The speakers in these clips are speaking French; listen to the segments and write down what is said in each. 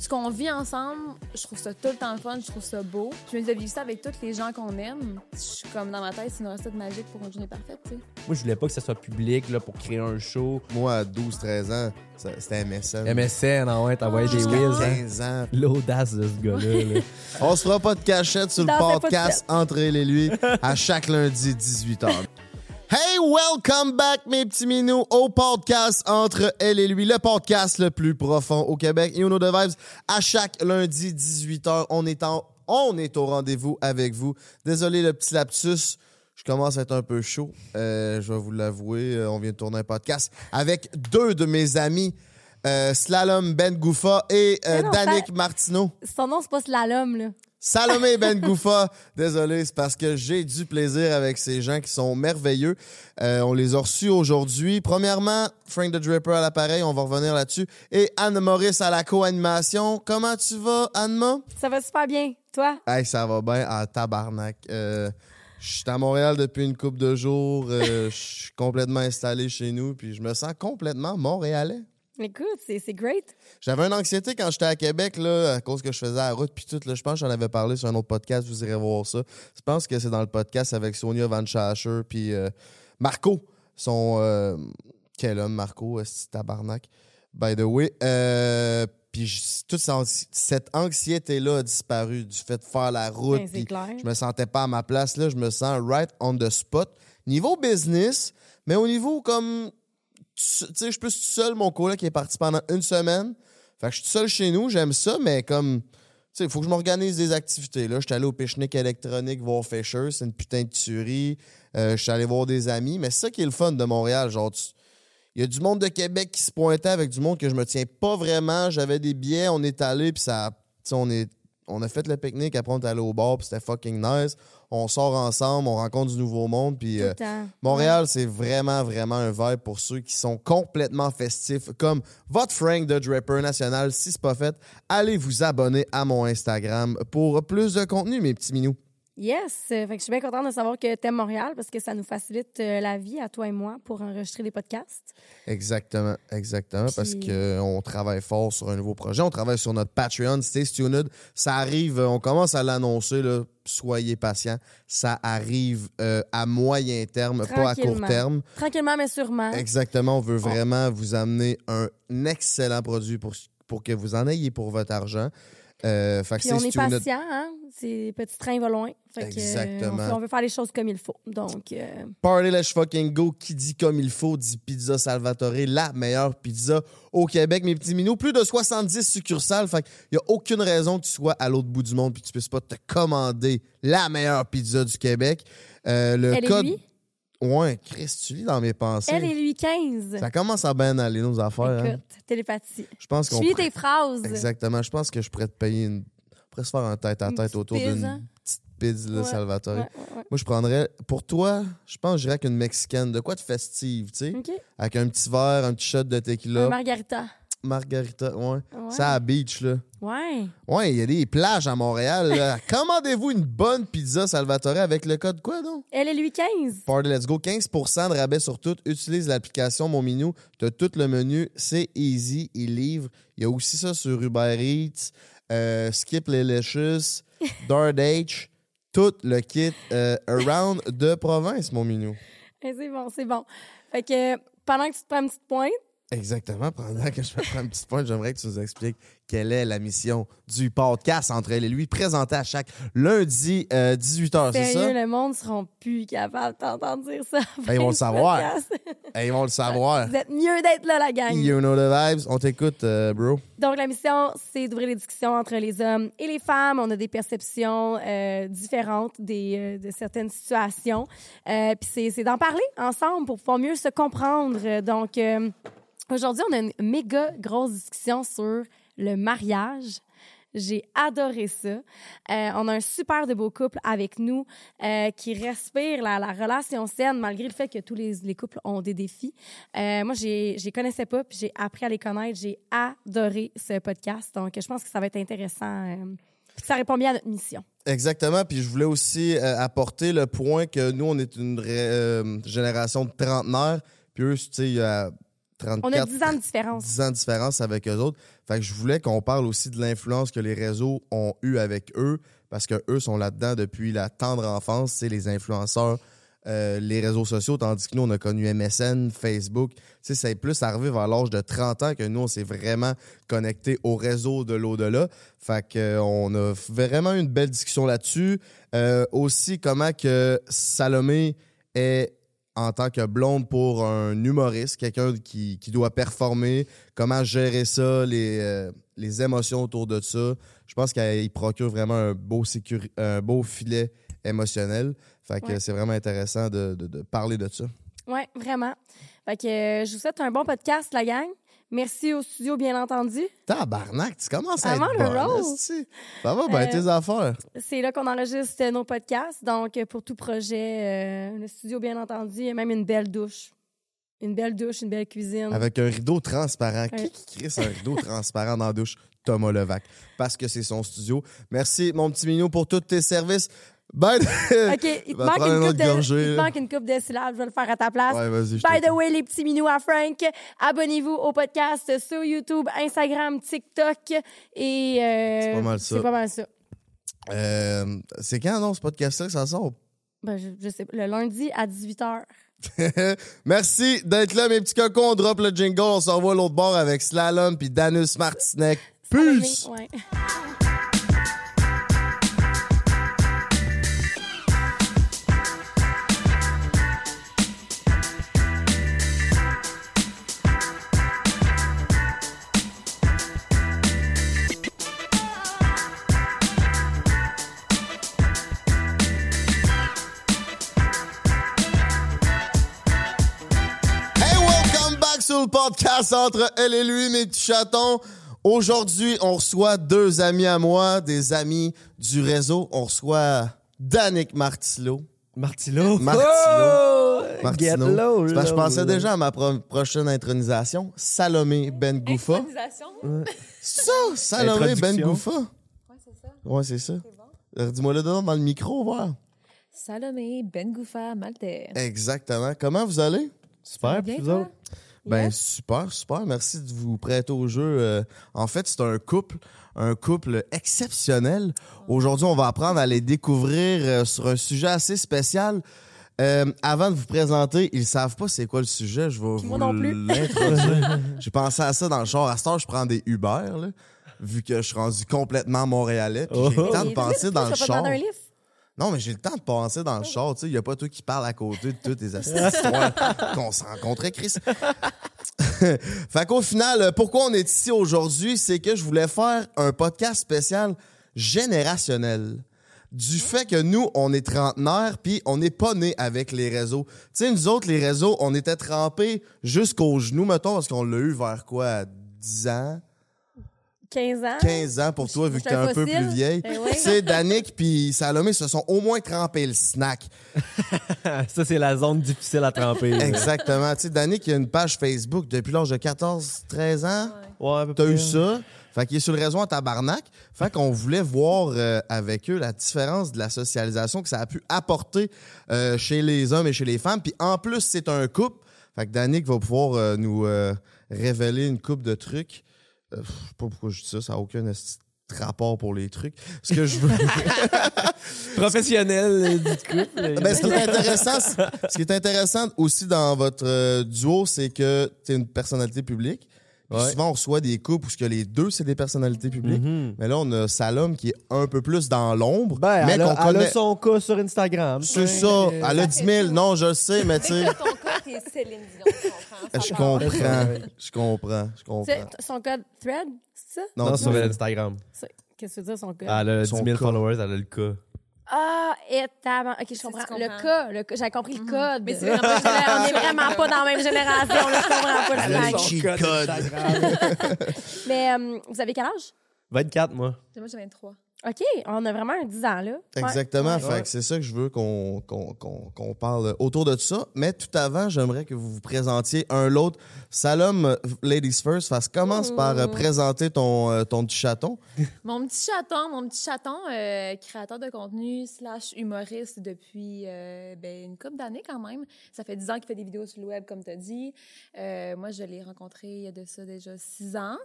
ce qu'on vit ensemble, je trouve ça tout le temps le fun, je trouve ça beau. Je me dis de vivre ça avec tous les gens qu'on aime. Je suis comme dans ma tête, c'est une recette magique pour une journée parfaite, tu sais. Moi, je voulais pas que ça soit public là, pour créer un show. Moi, à 12-13 ans, c'était MSN. MSN, ah ouais, t'envoyais des Jusqu'à whiz. hein. 15 ans. L'audace de ce gars-là. là. On se fera pas de cachette sur le Dans podcast Entre elle et lui à chaque lundi 18h. Welcome back, mes petits minous, au podcast Entre elle et lui, le podcast le plus profond au Québec. You know the vibes. À chaque lundi 18h, on est, en, on est au rendez-vous avec vous. Désolé le petit lapsus. Je commence à être un peu chaud. Euh, je vais vous l'avouer. euh, On vient de tourner un podcast avec deux de mes amis, euh, Slalom Ben Goufa et ça- Martineau. Son nom, c'est pas Slalom, là. Salomé Ben Goufa, désolé, c'est parce que j'ai du plaisir avec ces gens qui sont merveilleux. Euh, on les a reçus aujourd'hui. Premièrement, Frank the Dripper à l'appareil, on va revenir là-dessus. Et Anne-Maurice à la co-animation. Comment tu vas, Anne-Ma? Ça va super bien. Toi? Hey, ça va bien à tabarnak. Euh, je suis à Montréal depuis une couple de jours. Euh, Je suis complètement installé chez nous, puis je me sens complètement montréalais. Écoute, c'est great. J'avais une anxiété quand j'étais à Québec, là, à cause que je faisais la route, puis tout. Là, je pense que j'en avais parlé sur un autre podcast, vous irez voir ça. Je pense que c'est dans le podcast avec Sonia Van Schacher, puis euh, Marco. Son. euh, quel homme, Marco, tabarnak. By the way. Euh, puis toute cette anxi- cette anxiété-là a disparu du fait de faire la route. Puis clair. je me sentais pas à ma place. Là, je me sens right on the spot. Niveau business, mais au niveau comme je suis plus tout seul, mon coloc qui est parti pendant une semaine. Fait que je suis tout seul chez nous, j'aime ça, mais comme, tu sais, il faut que je m'organise des activités. Là, je suis allé au pique-nique électronique voir Fisher, c'est une putain de tuerie. Euh, je suis allé voir des amis, mais c'est ça qui est le fun de Montréal. Genre, il y a du monde de Québec qui se pointait avec du monde que je me tiens pas vraiment. J'avais des billets, on est allé, puis ça, on est, on a fait le pique-nique, après on est allé au bar, puis c'était fucking nice. On sort ensemble, on rencontre du nouveau monde, puis euh. Montréal, c'est vraiment, vraiment un vibe pour ceux qui sont complètement festifs, comme votre Frank de Draper National. Si c'est pas fait, allez vous abonner à mon Instagram pour plus de contenu, mes petits minous. Yes. Euh, Fait que je suis bien contente de savoir que t'aimes Montréal parce que ça nous facilite euh, la vie à toi et moi pour enregistrer des podcasts. Exactement, exactement, parce Puis- qu'on travaille fort sur un nouveau projet. On travaille sur notre Patreon, Stay Tuned. Ça arrive, euh, on commence à l'annoncer, là. soyez patients. Ça arrive euh, à moyen terme, pas à court terme. Tranquillement, mais sûrement. Exactement, on veut vraiment vous amener un excellent produit pour, pour que vous en ayez pour votre argent. Euh, fait Puis c'est on est patient, hein? Ces petits trains vont loin. Fait que, euh, Exactement. on, veut faire les choses comme il faut. Donc, euh, Party Let's Fucking Go, qui dit comme il faut, dit Pizza Salvatore, la meilleure pizza au Québec. Mes petits minous, plus de 70 succursales. Fait qu'il n'y a aucune raison que tu sois à l'autre bout du monde puis que tu puisses pas te commander la meilleure pizza du Québec. Euh, le elle code. lui? Ouais, Chris, tu lis dans mes pensées. Elle et lui 15. Ça commence à bien aller, nos affaires. hein. Écoute, télépathie. Je pense qu'on suis pourrait- tes phrases. Exactement. Je pense que je pourrais te payer une. On pourrait se faire un tête-à-tête petite autour pizza. d'une petite pizza, Ouais, Salvatore. Ouais, ouais, ouais. Moi, je prendrais. Pour toi, je pense que je dirais qu'une mexicaine. De quoi de festive, tu sais? Avec un petit verre, un petit shot de Un tequila. margarita. Margarita, ouais. Ouais. Ça à beach, là. Ouais. Ouais, il y a des plages à Montréal. Commandez-vous une bonne pizza Salvatore avec le code quoi, donc? Elle et lui 15. Party Let's Go, 15% de rabais sur tout. Utilise l'application Mon Minou. T'as tout le menu. C'est easy. Il livre. Il y a aussi ça sur Uber Eats, euh, Skip Lelicious, DoorDash. Tout le kit euh, around de province, Mon Minou. C'est bon, c'est bon. Fait que pendant que tu te prends une petite pointe, Exactement. Pendant que je me prends un petit point, j'aimerais que tu nous expliques quelle est la mission du podcast entre elle et lui, présenté à chaque lundi euh, 18h, c'est ça? le monde ne seront plus capables d'entendre dire ça. Ben, ils vont le savoir. Eh, ils vont le savoir. Vous êtes mieux d'être là, la gang. You know the vibes. On t'écoute, euh, bro. Donc, la mission, c'est d'ouvrir les discussions entre les hommes et les femmes. On a des perceptions euh, différentes des, euh, de certaines situations. Euh, Puis c'est- d'en parler ensemble pour pouvoir mieux se comprendre. Euh, Donc, euh, aujourd'hui, on a une méga grosse discussion sur le mariage. J'ai adoré ça. Euh, on a un super de beau couple avec nous euh, qui respire la, la relation saine malgré le fait que tous les, les couples ont des défis. Euh, moi, je les connaissais pas, puis j'ai appris à les connaître. J'ai adoré ce podcast. Donc, je pense que ça va être intéressant. ça répond bien à notre mission. Exactement. Puis je voulais aussi apporter le point que nous, on est une génération de trentenaires. Puis eux, tu sais, 34 On a 10 ans de différence. 10 ans de différence avec eux autres. Fait que je voulais qu'on parle aussi de l'influence que les réseaux ont eu avec eux, parce que eux sont là-dedans depuis la tendre enfance, c'est les influenceurs, euh, les réseaux sociaux, tandis que nous, on a connu MSN, Facebook. Tu sais, c'est plus arrivé vers l'âge de 30 ans que nous, on s'est vraiment connecté au réseau de l'au-delà. Fait que, euh, on a vraiment eu une belle discussion là-dessus. Euh, aussi, comment que Salomé est en tant que blonde pour un humoriste, quelqu'un qui, qui doit performer, comment gérer ça, les, euh, les émotions autour de ça? Je pense qu'il procure vraiment un beau, sécuri- un beau filet émotionnel. Fait que Ouais. c'est vraiment intéressant de, de- de parler de ça. Oui, vraiment. Fait que euh, je vous souhaite un bon podcast, la gang. Merci au studio, bien entendu. Tabarnak, tu commences à Avant être le bonne, esti. Ça va, ben tes affaires? C'est là qu'on enregistre nos podcasts. Donc, pour tout projet, euh, le studio, bien entendu, a même une belle douche. Une belle douche, une belle cuisine. Avec un rideau transparent. Ouais. Qui qui crée un rideau transparent dans la douche? Thomas Levac. Parce que c'est son studio. Merci, mon petit minou, pour tous tes services. OK, il te, manque une, coupe de, il te là. manque une coupe de syllabes. Je vais le faire à ta place. ouais, By the way, les petits minous à Frank, abonnez-vous au podcast sur YouTube, Instagram, TikTok et... euh, C'est pas mal ça. C'est pas mal ça. Euh, c'est quand, non, ce podcast-là que ça sort? Ben, je, je sais pas. Le lundi à 18h. Merci d'être là, mes petits cocos. On drop le jingle. On s'en va à l'autre bord avec Slalom puis Danus Martinek. Peace! Podcast entre elle et lui, mes petits chatons. Aujourd'hui, on reçoit deux amis à moi, des amis du réseau. On reçoit Danick Martilo. Martilo. Martilo. Oh! Martino. Get low, je pensais low. déjà à ma pro- prochaine intronisation. Salomé Ben Goufa. Intronisation? Ça, Salomé Ben. Goufa. Ouais, c'est ça. Ouais, c'est ça. Bon. Euh, Dis-moi le dedans dans le micro, voir. Salomé Ben Goufa Maltais. Exactement. Comment vous allez? Super, puis vous autres? Ben super, super. Merci de vous prêter au jeu. Euh, en fait, c'est un couple, un couple exceptionnel. Aujourd'hui, on va apprendre à les découvrir euh, sur un sujet assez spécial. Euh, avant de vous présenter, ils savent pas c'est quoi le sujet. Je vais vous moi non plus. l'introduire. J'ai pensé à ça dans le char. À cette heure, je prends des Uber, là, vu que je suis rendu complètement montréalais. puis J'ai le Oh. temps de Et passer dans le char. un livre? Non, mais j'ai le temps de passer dans le char. Tu sais, il n'y a pas toi qui parle à côté de toutes les histoires qu'on se rencontrait, Chris. fait qu'au final, pourquoi on est ici aujourd'hui, c'est que je voulais faire un podcast spécial générationnel. Du fait que nous, on est trentenaires, puis on n'est pas nés avec les réseaux. Tu sais, nous autres, les réseaux, on était trempés jusqu'aux genoux, mettons, parce qu'on l'a eu vers quoi, 10 ans? 15 ans? 15 ans pour toi, vu que t'es un un peu plus vieille. Eh oui. Tu sais, Danick puis Salomé se sont au moins trempés le snack. Ça, c'est la zone difficile à tremper. Exactement. Tu sais, Danick, il a une page Facebook depuis l'âge de 14, 13 ans. Ouais, peu T'as eu ça. Fait qu'il est sur le réseau en tabarnak. Fait qu'on voulait voir euh, avec eux la différence de la socialisation que ça a pu apporter euh, chez les hommes et chez les femmes. Puis en plus, c'est un couple. Fait que Danick va pouvoir euh, nous euh, révéler une coupe de trucs. Euh, je sais pas pourquoi je dis ça, ça n'a aucun rapport pour les trucs. Ce que je veux. Professionnel euh, du couple. Ben, ce qui est intéressant, ce qui est intéressant aussi dans votre euh, duo, c'est que tu es une personnalité publique. Puis Ouais. Souvent, on reçoit des couples où ce que les deux, c'est des personnalités publiques. Mhm. Mais là, on a Salom qui est un peu plus dans l'ombre. Ben, mais elle, a, qu'on elle a connaît. son cas sur Instagram. C'est ça. Elle a 10 000. Non, je le sais, mais tu sais, T'es Céline Dion, tu comprends? Je comprends. Je comprends. Je comprends. C'est son code thread, c'est ça? Non, sur dis- Instagram. C'est- Qu'est-ce que tu veux dire, son code? Elle a 10 Son 000 cas. followers, elle a le cas. Ah, et. OK, je comprends. Le cas, le cas. J'avais compris le code. Mais c'est on vraiment général. est vraiment pas dans la même génération. Je comprends pas le cheat code. Mais euh, vous avez quel âge? 24, moi. Moi, j'ai 23. OK, on a vraiment un 10 ans, là. Exactement. Ouais. Fait que c'est ça que je veux qu'on qu'on qu'on qu'on parle autour de ça. Mais tout avant, j'aimerais que vous vous présentiez un l'autre. Salom, Ladies First, fasse commence par euh, présenter ton, euh, ton petit chaton. Mon petit chaton, mon petit chaton, euh, créateur de contenu slash humoriste depuis euh, ben, une couple d'années quand même. Ça fait 10 ans qu'il fait des vidéos sur le web, comme tu as dit. Euh, moi, je l'ai rencontré il y a de ça déjà 6 ans.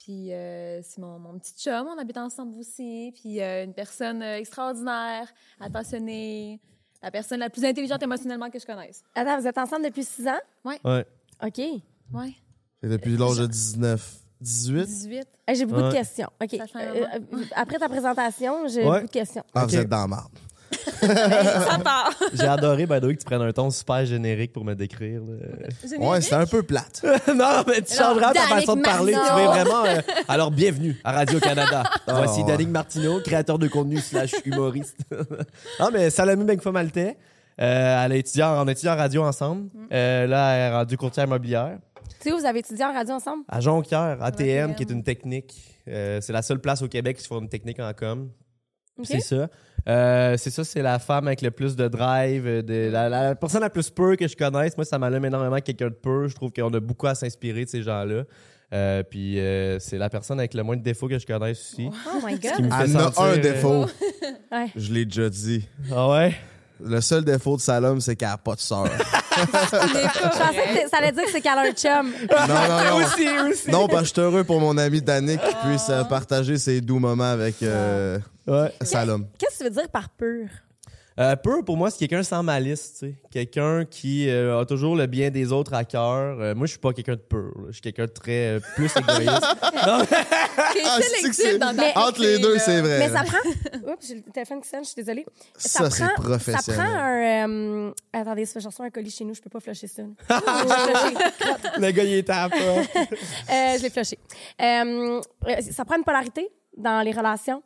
Puis euh, c'est mon, mon petit chum, on habite ensemble aussi. Puis euh, une personne euh, extraordinaire, attentionnée, la personne la plus intelligente émotionnellement que je connaisse. Attends, vous êtes ensemble depuis 6 ans? Ouais. OK. Ouais, Et depuis l'âge de 19, 18. 18. J'ai beaucoup de questions. OK. Euh, après ta présentation, j'ai Ouais. beaucoup de questions. Ah, vous êtes dans la marde. Ça part. J'ai adoré, by the way, que tu prennes un ton super générique pour me décrire. là. Ouais, c'était un peu plate. non, mais tu changeras ta façon de parler. Tu vas vraiment. euh, Alors, bienvenue à Radio-Canada. Voici ouais. Danick Martineau, créateur de contenu slash humoriste. non, mais Salomé Benfa Maltais. Euh, elle est étudiante, on étudie en radio ensemble. Euh, là, elle est rendue courtière immobilière. Tu sais, vous avez étudié en radio ensemble? À Jonquière, ATM, ATM. qui est une technique. Euh, c'est la seule place au Québec qui se fait une technique en com. C'est ça. Euh, c'est ça, c'est la femme avec le plus de drive, euh, de, la, la personne la plus peur que je connaisse. Moi, ça m'allume énormément quelqu'un de peur. Je trouve qu'on a beaucoup à s'inspirer de ces gens-là. Euh, puis euh, c'est la personne avec le moins de défauts que je connaisse aussi. Oh my qui God! me fait Elle a sentir, un euh, défaut. Ouais. Je l'ai déjà dit. Ah ouais? Le seul défaut de Salom, c'est qu'elle n'a pas de sœur. Je pensais que ça allait dire que c'est qu'elle a un chum. non, non, non. aussi, aussi. Non, parce que je suis heureux pour mon ami Danick qui puisse euh, partager ses doux moments avec euh, Ouais. Salom. Qu'est-ce que tu veux dire par pur? Euh, peur, pour moi, c'est quelqu'un sans malice, tu sais. Quelqu'un qui euh, a toujours le bien des autres à cœur. Euh, moi, je suis pas quelqu'un de peur. là. Je suis quelqu'un de très euh, plus égoïste. non, mais- T'es Ah, c'est que c'est- sélectif dans ta Mais- Entre les deux, c'est vrai. Mais ça prend. Oups, j'ai le téléphone qui sonne, je suis désolée. Ça, c'est prend, professionnel. Ça prend un. euh, Attendez, je reçois un colis chez nous, je peux pas flusher ça. Je l'ai flushé. le gars, il est hein. Euh, je l'ai flushé. Euh, euh, ça prend une polarité dans les relations.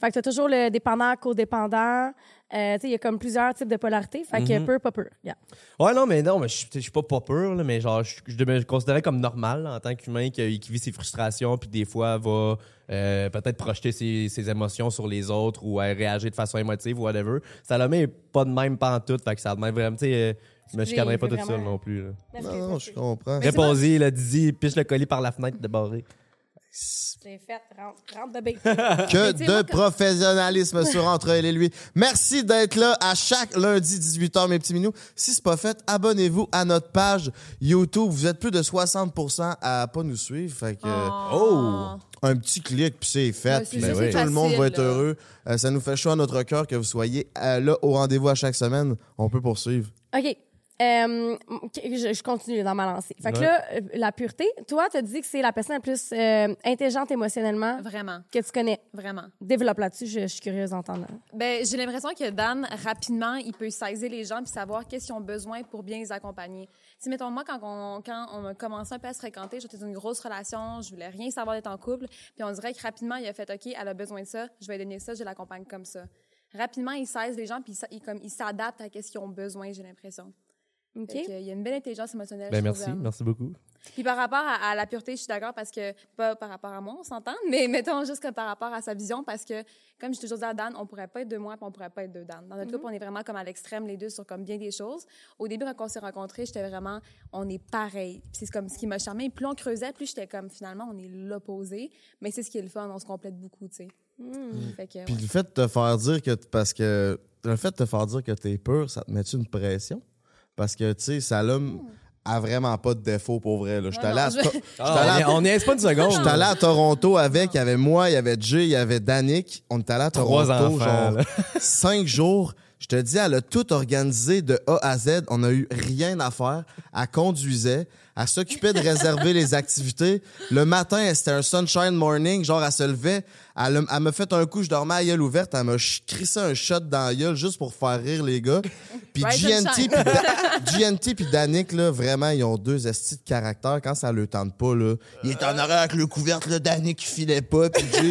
Fait que tu as toujours le dépendant, codépendant. Euh, tu sais, il y a comme plusieurs types de polarité. Fait que Mhm. peu, pas peu. Yeah. Ouais, non, mais non, mais je suis pas pas peur, là, mais genre, je, je, me considérais comme normal là, en tant qu'humain qui, qui vit ses frustrations, puis des fois va euh, peut-être projeter ses, ses émotions sur les autres ou euh, réagir de façon émotive ou whatever. Salomé est pas de même pantoute, fait que ça demande vraiment, tu sais, euh, je me chicanerais pas seule vraiment- non plus. là. Non, non, je comprends. Réposez, là, Dizzy, piche le colis par la fenêtre de barré. C'est fait. Rentre, rentre. Que de moi, professionnalisme sur Entre elle et lui. Merci d'être là à chaque lundi 18h, mes petits minous. Si c'est pas fait, abonnez-vous à notre page YouTube. Vous êtes plus de 60% à pas nous suivre. Fait que, euh, Oh! un petit clic, puis c'est fait. Ouais, tout le monde va être heureux. Euh, ça nous fait chaud à notre cœur que vous soyez euh, là au rendez-vous à chaque semaine. On peut poursuivre. OK. Euh, je, je continue dans ma lancée. Fait que Ouais. là, euh, la pureté, toi, tu dis que c'est la personne la plus euh, intelligente émotionnellement Vraiment, que tu connais. vraiment. Développe là-dessus, je, je suis curieuse d'entendre. Ben, j'ai l'impression que Dan, rapidement, il peut saisir les gens puis savoir qu'est-ce qu'ils ont besoin pour bien les accompagner. Si, mettons, moi, quand on, quand on a commencé un peu à se fréquenter, j'étais dans une grosse relation, je voulais rien savoir d'être en couple, puis on dirait que rapidement, il a fait, OK, elle a besoin de ça, je vais lui donner ça, je l'accompagne comme ça. Rapidement, il saisit les gens puis il comme, il s'adapte à qu'est-ce qu'ils ont besoin, j'ai l'impression. Que, Il y a une belle intelligence émotionnelle. Ben je trouve, merci, Dan. merci beaucoup. Puis par rapport à, à la pureté, je suis d'accord parce que, pas par rapport à moi, on s'entend, mais mettons juste que par rapport à sa vision, parce que, comme j'ai toujours dit à Dan, on pourrait pas être de moi puis on pourrait pas être de Dan. Dans notre couple, on est vraiment comme à l'extrême, les deux, sur comme bien des choses. Au début, quand on s'est rencontrés, j'étais vraiment, on est pareil. Puis c'est comme ce qui m'a charmé. Plus on creusait, plus j'étais comme, finalement, on est l'opposé. Mais c'est ce qui est le fun, on se complète beaucoup, tu sais. Fait que, Puis ouais. le fait de te faire dire que. Parce que. Le fait de te faire dire que t'es pur, ça te met une pression? Parce que, tu sais, Salom a vraiment pas de défaut pour vrai. là. J'étais allé à To- à- on n'y est pas une seconde. j'étais allé à Toronto avec, il y avait moi, il y avait Jay, il y avait Danick. On était allé à Trois Toronto, enfants, genre, là. cinq jours. Je te dis, elle a tout organisé de A à Z. On a eu rien à faire. Elle conduisait. Elle s'occupait de réserver les activités. Le matin, c'était un sunshine morning. Genre, elle se levait. Elle, elle m'a fait un coup, je dormais à gueule ouverte. Elle m'a crissé un shot dans la gueule juste pour faire rire les gars. Puis Right GNT puis Da- GNT puis Danick, là, vraiment, ils ont deux estis de caractère. Quand ça le tente pas, là, il est en arrière avec le couvercle, là, Danick, il filait pas. Puis Jay,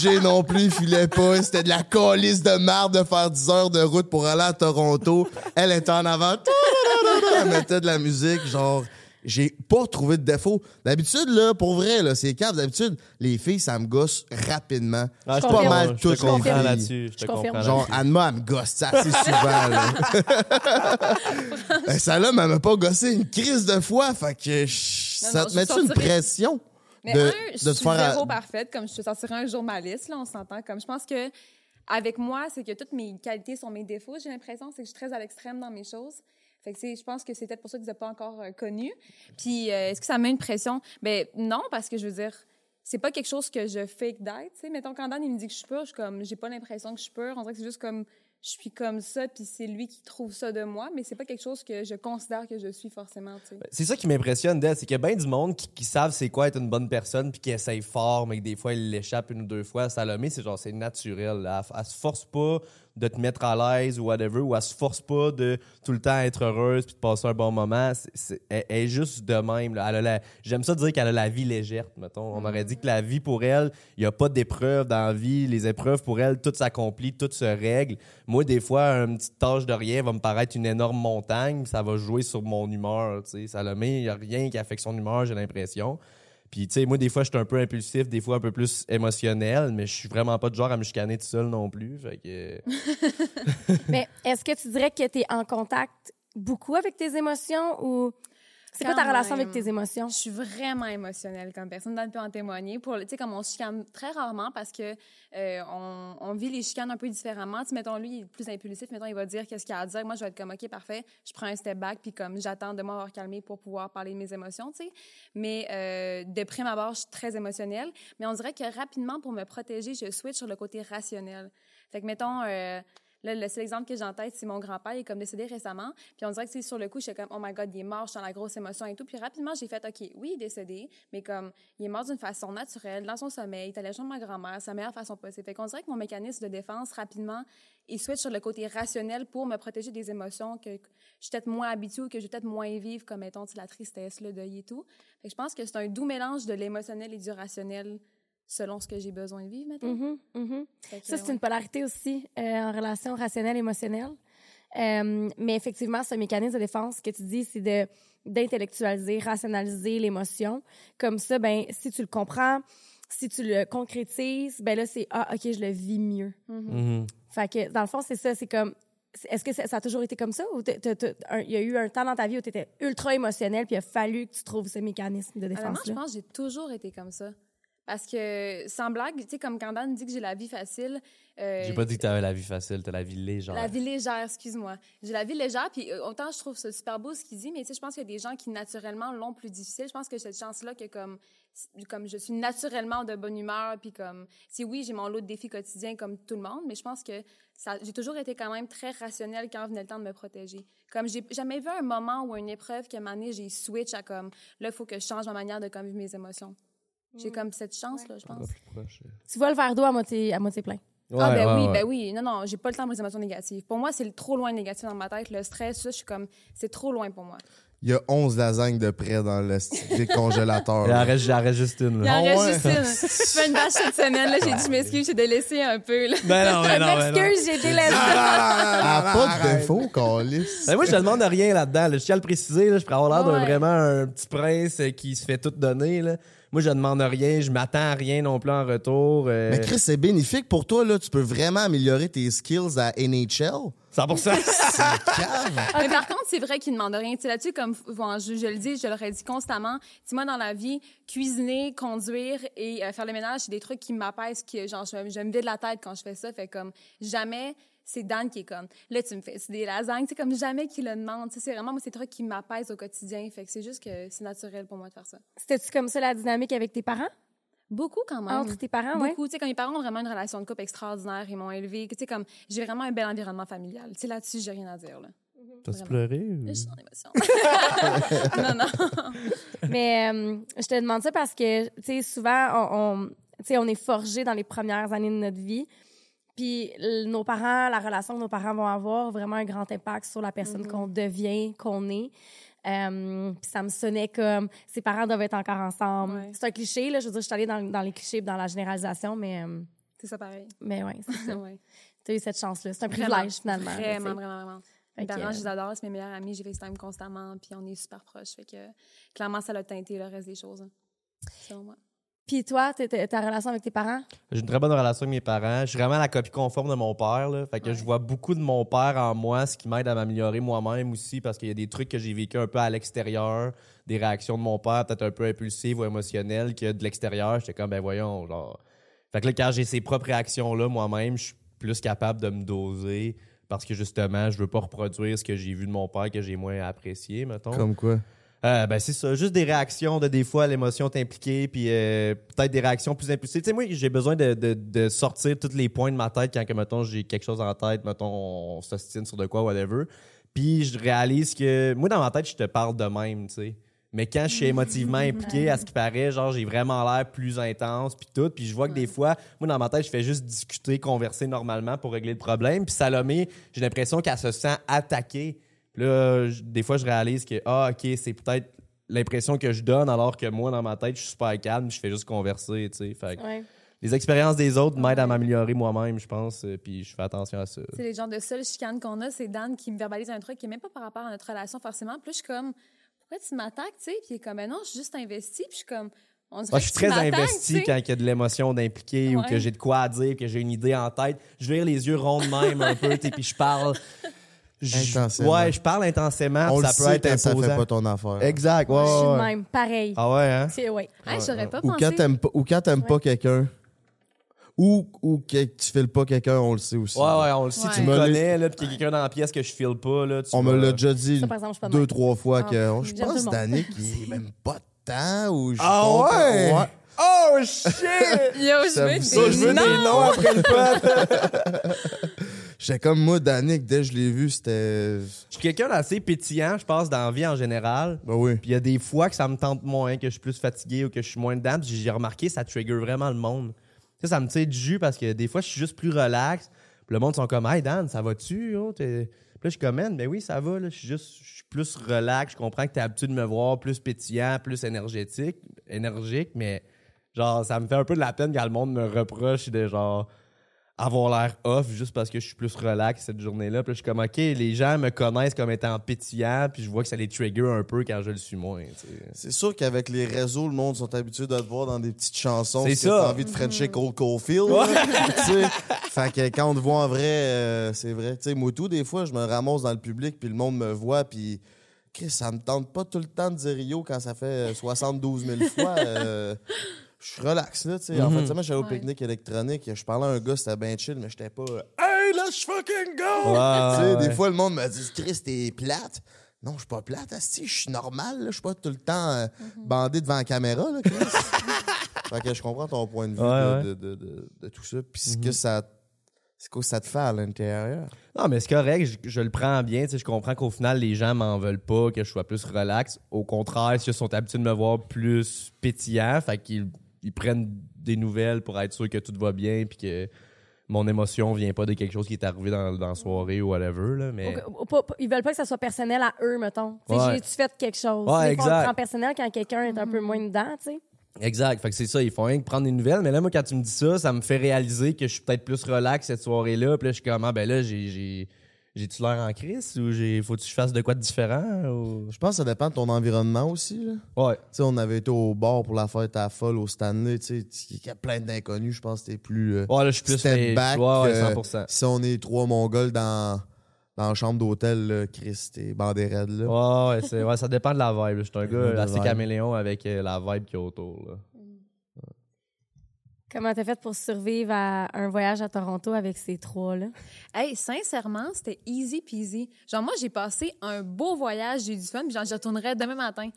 Jay non plus, il filait pas. C'était de la calice de marde de faire 10 heures de route pour aller à Toronto. Elle était en avant. Elle mettait de la musique, genre... j'ai pas trouvé de défaut. D'habitude, là, pour vrai, là, c'est cap. D'habitude, les filles, ça me gosse rapidement. Ah, C'est je pas mal toutes je te les filles. là-dessus. Je te confirme. comprends Genre. Anne-Ma, elle me gosse assez souvent, là. Ben, ça, là, elle m'a pas gossé une crise de fois. Fait que, je- Non, ça non, te met une pression? Mais de, un, je suis faire. zéro parfaite, comme je te sortirais un jour ma liste, là, on s'entend. Comme je pense que avec moi, c'est que toutes mes qualités sont mes défauts. J'ai l'impression c'est que je suis très à l'extrême dans mes choses. Fait que je pense que c'est peut-être pour ça vous n'êtes pas encore euh, connu. Puis euh, est-ce que ça met une pression? Ben non, parce que je veux dire, c'est pas quelque chose que je fake d'être. Tu sais, mettons quand Dan il me dit que je suis pure, je suis comme, j'ai pas l'impression que je suis pure. On dirait que c'est juste comme je suis comme ça, puis c'est lui qui trouve ça de moi, mais c'est pas quelque chose que je considère que je suis forcément. Sais. C'est ça qui m'impressionne d'elle, c'est qu'il y a bien du monde qui, savent c'est quoi être une bonne personne puis qui essayent fort, mais que des fois, ils l'échappent une ou deux fois. Salomé, c'est genre, c'est naturel. là. Elle, elle se force pas de te mettre à l'aise ou whatever, ou elle se force pas de tout le temps être heureuse puis de passer un bon moment. C'est- elle, est juste de même. J'aime ça dire qu'elle a la vie légère, mettons. On aurait dit que la vie, pour elle, il n'y a pas d'épreuves dans la vie. Les épreuves, pour elle, tout s'accomplit, tout se règle. Moi, des fois, une petite tâche de rien va me paraître une énorme montagne, ça va jouer sur mon humeur. Tu sais, Salomé, il n'y a rien qui affecte son humeur, j'ai l'impression. Puis, tu sais, moi, des fois, je suis un peu impulsif, des fois un peu plus émotionnel, mais je suis vraiment pas du genre à me chicaner tout seul non plus. Fait que. Mais est-ce que tu dirais que tu es en contact beaucoup avec tes émotions ou c'est quoi ta relation même. avec tes émotions? Je suis vraiment émotionnelle comme personne. Dan peut en témoigner. Pour, tu sais, comme on chicane très rarement parce que euh, on, on vit les chicanes un peu différemment. Tu mettons, lui, il est plus impulsif. Mettons, il va dire qu'est-ce qu'il a à dire. Moi, je vais être comme, OK, parfait. Je prends un step back puis comme j'attends de m'avoir calmé pour pouvoir parler de mes émotions, tu sais. Mais euh, de prime abord, je suis très émotionnelle. Mais on dirait que rapidement, pour me protéger, je switch sur le côté rationnel. Fait que, mettons, euh, Là, le seul exemple que j'ai en tête, c'est mon grand-père, il est comme décédé récemment. Puis on dirait que c'est sur le coup, j'étais comme, oh my God, il est mort, je suis dans la grosse émotion et tout. Puis rapidement, j'ai fait, OK, oui, il est décédé, mais comme, il est mort d'une façon naturelle, dans son sommeil, il est allé joindre ma grand-mère, sa meilleure façon possible. Fait qu'on dirait que mon mécanisme de défense, rapidement, il switch sur le côté rationnel pour me protéger des émotions que je suis peut-être moins habituée que je vais peut-être moins vivre, comme, mettons, la tristesse, le deuil et tout. Fait que je pense que c'est un doux mélange de l'émotionnel et du rationnel selon ce que j'ai besoin de vivre, mhm. Fait que, Ça, c'est ouais. une polarité aussi euh, en relation rationnelle-émotionnelle. Euh, mais effectivement, ce mécanisme de défense que tu dis, c'est de d'intellectualiser, rationaliser l'émotion. Comme ça, ben si tu le comprends, si tu le concrétises, ben là c'est ah ok je le vis mieux. Fait que dans le fond c'est ça, c'est comme est-ce que ça, ça a toujours été comme ça ou il y a eu un temps dans ta vie où tu étais ultra émotionnel puis il a fallu que tu trouves ce mécanisme de défense je là. pense que j'ai toujours été comme ça. Parce que, sans blague, tu sais, comme quand Dan dit que j'ai la vie facile. euh, J'ai pas dit que t'avais la vie facile, t'as la vie légère. La vie légère, excuse-moi. J'ai la vie légère, puis euh, autant je trouve ça super beau ce qu'il dit, mais tu sais, je pense qu'il y a des gens qui naturellement l'ont plus difficile. Je pense que cette chance-là, que comme, comme je suis naturellement de bonne humeur, puis comme, si oui, j'ai mon lot de défis quotidiens comme tout le monde, mais je pense que ça, j'ai toujours été quand même très rationnelle quand venait le temps de me protéger. Comme j'ai jamais vu un moment ou une épreuve que année j'ai switch à comme, là, il faut que je change ma manière de comme vivre mes émotions. J'ai comme cette chance-là, je pense. Tu vois le verre d'eau à moitié à moitié plein. ah, ben ouais, oui, ouais. ben oui. Non, non, j'ai pas le temps pour les émotions négatives. Pour moi, c'est trop loin négatif dans ma tête. Le stress, ça, je suis comme, c'est trop loin pour moi. Il y a 11 lasagnes de près dans le décongélateur. Il là. en reste, il en reste juste une. Il là. en Ah reste ouais? juste une. Je fais une bâche cette semaine, là. J'ai dit, je m'excuse, j'ai délaissé un peu, là. Ben non, ben non, ben non. Excuse, j'ai été laissée. Ah, pas de défaut, Calis. Ben moi, je te demande rien là-dedans. là. Je tiens à le préciser. Là, je pourrais avoir l'air d'un vraiment un petit prince euh, qui se fait tout donner. Là. Moi, je demande rien. Je m'attends à rien non plus en retour. euh, Mais Chris, c'est bénéfique pour toi, là. Tu peux vraiment améliorer tes skills à NHL. 100%. Cave. Mais par contre, c'est vrai qu'ils ne demandent rien. Tu sais, là-dessus, comme bon, je, je le dis, je l'aurais dit constamment. Tu moi, dans la vie, cuisiner, conduire et euh, faire le ménage, c'est des trucs qui m'apaisent, qui, genre, je, je me vide la tête quand je fais ça. Fait comme, jamais, c'est Dan qui est comme, là, tu me fais c'est des lasagnes. Tu sais, comme jamais qu'il le demande. Tu sais, c'est vraiment, moi, c'est des trucs qui m'apaisent au quotidien. Fait que c'est juste que c'est naturel pour moi de faire ça. C'était-tu comme ça la dynamique avec tes parents? Beaucoup quand même. Entre tes parents, oui? Beaucoup. Tu sais, quand mes parents ont vraiment une relation de couple extraordinaire, ils m'ont élevé. Tu sais, comme, j'ai vraiment un bel environnement familial. Tu sais, là-dessus, j'ai rien à dire, là. T'as-tu pleuré? ou- Je suis en émotion. non, non. Mais euh, je te demande ça parce que, tu sais, souvent, on, on, tu sais, on est forgé dans les premières années de notre vie. Puis nos parents, la relation que nos parents vont avoir, vraiment un grand impact sur la personne qu'on devient, qu'on est. Euh, puis ça me sonnait comme ses parents doivent être encore ensemble. Ouais. C'est un cliché, là. Je veux dire, je suis allée dans, dans les clichés, dans la généralisation, mais, euh, C'est ça pareil. mais ouais, c'est ça. ouais. Tu as eu cette chance-là. C'est un Vraiment, privilège, finalement. là. Vraiment, vraiment, vraiment. Mes parents, je les adore, c'est mes meilleurs amis, j'ai FaceTime constamment, puis on est super proches. Fait que clairement, ça a teinté le reste des choses. hein, selon moi. Puis toi, t'es- t'es- ta relation avec tes parents? J'ai une très bonne relation avec mes parents. Je suis vraiment la copie conforme de mon père. Là. Fait que Ouais. je vois beaucoup de mon père en moi, ce qui m'aide à m'améliorer moi-même aussi parce qu'il y a des trucs que j'ai vécu un peu à l'extérieur, des réactions de mon père, peut-être un peu impulsives ou émotionnelles, que de l'extérieur, j'étais comme, ben voyons, genre. Fait que là, quand j'ai ces propres réactions-là moi-même, je suis plus capable de me doser parce que justement, je veux pas reproduire ce que j'ai vu de mon père que j'ai moins apprécié, mettons. Comme quoi? Euh, ben c'est ça, juste des réactions de des fois l'émotion t'impliquer puis euh, peut-être des réactions plus impulsives. Tu sais moi j'ai besoin de, de, de sortir tous les points de ma tête quand que mettons j'ai quelque chose en tête, mettons on s'ostine sur de quoi whatever. Puis je réalise que moi dans ma tête je te parle de même, tu sais. Mais quand je suis émotivement impliqué, à ce qui paraît, genre j'ai vraiment l'air plus intense puis tout, puis je vois que des fois, moi dans ma tête, je fais juste discuter, converser normalement pour régler le problème. Puis Salomé, j'ai l'impression qu'elle se sent attaquée. Puis là, je- des fois, je réalise que, ah, OK, c'est peut-être l'impression que je donne, alors que moi, dans ma tête, je suis super calme, je fais juste converser, tu sais. Fait que Ouais. les expériences des autres m'aident à m'améliorer moi-même, je pense, euh, puis je fais attention à ça. C'est les genres de seules chicanes qu'on a, c'est Dan qui me verbalise un truc qui est même pas par rapport à notre relation forcément. Là, je suis comme, pourquoi tu m'attaques, tu sais? Puis il est comme, ben non, je suis juste investie. Puis je suis comme, on dirait Moi, je suis que très investi quand il y a de l'émotion d'impliquer ou que j'ai de quoi à dire, que j'ai une idée en tête. Je vais les yeux ronds de même un peu, puis je parle. Je- Intensément. Ouais, je parle intensément, On puis le ça peut sait être quand ça fait imposant. pas ton affaire. Exact, ouais. Je suis de ouais. même, pareil. Ah ouais, hein? C'est, ouais. Hey, j'aurais pas Ou pensé. quand t'aimes pas, ou quand t'aimes pas quelqu'un. Ou, ou que tu files pas quelqu'un, on le sait aussi. Ouais, ouais, on le sait, Ouais. tu Tu me connais, là, puis qu'il y a quelqu'un dans la pièce que je file pas, là. tu On me l'a déjà dit Ça, deux, même. trois fois Ah, que oh, je pense. Danick, il est même pas de temps ou je Ah ouais? ouais. Oh shit! Yo, je Ça veux des ça, noms. après le pop. J'étais comme moi, Danick, dès que je l'ai vu, c'était. Je suis quelqu'un d'assez pétillant, je pense, dans la vie en général. Ben oui. Puis il y a des fois que ça me tente moins, que je suis plus fatigué ou que je suis moins dedans. Puis j'ai remarqué, ça trigger vraiment le monde. Ça, ça me tire du jus parce que des fois, je suis juste plus relax. Puis le monde sont comme, hey Dan, ça va-tu? oh? Puis là, je suis comme, man, ben oui, ça va. Là. Je suis juste, je suis plus relax. Je comprends que t'es habitué de me voir plus pétillant, plus énergétique, énergique, mais genre, ça me fait un peu de la peine quand le monde me reproche de genre avoir l'air off juste parce que je suis plus relax cette journée-là. Puis là, je suis comme, OK, les gens me connaissent comme étant pétillant, puis je vois que ça les trigger un peu quand je le suis moins. C'est sûr qu'avec les réseaux, le monde sont habitués de te voir dans des petites chansons. C'est ça. T'as envie de Frencher Cole Caulfield. sais. fait que quand on te voit en vrai, euh, c'est vrai. Tu sais, moi, tout, des fois, je me ramasse dans le public, puis le monde me voit, puis. Chris, ça me tente pas tout le temps de dire yo quand ça fait euh, 72 000 fois. euh, je suis relax, là, tu sais. En Mhm. fait, tu sais, j'allais au Ouais. pique-nique électronique. Je parlais à un gars, c'était bien chill, mais j'étais pas. Hey, let's fucking go! Ouais, Tu sais, ouais. Des fois, le monde me dit Chris, t'es plate. Non, je suis pas plate, asti, je suis normal, là. Je suis pas tout le temps euh, Mhm. bandé devant la caméra, là, Chris. fait que je comprends ton point de vue Ouais, de, ouais. de- de- de- de tout ça. Puis ce Mhm. que ça. C'est quoi que ça te fait à l'intérieur? Non, mais c'est correct, je, je le prends bien. tu sais, Je comprends qu'au final, les gens m'en veulent pas, que je sois plus relax. Au contraire, ils sont habitués de me voir plus pétillant, fait qu'ils ils prennent des nouvelles pour être sûr que tout va bien, puis que mon émotion vient pas de quelque chose qui est arrivé dans, dans la soirée ou whatever. Là, mais... Ils veulent pas que ça soit personnel à eux, mettons. Ouais. J'ai-tu fait quelque chose? Ouais, Des fois, on le exact. prend personnel quand quelqu'un est un peu moins dedans, tu sais. Exact. Fait que c'est ça, ils font rien que prendre des nouvelles. Mais là, moi, quand tu me dis ça, ça me fait réaliser que je suis peut-être plus relax cette soirée-là. Puis là, je suis comme, ah, ben là, j'ai, j'ai-tu l'air en crise ou j'ai, faut-tu que je fasse de quoi de différent? Ou... Je pense que ça dépend de ton environnement aussi, là. Ouais. Tu sais, on avait été au bar pour la fête à folle au Stanley, tu sais, il y a plein d'inconnus, je pense que t'es plus. euh, Ouais, là, je suis plus Step les- back, Ouais, ouais, euh, 100%. si on est trois Mongols dans, dans la chambre d'hôtel, Chris, t'es bandé raide, là. Ouais, ouais, ouais, ça dépend de la vibe. Je suis un gars de assez caméléon avec euh, la vibe qu'il y a autour. Là. Comment t'as fait pour survivre à un voyage à Toronto avec ces trois-là? Hey, sincèrement, c'était easy peasy. Genre, moi, j'ai passé un beau voyage, j'ai eu du fun, puis genre, je retournerai demain matin.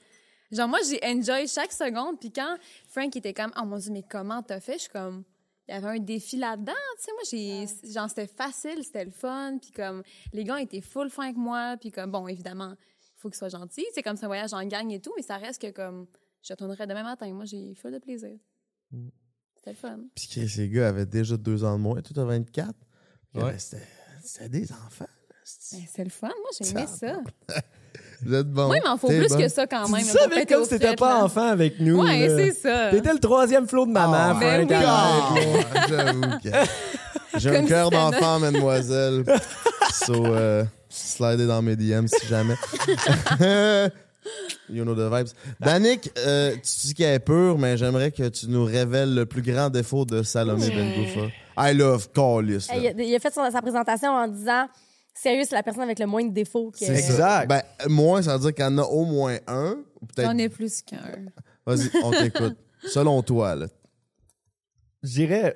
Genre, moi, j'ai enjoy chaque seconde, puis quand Frank était comme, oh mon Dieu, mais comment t'as fait? Je suis comme, il y avait un défi là-dedans, tu sais, moi, j'ai, genre, c'était facile, c'était le fun, puis comme, les gars étaient full fin avec moi, puis comme, bon, évidemment, il faut qu'ils soient gentils, c'est comme c'est un voyage en gang et tout, mais ça reste que comme, je retournerai demain matin. Moi, j'ai full de plaisir. C'était le fun. Puis ces gars avaient déjà deux ans de moins, tout à 24. Puis, Ouais. ben, C'était c'était des enfants. c'est- Ben, C'est le fun, moi, j'ai aimé ça. Vous êtes bons. Moi, il m'en faut T'es plus bon. que ça quand même. Tu comme si t'étais frettes, pas là. enfant avec nous. Ouais, là. c'est ça. T'étais le troisième flot de maman. Ah, ben oui. Ah, J'avoue que. J'ai un cœur d'enfant, mademoiselle. So, euh, Slider dans mes DM si jamais. you know the vibes. Danick, euh, tu dis qu'elle est pure, mais j'aimerais que tu nous révèles le plus grand défaut de Salomé Ben I love Callis. Il, a, il a fait son- sa présentation en disant Sérieux, c'est la personne avec le moins de défauts. Que... C'est. Exact. Ben, moins, ça veut dire qu'il y en a au moins un. ou peut-être. J'en ai plus qu'un. Vas-y, on t'écoute. Selon toi, là. Je dirais.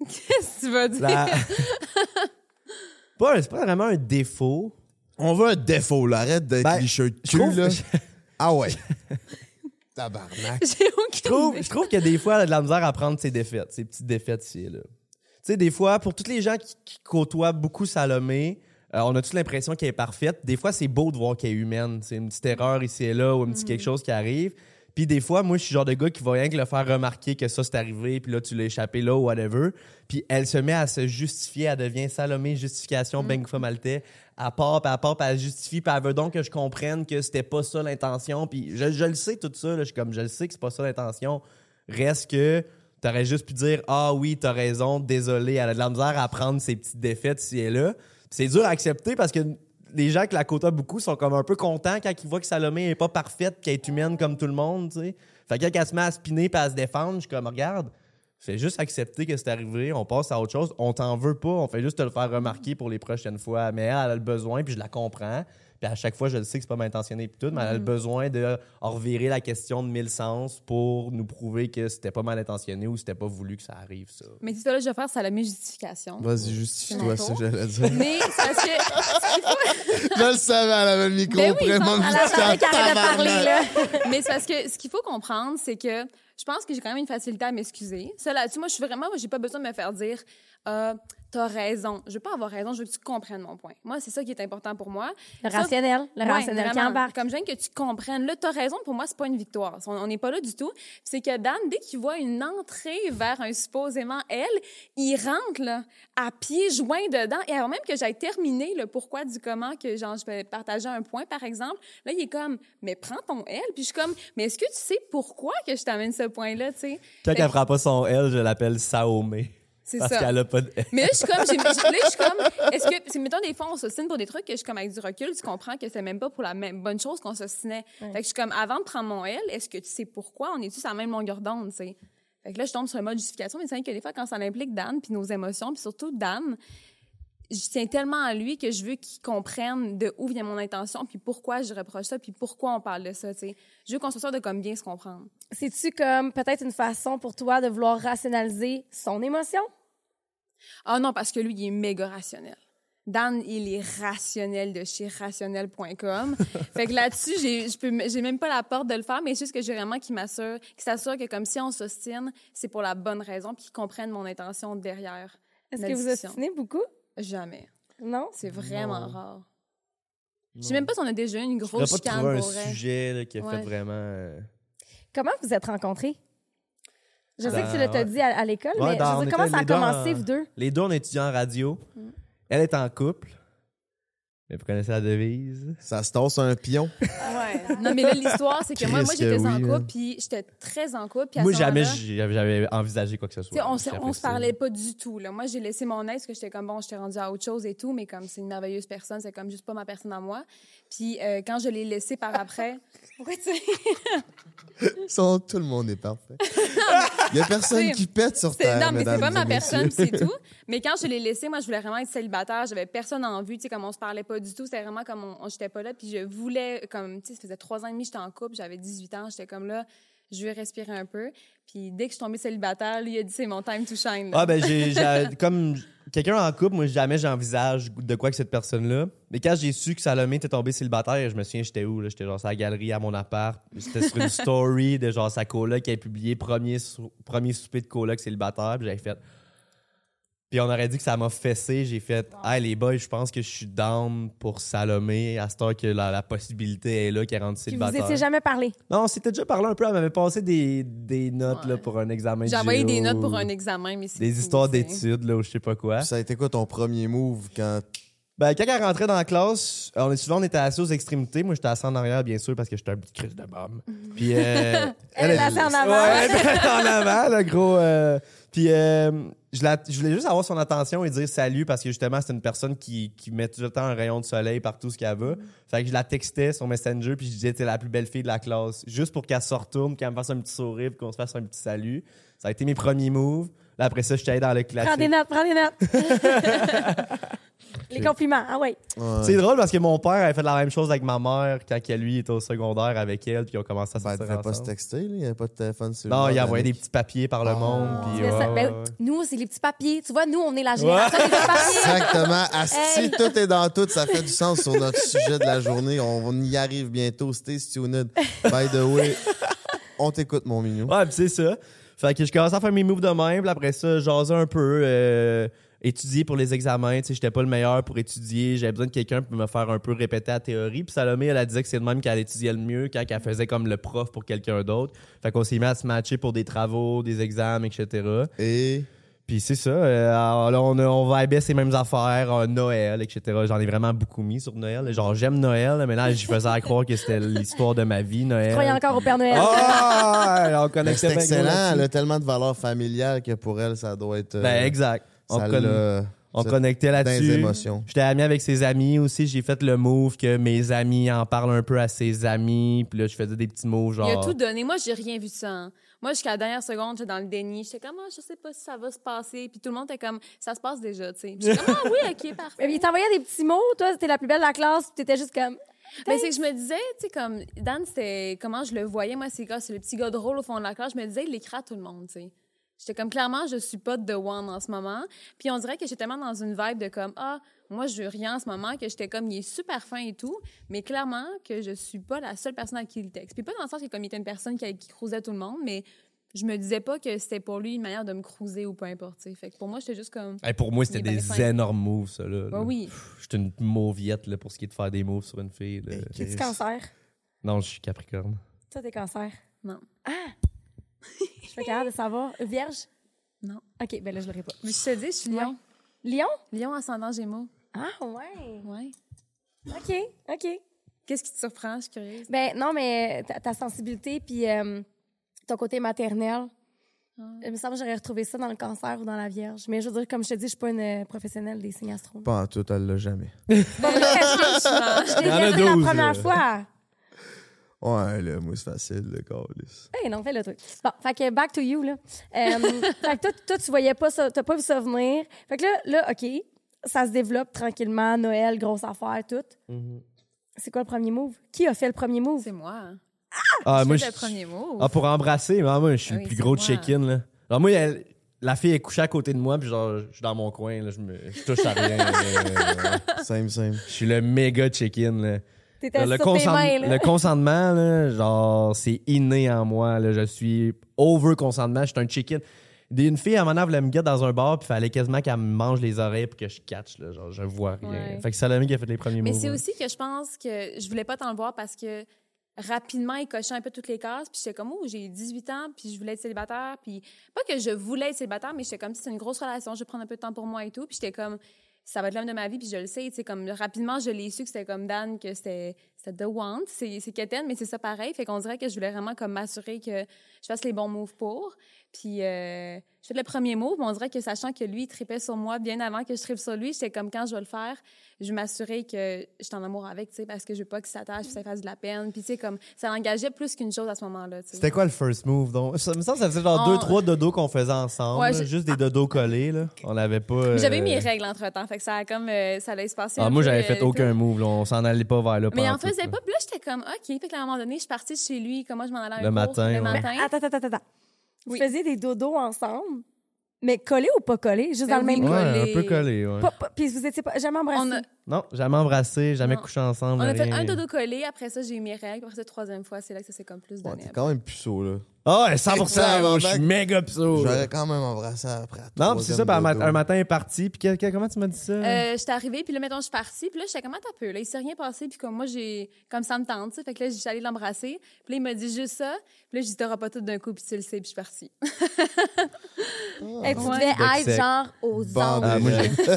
Qu'est-ce que tu vas dire? la- pas, c'est pas vraiment un défaut. On veut un défaut, là. Arrête d'être Ben, licheux de Je cul, trouve, là. je Ah ouais. Tabarnak. J'ai aucune trouve, idée. je trouve qu'il y a des fois elle a de la misère à prendre ses défaites, ses petites défaites ici et là. Tu sais, des fois, pour tous les gens qui, qui côtoient beaucoup Salomé, euh, on a tous l'impression qu'elle est parfaite. Des fois, c'est beau de voir qu'elle est humaine. C'est une petite erreur ici et là ou un petit quelque chose qui arrive. Puis des fois, moi, je suis le genre de gars qui va rien que le faire remarquer que ça, c'est arrivé, puis là, tu l'as échappé là ou whatever. Puis elle se met à se justifier, elle devient Salomé, justification, ben maltais. Elle part, puis elle part, elle justifie, puis elle veut donc que je comprenne que c'était pas ça l'intention. Puis je, le sais, tout ça, là, je suis comme, je le sais que c'est pas ça l'intention. Reste que t'aurais juste pu dire, ah oui, t'as raison, désolé, elle a de la misère à prendre ses petites défaites ici et là. Puis c'est dur à accepter parce que les gens qui la côtoient beaucoup sont comme un peu contents quand ils voient que Salomé est pas parfaite, qu'elle est humaine comme tout le monde, tu sais. Fait que quand elle se met à spinner et à se défendre, je suis comme, regarde, fais juste accepter que c'est arrivé, on passe à autre chose, on t'en veut pas, on fait juste te le faire remarquer pour les prochaines fois. Mais elle, elle a le besoin, puis je la comprends. Puis à chaque fois, je le sais que c'est pas mal intentionné puis tout, mais elle a le besoin de revirer la question de mille sens pour nous prouver que c'était pas mal intentionné ou c'était pas voulu que ça arrive, ça. Mais dis-toi, là, je vais faire ça la mes justification. Vas-y, justifie-toi, ça, j'allais dire. Mais c'est parce que Je le savais, elle avait le micro Ben oui, de parler, là. Mais c'est parce que ce qu'il faut comprendre, c'est que je pense que j'ai quand même une facilité à m'excuser. Ça là-dessus, moi, je suis vraiment, moi, j'ai pas besoin de me faire dire, euh, t'as raison. Je veux pas avoir raison, je veux que tu comprennes mon point. Moi, c'est ça qui est important pour moi. Le Ça, rationnel, le Ouais, rationnel qui vraiment. embarque. Comme viens que tu comprennes. Là, t'as raison, pour moi, c'est pas une victoire. On n'est pas là du tout. C'est que Dan, dès qu'il voit une entrée vers un supposément elle, il rentre, là, à pieds joints dedans. Et avant même que j'aille terminer le pourquoi du comment que, genre, je vais partager un point, par exemple, là, il est comme, mais prends ton elle. Puis je suis comme, mais est-ce que tu sais pourquoi que je t'amène ce point-là, tu sais? Quand Fait elle prend pas son L, je l'appelle Saomé. C'est Parce ça. qu'elle a pas de L. Mais là, je suis comme, j'ai- là, je suis comme, est-ce que, c'est, mettons, des fois, on s'ostine pour des trucs que je suis comme, avec du recul, tu comprends que c'est même pas pour la même bonne chose qu'on s'ostinait. Fait que je suis comme, avant de prendre mon L, est-ce que tu sais pourquoi? On est-tu sur la même longueur d'onde, tu sais? Fait que là, je tombe sur le mode justification, mais c'est vrai que des fois, quand ça implique Dan, puis nos émotions, puis surtout Dan, je tiens tellement à lui que je veux qu'il comprenne de où vient mon intention, puis pourquoi je reproche ça, puis pourquoi on parle de ça, tu sais. Je veux qu'on soit sûr de comme bien se comprendre. C'est-tu comme peut-être une façon pour toi de vouloir rationaliser son émotion? Ah non, parce que lui, il est méga rationnel. Dan, il est rationnel de chez rationnel.com. fait que là-dessus, j'ai, je peux, j'ai même pas la porte de le faire, mais c'est juste que j'ai vraiment qu'il m'assure, qu'il s'assure que comme si on s'ostine, c'est pour la bonne raison, puis qu'il comprenne mon intention derrière. Est-ce que vous discussion. ostinez beaucoup? Jamais. Non? C'est vraiment Non. rare. Je sais même pas si on a déjà eu une Je grosse pourrais pas chicane trouver un pour vrai. sujet là, qui a Ouais. fait vraiment. euh, Comment vous êtes rencontrés? Je sais que tu Dans- l'as dit à, à l'école, Ouais, mais dans- je veux on dire, comment était ça a les deux en- commencé, vous deux? Les deux, on est étudiants en radio. Mm. Elle est en couple. Mais vous connaissez la devise? Ça se tasse un pion. Ouais. Non, mais là, l'histoire, c'est que moi, j'étais en oui, couple, hein. puis j'étais très en couple. Moi, jamais j'avais envisagé quoi que ce Tu sais, soit. on, se, on se parlait pas du tout. Là. Moi, j'ai laissé mon ex, parce que j'étais comme, bon, j'étais rendue à autre chose et tout, mais comme c'est une merveilleuse personne, c'est comme juste pas ma personne à moi. Puis euh, quand je l'ai laissé par après... Pourquoi tu Ils sont- tout le monde est parfait. Il y a personne qui pète sur terre, Non, mais c'est pas ma personne, c'est tout. Mais quand je l'ai laissé, moi, je voulais vraiment être célibataire. J'avais personne en vue, tu sais, comme on se parlait pas du tout. C'était vraiment comme on, on- j'étais pas là. Puis je voulais, comme, tu sais, ça faisait trois ans et demi que j'étais en couple. J'avais 18 ans. J'étais comme là, je vais respirer un peu. Puis dès que je suis tombée célibataire, lui, il a dit, c'est mon time to shine. là. Ah, ben, j'ai. Comme quelqu'un en couple, moi, jamais j'envisage de quoi que cette personne-là. Mais quand j'ai su que Salomé était tombée célibataire, je me souviens, j'étais où, là? J'étais genre la galerie à mon appart. C'était sur une story de genre sa coloc qui avait publié premier, sou- premier souper de coloc célibataire. Puis j'avais fait. Puis on aurait dit que ça m'a fessé. J'ai fait, hey les boys, je pense que je suis down pour Salomé à cette heure que la, la possibilité est là, qu'elle est rendue Puis vous célibataire. étiez jamais parlé. Non, on s'était déjà parlé un peu. Elle m'avait passé des, des notes Ouais. là, pour un examen J'ai envoyé des notes pour un examen, mais c'est Des histoires d'études, là, ou je sais pas quoi. Ça a été quoi ton premier move quand. Ben, quand elle rentrait dans la classe, on est souvent on était assis aux extrémités. Moi, j'étais assis en arrière, bien sûr, parce que j'étais un petit Chris de bombe. Puis euh, Elle est assise en avant. Ouais, elle était en avant, le gros. euh, puis euh, je, la- je voulais juste avoir son attention et dire salut parce que justement, c'est une personne qui, qui met tout le temps un rayon de soleil partout ce qu'elle va. Fait que je la textais sur Messenger puis je disais, t'es la plus belle fille de la classe. Juste pour qu'elle se retourne, qu'elle me fasse un petit sourire qu'on se fasse un petit salut. Ça a été mes premiers moves. Là, après ça, je suis allé dans le classique. Prends des notes, prends des notes. Les compliments, ah ouais. Ouais. C'est drôle parce que mon père avait fait la même chose avec ma mère quand lui était au secondaire avec elle puis ils ont commencé à tu fais pas se texter, là. Il n'y avait pas de téléphone sur Non, il envoyait des petits papiers par le Ah. monde. Puis, ça. Ben, nous, c'est les petits papiers. Tu vois, nous, on est la génération des petits papiers. Exactement. Asti, Hey. tout est dans tout. Ça fait du sens sur notre sujet de la journée. On, on y arrive bientôt. Stay tuned. By the way, on t'écoute, mon mignon. Ouais, puis c'est ça. Fait que je commençais à faire mes moves de même, puis après ça, jaser un peu, euh, étudier pour les examens. Tu sais, j'étais pas le meilleur pour étudier. J'avais besoin de quelqu'un pour me faire un peu répéter la théorie. Puis Salomé, elle a disait que c'est de même qu'elle étudiait le mieux quand elle faisait comme le prof pour quelqu'un d'autre. Fait qu'on s'est mis à se matcher pour des travaux, des examens, etc. Et? Puis c'est ça. euh, alors là, on, a, on vibait ces mêmes affaires, euh, Noël, etc. J'en ai vraiment beaucoup mis sur Noël. Genre, j'aime Noël, mais là, je faisais à croire que c'était l'histoire de ma vie, Noël. Je croyais encore au Père Noël? Ah! on Ben, connectait c'est excellent. Elle a tellement de valeur familiale que pour elle, ça doit être. euh, Ben, exact. On, ça con- on connectait dans là-dessus. les émotions. J'étais ami avec ses amis aussi. J'ai fait le move que mes amis en parlent un peu à ses amis. Puis là, je faisais des petits moves genre. Il a tout donné. Moi, j'ai rien vu de ça. hein. Moi, jusqu'à la dernière seconde, j'étais dans le déni. J'étais comme, Ah, je sais pas si ça va se passer. Puis tout le monde était comme, ça se passe déjà, tu sais. Puis J'étais comme, ah oui, OK, Mais parfait. il t'envoyait des petits mots. Toi, c'était la plus belle de la classe. puis T'étais juste comme. Mais c'est que je me disais, tu sais, comme, Dan, c'était comment je le voyais. Moi, c'est le petit gars drôle au fond de la classe. Je me disais, il l'écrit à tout le monde, tu sais. J'étais comme, clairement, je suis pas The One en ce moment. Puis on dirait que j'étais tellement dans une vibe de comme, ah, moi, je veux rien en ce moment, que j'étais comme, il est super fin et tout. Mais clairement, que je suis pas la seule personne à qui il texte. Puis pas dans le sens que comme il était une personne qui, qui cruisait tout le monde, mais je me disais pas que c'était pour lui une manière de me cruiser ou peu importe, tu sais. Fait que pour moi, j'étais juste comme, Hey, pour moi, c'était des fin. énormes moves, ça. Là, là. oui. J'étais une mauviette là, pour ce qui est de faire des moves sur une fille. T'es-tu cancer? Non, je suis Capricorne. Toi, t'es cancer? Non. Je suis pas capable de savoir. Vierge? Non. OK, ben là, je l'aurais pas. Mais je te dis, je suis lion. Lion? Lion ascendant Gémeaux. Ah, ouais. Ouais. OK, OK. Qu'est-ce qui te surprend? Je suis curieuse. Ben non, mais ta, ta sensibilité puis euh, ton côté maternel, Ah. il me semble que j'aurais retrouvé ça dans le cancer ou dans la Vierge. Mais je veux dire, comme je te dis, je suis pas une euh, professionnelle des signes astro. Pas en tout, elle l'a jamais. Bon, je dit la 12, première fois. Ouais, là, moi, c'est facile, le câlisse. Hey, non, fais le truc. Bon, fait que back to you, là. Euh, fait que toi, toi, tu voyais pas ça, t'as pas vu ça venir. Fait que là, là, OK, ça se développe tranquillement, Noël, grosse affaire, tout. C'est quoi le premier move? Qui a fait le premier move? C'est moi. Ah, je moi, je- le premier mot. Ah, pour embrasser, mais moi, je suis Ah le plus gros de check-in. Là. Alors, moi, elle- la fille est couchée à côté de moi, puis genre, je suis dans mon coin, là, je, me, je touche à rien. Euh, Simple, simple. je suis le méga check-in. Là. T'étais le, consent- consentement, là, genre, c'est inné en moi. Là. Je suis over consentement. Je suis un chicken. Une fille, à un moment donné, elle voulait me guetter dans un bar, puis fallait quasiment qu'elle me mange les oreilles pour que je catch. Là. Genre, je vois rien. Ouais. Fait que c'est Salomé qui a fait les premiers Mais mots. c'est là. aussi que je pense que je voulais pas t'en le voir parce que rapidement, il cochait un peu toutes les cases. Puis j'étais comme, oh, j'ai 18 ans, puis je voulais être célibataire. Puis pas que je voulais être célibataire, mais j'étais comme, c'est une grosse relation, je vais prendre un peu de temps pour moi et tout. Puis j'étais comme, ça va être l'homme de ma vie, puis je le sais. Tu comme rapidement, je l'ai su que c'était comme Dan, que c'était c'était The Want. C'est c'est quétaine, mais c'est ça pareil. Fait qu'on dirait que je voulais vraiment comme m'assurer que je fasse les bons moves pour. Puis euh, je fais le premier move, mais on dirait que sachant que lui, il tripait sur moi bien avant que je tripe sur lui, j'étais comme quand je vais le faire, je vais m'assurer que je suis en amour avec, tu sais, parce que je veux pas qu'il s'attache, puis ça fasse de la peine. Puis tu sais, comme ça l'engageait plus qu'une chose à ce moment-là. C'était quoi le first move? Donc? Ça me semble que ça faisait genre On- deux, trois dodos qu'on faisait ensemble. Ouais, juste des dodos collés. Là. On n'avait pas. Mais J'avais euh, mes règles entre-temps, fait que ça a comme, euh, ça allait se passer Ah, moi, j'avais euh, fait tout. aucun move. là. On s'en allait pas vers là. Mais en pantoute, faisait pas. Puis là, j'étais comme, OK. Fait qu'à un moment donné, je suis partie de chez lui. Comment je m'en allais à un Le cours, matin, Le ouais. matin? Attends, attends, attends, attends. Vous faisiez des dodos ensemble, mais collés ou pas collés? Juste Ben dans le oui, même Ouais, lit? un collé. peu collé, ouais. Puis vous étiez pas jamais embrassés? Non, jamais embrassé, jamais Non. couché ensemble. on a fait rien. un dodo collé. Après ça, j'ai eu mes règles. Après ça, troisième fois, c'est là que ça s'est comme plus Ouais, donné. t'es quand même puceau, là. Ah, ouais, 100%, Excellent, je suis méga psou. J'aurais quand même embrassé après. Non, puis c'est ça, puis un, mat- dodo. un matin, il est parti. Puis que- que- comment tu m'as dit ça? Euh, j'étais arrivée, puis là, mettons, je suis partie, puis là, j'étais comme, attends un peu, là, il s'est rien passé, puis comme moi, j'ai, comme ça me tente, tu sais, fait que là, j'étais allée l'embrasser, puis là, il m'a dit juste ça, puis là, j'ai dit, t'auras pas tout d'un coup, puis tu le sais, puis je suis partie. Hey, tu Ouais. devais Bec être sec. genre aux Bandé. anges. Ah, moi, j'ai. Tu sais,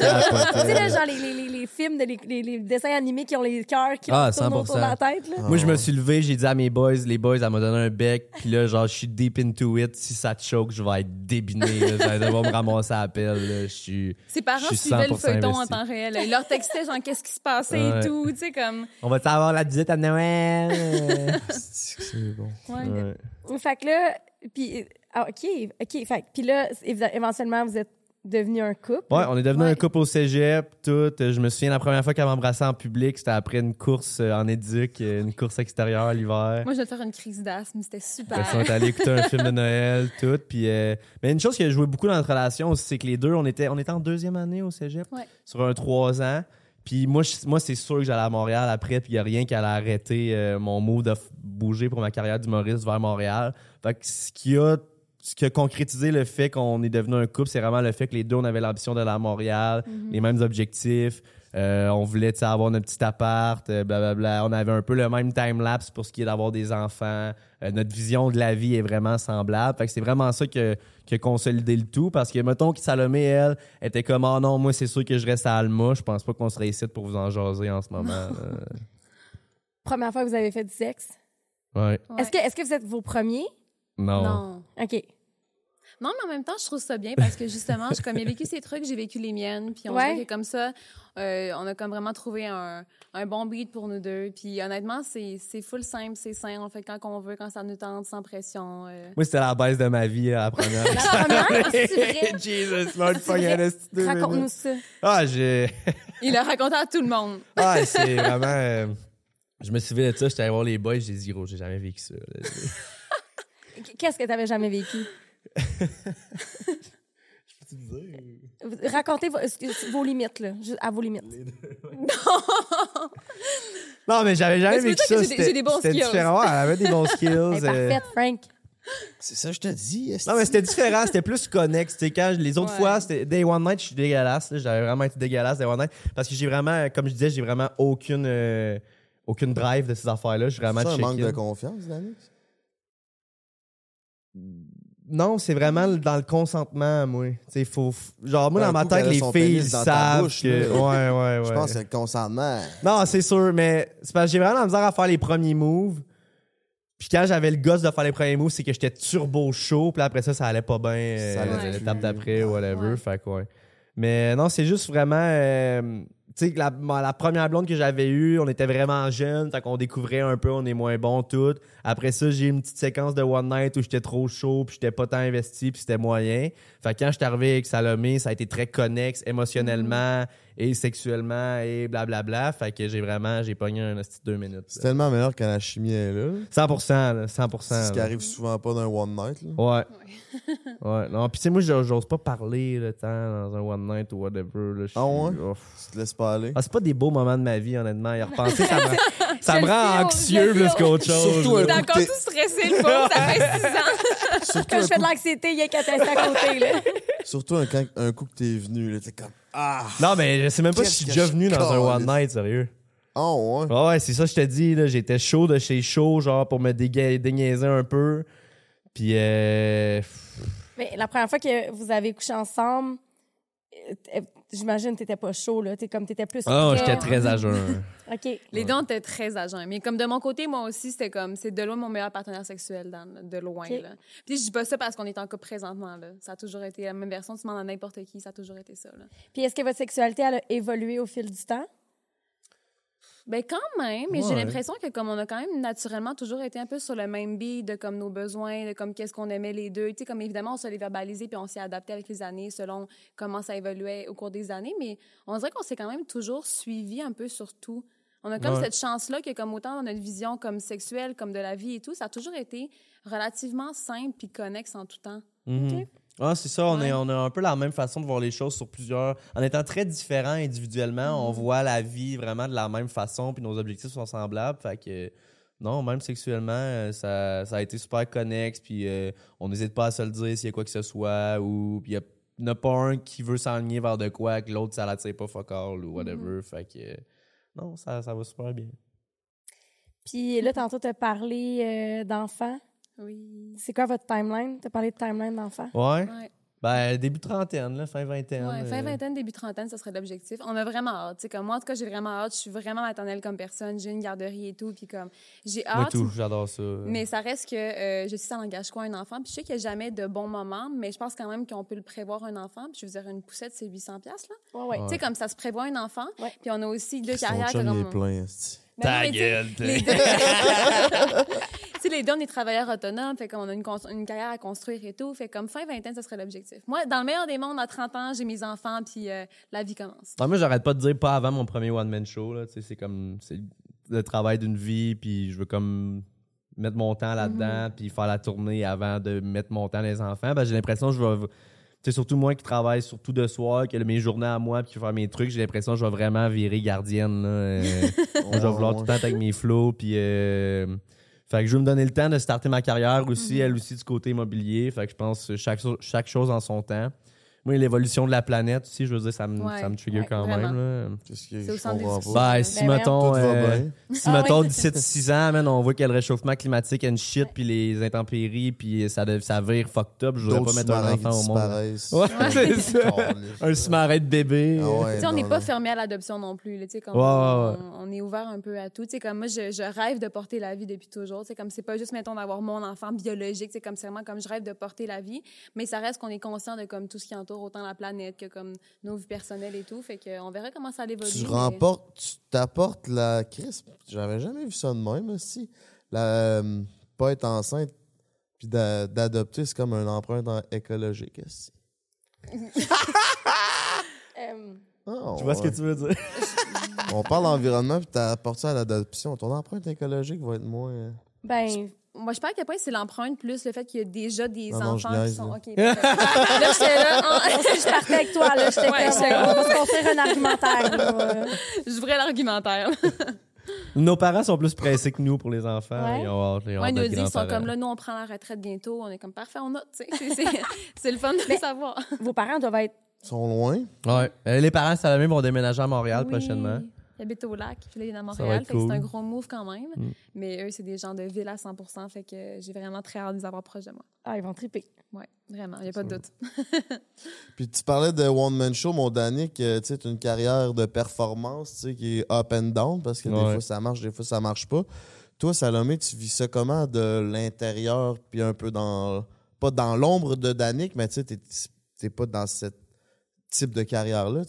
là, genre les, les, les, les films, de, les, les, les dessins animés qui ont les cœurs qui Ah, tournent autour de 100%. la tête. Là. Moi, je me suis levé, j'ai dit à mes boys, les boys, elle m'a donné un bec, puis là, genre, je suis deep into it. Si ça te choque, je vais être débiné. Je vais devoir me ramasser à la pelle. là. Je suis. Ses parents Je suis suivaient le 100% feuilleton en investi. temps réel. Ils leur textaient, genre, qu'est-ce qui se passait Ouais. et tout. Tu sais, comme. On va avoir la visite à Noël. C'est bon. Ouais. Ouais. Fait que là, puis, ah, OK, OK. Fait que- puis là, éventuellement, vous êtes devenu un couple. Ouais, on est devenu Ouais. un couple au cégep, tout. Je me souviens la première fois qu'elle m'embrassait en public, c'était après une course euh, en éduc, euh, une course extérieure l'hiver. Moi, je vais te faire une crise d'asthme. C'était super. On est allé écouter un film de Noël, tout. Puis, euh, mais une chose qui a joué beaucoup dans notre relation aussi, c'est que les deux, on était, on était en deuxième année au cégep, Ouais. sur un trois ans. Puis moi, je- moi c'est sûr que j'allais à Montréal après, puis il n'y a rien qui allait arrêter euh, mon mot de bouger pour ma carrière d'humoriste vers Montréal. Fait que ce qui a ce qui a concrétisé le fait qu'on est devenu un couple, c'est vraiment le fait que les deux, on avait l'ambition d'aller à Montréal, les mêmes objectifs. Euh, on voulait avoir notre petit appart, euh, blablabla. On avait un peu le même time-lapse pour ce qui est d'avoir des enfants. Euh, notre vision de la vie est vraiment semblable. Fait que c'est vraiment ça que, qui a consolidé le tout. Parce que, mettons que Salomé, elle, était comme, oh non, moi, c'est sûr que je reste à Alma. Je pense pas qu'on serait ici pour vous en jaser en ce moment. Euh, Première fois que vous avez fait du sexe? ouais. Ouais. Est-ce que, est-ce que vous êtes vos premiers? Non. Non. OK. Non, mais en même temps, je trouve ça bien parce que justement, je, comme il a vécu ses trucs, j'ai vécu les miennes. Puis on Ouais. dirait que comme ça, euh, on a comme vraiment trouvé un, un bon beat pour nous deux. Puis honnêtement, c'est c'est full simple, c'est simple. On fait quand on veut, quand ça nous tente, sans pression. euh. Moi, c'était la baisse de ma vie, la première. La première? C'est vrai? Jesus, Lord, a Raconte-nous ça. Ah, j'ai. Il l'a raconté à tout le monde. Ah, c'est vraiment. euh, Je me souviens de ça, j'étais allé voir les boys, j'ai dit, gros, j'ai jamais vécu ça. Qu'est-ce que tu avais jamais vécu? Racontez vos, excuse- vos limites, là? Juste à vos limites. Non, mais j'avais jamais Mais ça ça. que j'ai j'ai bons C'était skills. différent. Ouais, elle avait des bons skills. Elle euh, est parfaite, Frank. C'est ça, je te dis. Non, mais c'était différent, c'était plus connexe. Quand les autres Ouais. fois, c'était Day One Night, je suis dégueulasse. J'avais vraiment été dégueulasse Day One Night. Parce que j'ai vraiment, comme je disais, j'ai vraiment aucune, euh, aucune drive de ces affaires-là. Je suis vraiment C'est un manque de confiance, Dani? Non, c'est vraiment dans le consentement, moi. Tu sais, faut. Genre, moi, dans ma tête, les filles ta savent bouche, que. Ouais, ouais, ouais. Je pense que le consentement. Non, c'est sûr, mais c'est parce que j'ai vraiment la misère à faire les premiers moves. Puis quand j'avais le gosse de faire les premiers moves, c'est que j'étais turbo chaud. Puis après ça, ça allait pas bien. Ça euh, allait l'étape d'après, whatever. Ouais. Fait que ouais. Mais non, c'est juste vraiment. euh, sais, la, la première blonde que j'avais eue, on était vraiment jeunes. Fait qu'on découvrait un peu, on est moins bon tout. Après ça, j'ai eu une petite séquence de One Night où j'étais trop chaud, puis j'étais pas tant investi, puis c'était moyen. Fait que quand je suis arrivé avec Salomé, ça a été très connexe émotionnellement et sexuellement et blablabla. Fait que j'ai vraiment, j'ai pogné un petit deux minutes. C'est tellement meilleur quand la chimie est là. 100%, là, 100%. C'est ce qui arrive souvent pas d'un one night. Là. Ouais. ouais. Non, puis tu sais, moi, j'ose pas parler le temps dans un one night ou whatever. Là, Ah ouais? Ouf. Tu te laisses pas aller? Ah, c'est pas des beaux moments de ma vie, honnêtement. Y repenser, ça me, ça me rend anxieux plus qu'autre chose. Surtout Il un est coup encore tout stressé, le pauvre. Ça fait six ans. Surtout Quand un je fais de l'anxiété, il y a qu'à tester à côté, là. Surtout un, quand- un coup que t'es venu, là, t'es comme Ah! Non, mais je sais même pas si je suis déjà venu dans un calisse. one night, sérieux. Oh, ouais. Ouais, ouais, c'est ça, que je te dis. là, J'étais chaud de chez chaud, genre, pour me déga- déniaiser un peu. Puis, euh, Mais la première fois que vous avez couché ensemble, euh, euh, j'imagine que t'étais pas chaud, là. T'es comme, t'étais plus. oh, j'étais très à jeun. OK. Les deux, on était très agents. Mais comme de mon côté, moi aussi, c'était comme, c'est de loin mon meilleur partenaire sexuel, de loin. Là. Puis je dis pas ça parce qu'on est en couple présentement. Là. Ça a toujours été la même version. Tu demandes à n'importe qui, ça a toujours été ça. Là. Puis est-ce que votre sexualité, elle a évolué au fil du temps? Ben quand même, mais j'ai l'impression que comme on a quand même naturellement toujours été un peu sur le même beat de comme nos besoins, de comme qu'est-ce qu'on aimait les deux. Tu sais, comme évidemment, on se les verbalisé puis on s'est adapté avec les années selon comment ça évoluait au cours des années, mais on dirait qu'on s'est quand même toujours suivi un peu sur tout. On a comme Ouais. cette chance-là que comme autant dans notre vision comme sexuelle, comme de la vie et tout, ça a toujours été relativement simple puis connexe en tout temps. Mhm. Ah, c'est ça, on, Ouais. est, on a un peu la même façon de voir les choses sur plusieurs. En étant très différents individuellement, on voit la vie vraiment de la même façon, puis nos objectifs sont semblables. Fait que, non, même sexuellement, euh, ça, ça a été super connexe, puis euh, on n'hésite pas à se le dire s'il y a quoi que ce soit, ou il y a, pas un qui veut s'enligner vers de quoi, que l'autre, ça l'attire pas fuck all, ou whatever. Fait que, non, ça, ça va super bien. Puis là, tantôt, t'as parlé euh, d'enfants. Oui. C'est quoi votre timeline? T'as parlé de timeline d'enfants? Ouais. Ouais. Ben, début trentaine, là, fin vingtaine. Ouais, fin euh, vingtaine, début trentaine, ça serait l'objectif. On a vraiment hâte. Tu sais, comme moi, en tout cas, j'ai vraiment hâte. Je suis vraiment maternelle comme personne. J'ai une garderie et tout. Puis comme, j'ai Moi, hâte. tout, j'adore ça. Mais ça reste que euh, je sais ça n'engage quoi un enfant. Puis je sais qu'il n'y a jamais de bon moment, mais je pense quand même qu'on peut le prévoir un enfant. Puis je veux dire, une poussette, c'est 800 pièces là. Ouais, ouais. Tu sais, comme ça se prévoit un enfant. Ouais. Puis on a aussi deux Son carrières. chum, comme... il est plein. Ben Ta tu gueule, t'es- les deux... Les deux, on est travailleurs autonomes, fait qu'on a une, carrière à construire et tout. Fait comme fin vingtaine, ça serait l'objectif. Moi, dans le meilleur des mondes, à 30 ans, j'ai mes enfants, puis euh, la vie commence. Non, moi, j'arrête pas de dire pas avant mon premier one-man show. Là. Tu sais, C'est comme c'est le travail d'une vie, puis je veux comme mettre mon temps là-dedans, puis faire la tournée avant de mettre mon temps les enfants. Ben, j'ai l'impression que je vais. C'est surtout moi qui travaille surtout de soir, qui a mes journées à moi, puis qui fait mes trucs. J'ai l'impression que je vais vraiment virer gardienne. Là. Euh, je vais vouloir tout le temps être avec mes flots, puis. euh, Fait que je veux me donner le temps de starter ma carrière aussi, elle aussi du côté immobilier. Fait que je pense que chaque, chaque chose en son temps. Moi, l'évolution de la planète aussi, je veux dire, ça me, Ouais, ça me trigger ouais, quand vraiment. même. là. Qu'est-ce que C'est au je comprends pas? Ben, Ben, si, voyons. mettons, euh, si, Ah mettons, oui. 17-6 ans, man, on voit que le réchauffement climatique and shit, puis les intempéries, puis ça, dev- ça vire fucked up, je voudrais pas mettre un enfant au monde. Ouais, c'est ça. Un sous-marin de bébé. Ah on n'est pas non. fermé à l'adoption non plus. là, Tu sais, comme Ouais, on, ouais, ouais. on est ouvert un peu à tout. Tu sais, comme moi, je, je rêve de porter la vie depuis toujours. Tu sais, comme c'est pas juste, mettons, d'avoir mon enfant biologique. C'est comme c'est vraiment comme je rêve de porter la vie. Mais ça reste qu'on est conscient de comme tout ce qui entoure autant la planète que comme nos vies personnelles et tout. Fait qu'on verra comment ça évolue. Tu mais- remportes, tu t'apportes la crise. J'avais jamais vu ça de même aussi. La, euh, pas être enceinte puis d'a- d'adopter, c'est comme un empreinte écologique. esti. Euh, Ah, Tu vois ce que tu veux dire? On parle d'environnement puis t'apportes ça à l'adoption. Ton empreinte écologique va être moins. ben, Moi, je sais pas à quel point c'est l'empreinte plus le fait qu'il y a déjà des Non, non, je enfants qui sont. là. OK. là, j'étais là. je partais avec toi, là. J'étais Ouais, comme, on va se construire un argumentaire. là. J'ouvrais l'argumentaire. Nos parents sont plus pressés que nous pour les enfants. Ouais. Ils ont hâte, ils ont Ouais, hâte ils nous d'être disent, ils sont comme là, nous, on prend la retraite bientôt. On est comme parfait, on note, tu sais. C'est- le fun de le savoir. Vos parents doivent être. sont loin. Ouais. Euh, les parents Salamé vont déménager à Montréal Oui. prochainement. Ils habitent au lac, puis là, il est à Montréal. que c'est cool. un gros move quand même. Mm. Mais eux, c'est des gens de ville à 100 Fait que j'ai vraiment très hâte de les avoir proches de moi. Ah, ils vont triper. Ouais, vraiment, il n'y a pas de doute. Puis tu parlais de One Man Show, mon Danick, euh, tu sais, une carrière de performance, tu sais, qui est up and down parce que des fois ça marche, des fois ça marche pas. Toi, Salomé, tu vis ça comment de l'intérieur, puis un peu dans. Pas dans l'ombre de Danick, mais tu sais, t'es- pas dans ce type de carrière-là?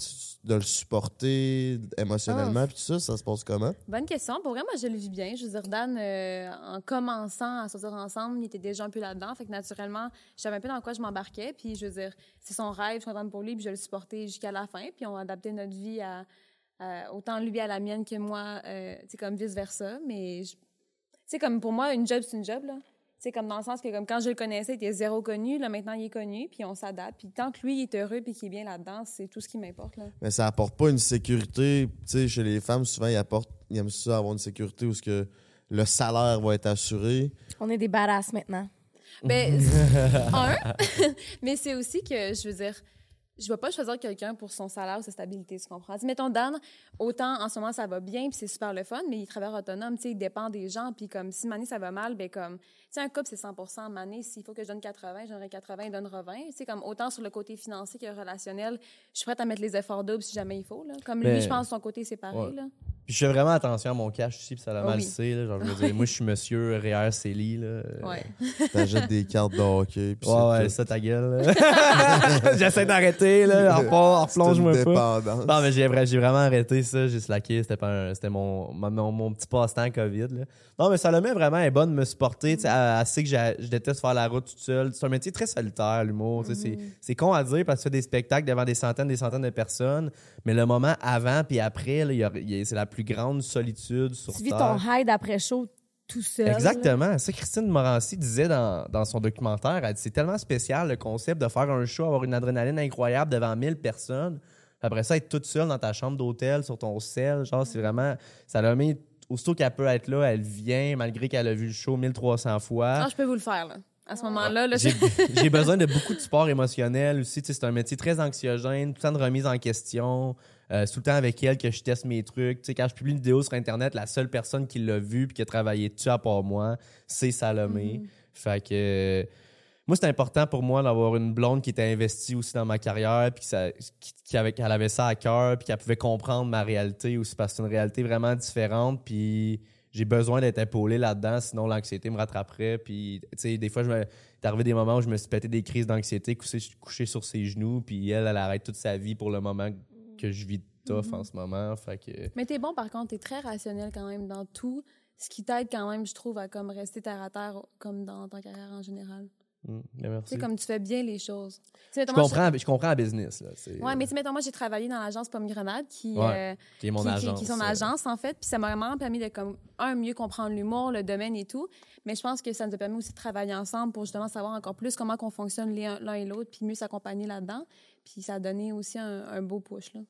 De le supporter émotionnellement, Ah. puis tout ça, ça se passe comment? Bonne question. Pour vrai, moi, je le vis bien. Je veux dire, Dan, euh, en commençant à sortir ensemble, il était déjà un peu là-dedans. Fait que naturellement, je savais un peu dans quoi je m'embarquais. Puis, je veux dire, c'est son rêve, je suis contente pour lui, puis je le supportais jusqu'à la fin. Puis, on a adapté notre vie à, à- autant lui à la mienne que moi, euh, tu sais, comme vice-versa. Mais, tu sais, comme pour moi, une job, c'est une job, là. Tu sais, comme dans le sens que, comme quand je le connaissais, il était zéro connu. Là, maintenant, il est connu, puis on s'adapte. Puis, tant que lui, il est heureux, puis qu'il est bien là-dedans, c'est tout ce qui m'importe, là. Mais ça apporte pas une sécurité. Tu sais, chez les femmes, souvent, ils, apportent, ils aiment ça avoir une sécurité où ce que le salaire va être assuré. On est des badass maintenant. Ben, un, mais c'est aussi que, je veux dire, je vais pas choisir quelqu'un pour son salaire ou sa stabilité, tu comprends? Dis, mettons, Dan, autant en ce moment ça va bien, puis c'est super le fun, mais il travaille autonome, tu sais, il dépend des gens, puis comme si Mané ça va mal, ben comme, tu sais, un couple c'est 100% Mané, s'il faut que je donne 80, je donnerai 80, il donnera 20, tu sais, comme autant sur le côté financier que relationnel, je suis prête à mettre les efforts doubles si jamais il faut, là. Comme Mais- lui, je pense, son côté séparé, Ouais. là. Puis je fais vraiment attention à mon cash aussi, puis ça l'a Ah mal oui. c'est, là. Genre, je veux dire, moi, je suis monsieur Réal Célie, là. Ouais. T'achètes des cartes de hockey. puis Ouais, c'est ouais, ça, ta gueule. J'essaie d'arrêter, là. C'est replonge-moi pas. Non, mais j'ai vra- j'ai vraiment arrêté ça. J'ai slacké. C'était pas un- c'était mon, mon, mon- petit passe-temps COVID. Là. Non, mais Salomé vraiment est bonne de me supporter. Tu sais, Elle, elle sait que je déteste faire la route toute seule. C'est un métier très solitaire, l'humour. tu sais, c'est- C'est con à dire parce que tu fais des spectacles devant des centaines des centaines de personnes. Mais le moment avant puis après, là, il y a- il y a- c'est la plus grande solitude sur Tu vis Terre. ton hide après show tout seul. Exactement. Ça, Christine Morancy disait dans, dans son documentaire, elle dit c'est tellement spécial le concept de faire un show, avoir une adrénaline incroyable devant 1000 personnes. Après ça, être toute seule dans ta chambre d'hôtel, sur ton sel, genre, c'est vraiment. Ça l'a mis. Aussitôt qu'elle peut être là, elle vient, malgré qu'elle a vu le show 1300 fois. Ah, je peux vous le faire, là. À ce moment-là, là, J'ai besoin de beaucoup de support émotionnel aussi. Tu sais, c'est un métier très anxiogène, tout le temps de remise en question. Euh, tout le temps avec elle que je teste mes trucs. Tu sais, quand je publie une vidéo sur Internet, la seule personne qui l'a vue puis qui a travaillé dessus à part moi, c'est Salomé. Fait que. moi, c'est important pour moi d'avoir une blonde qui était investie aussi dans ma carrière, puis ça- qui, qui avait, qu'elle avait ça à cœur, puis qu'elle pouvait comprendre ma réalité aussi, parce que c'est une réalité vraiment différente, puis j'ai besoin d'être épaulé là-dedans, sinon l'anxiété me rattraperait. Puis, tu sais, des fois, je me, arrivé des moments où je me suis pété des crises d'anxiété, couché, couché sur ses genoux, puis elle, elle arrête toute sa vie pour le moment que je vis tough en ce moment. Fait que. Mais t'es bon, par contre, t'es très rationnel quand même dans tout, ce qui t'aide quand même, je trouve, à comme rester terre à terre, comme dans ta carrière en général. Mm, Tu merci. sais, comme tu fais bien les choses. Tu Je comprends, je comprends la business. Là, c'est- Ouais, mais tu sais, mettons, moi, j'ai travaillé dans l'agence Pomme Grenade, qui, Ouais, euh, qui est mon qui, agence. qui est son euh, agence, en fait. Puis ça m'a vraiment permis de, comme, un, mieux comprendre l'humour, le domaine et tout. Mais je pense que ça nous a permis aussi de travailler ensemble pour justement savoir encore plus comment qu'on fonctionne l'un et l'autre, puis mieux s'accompagner là-dedans. Puis ça a donné aussi un, un beau push, là.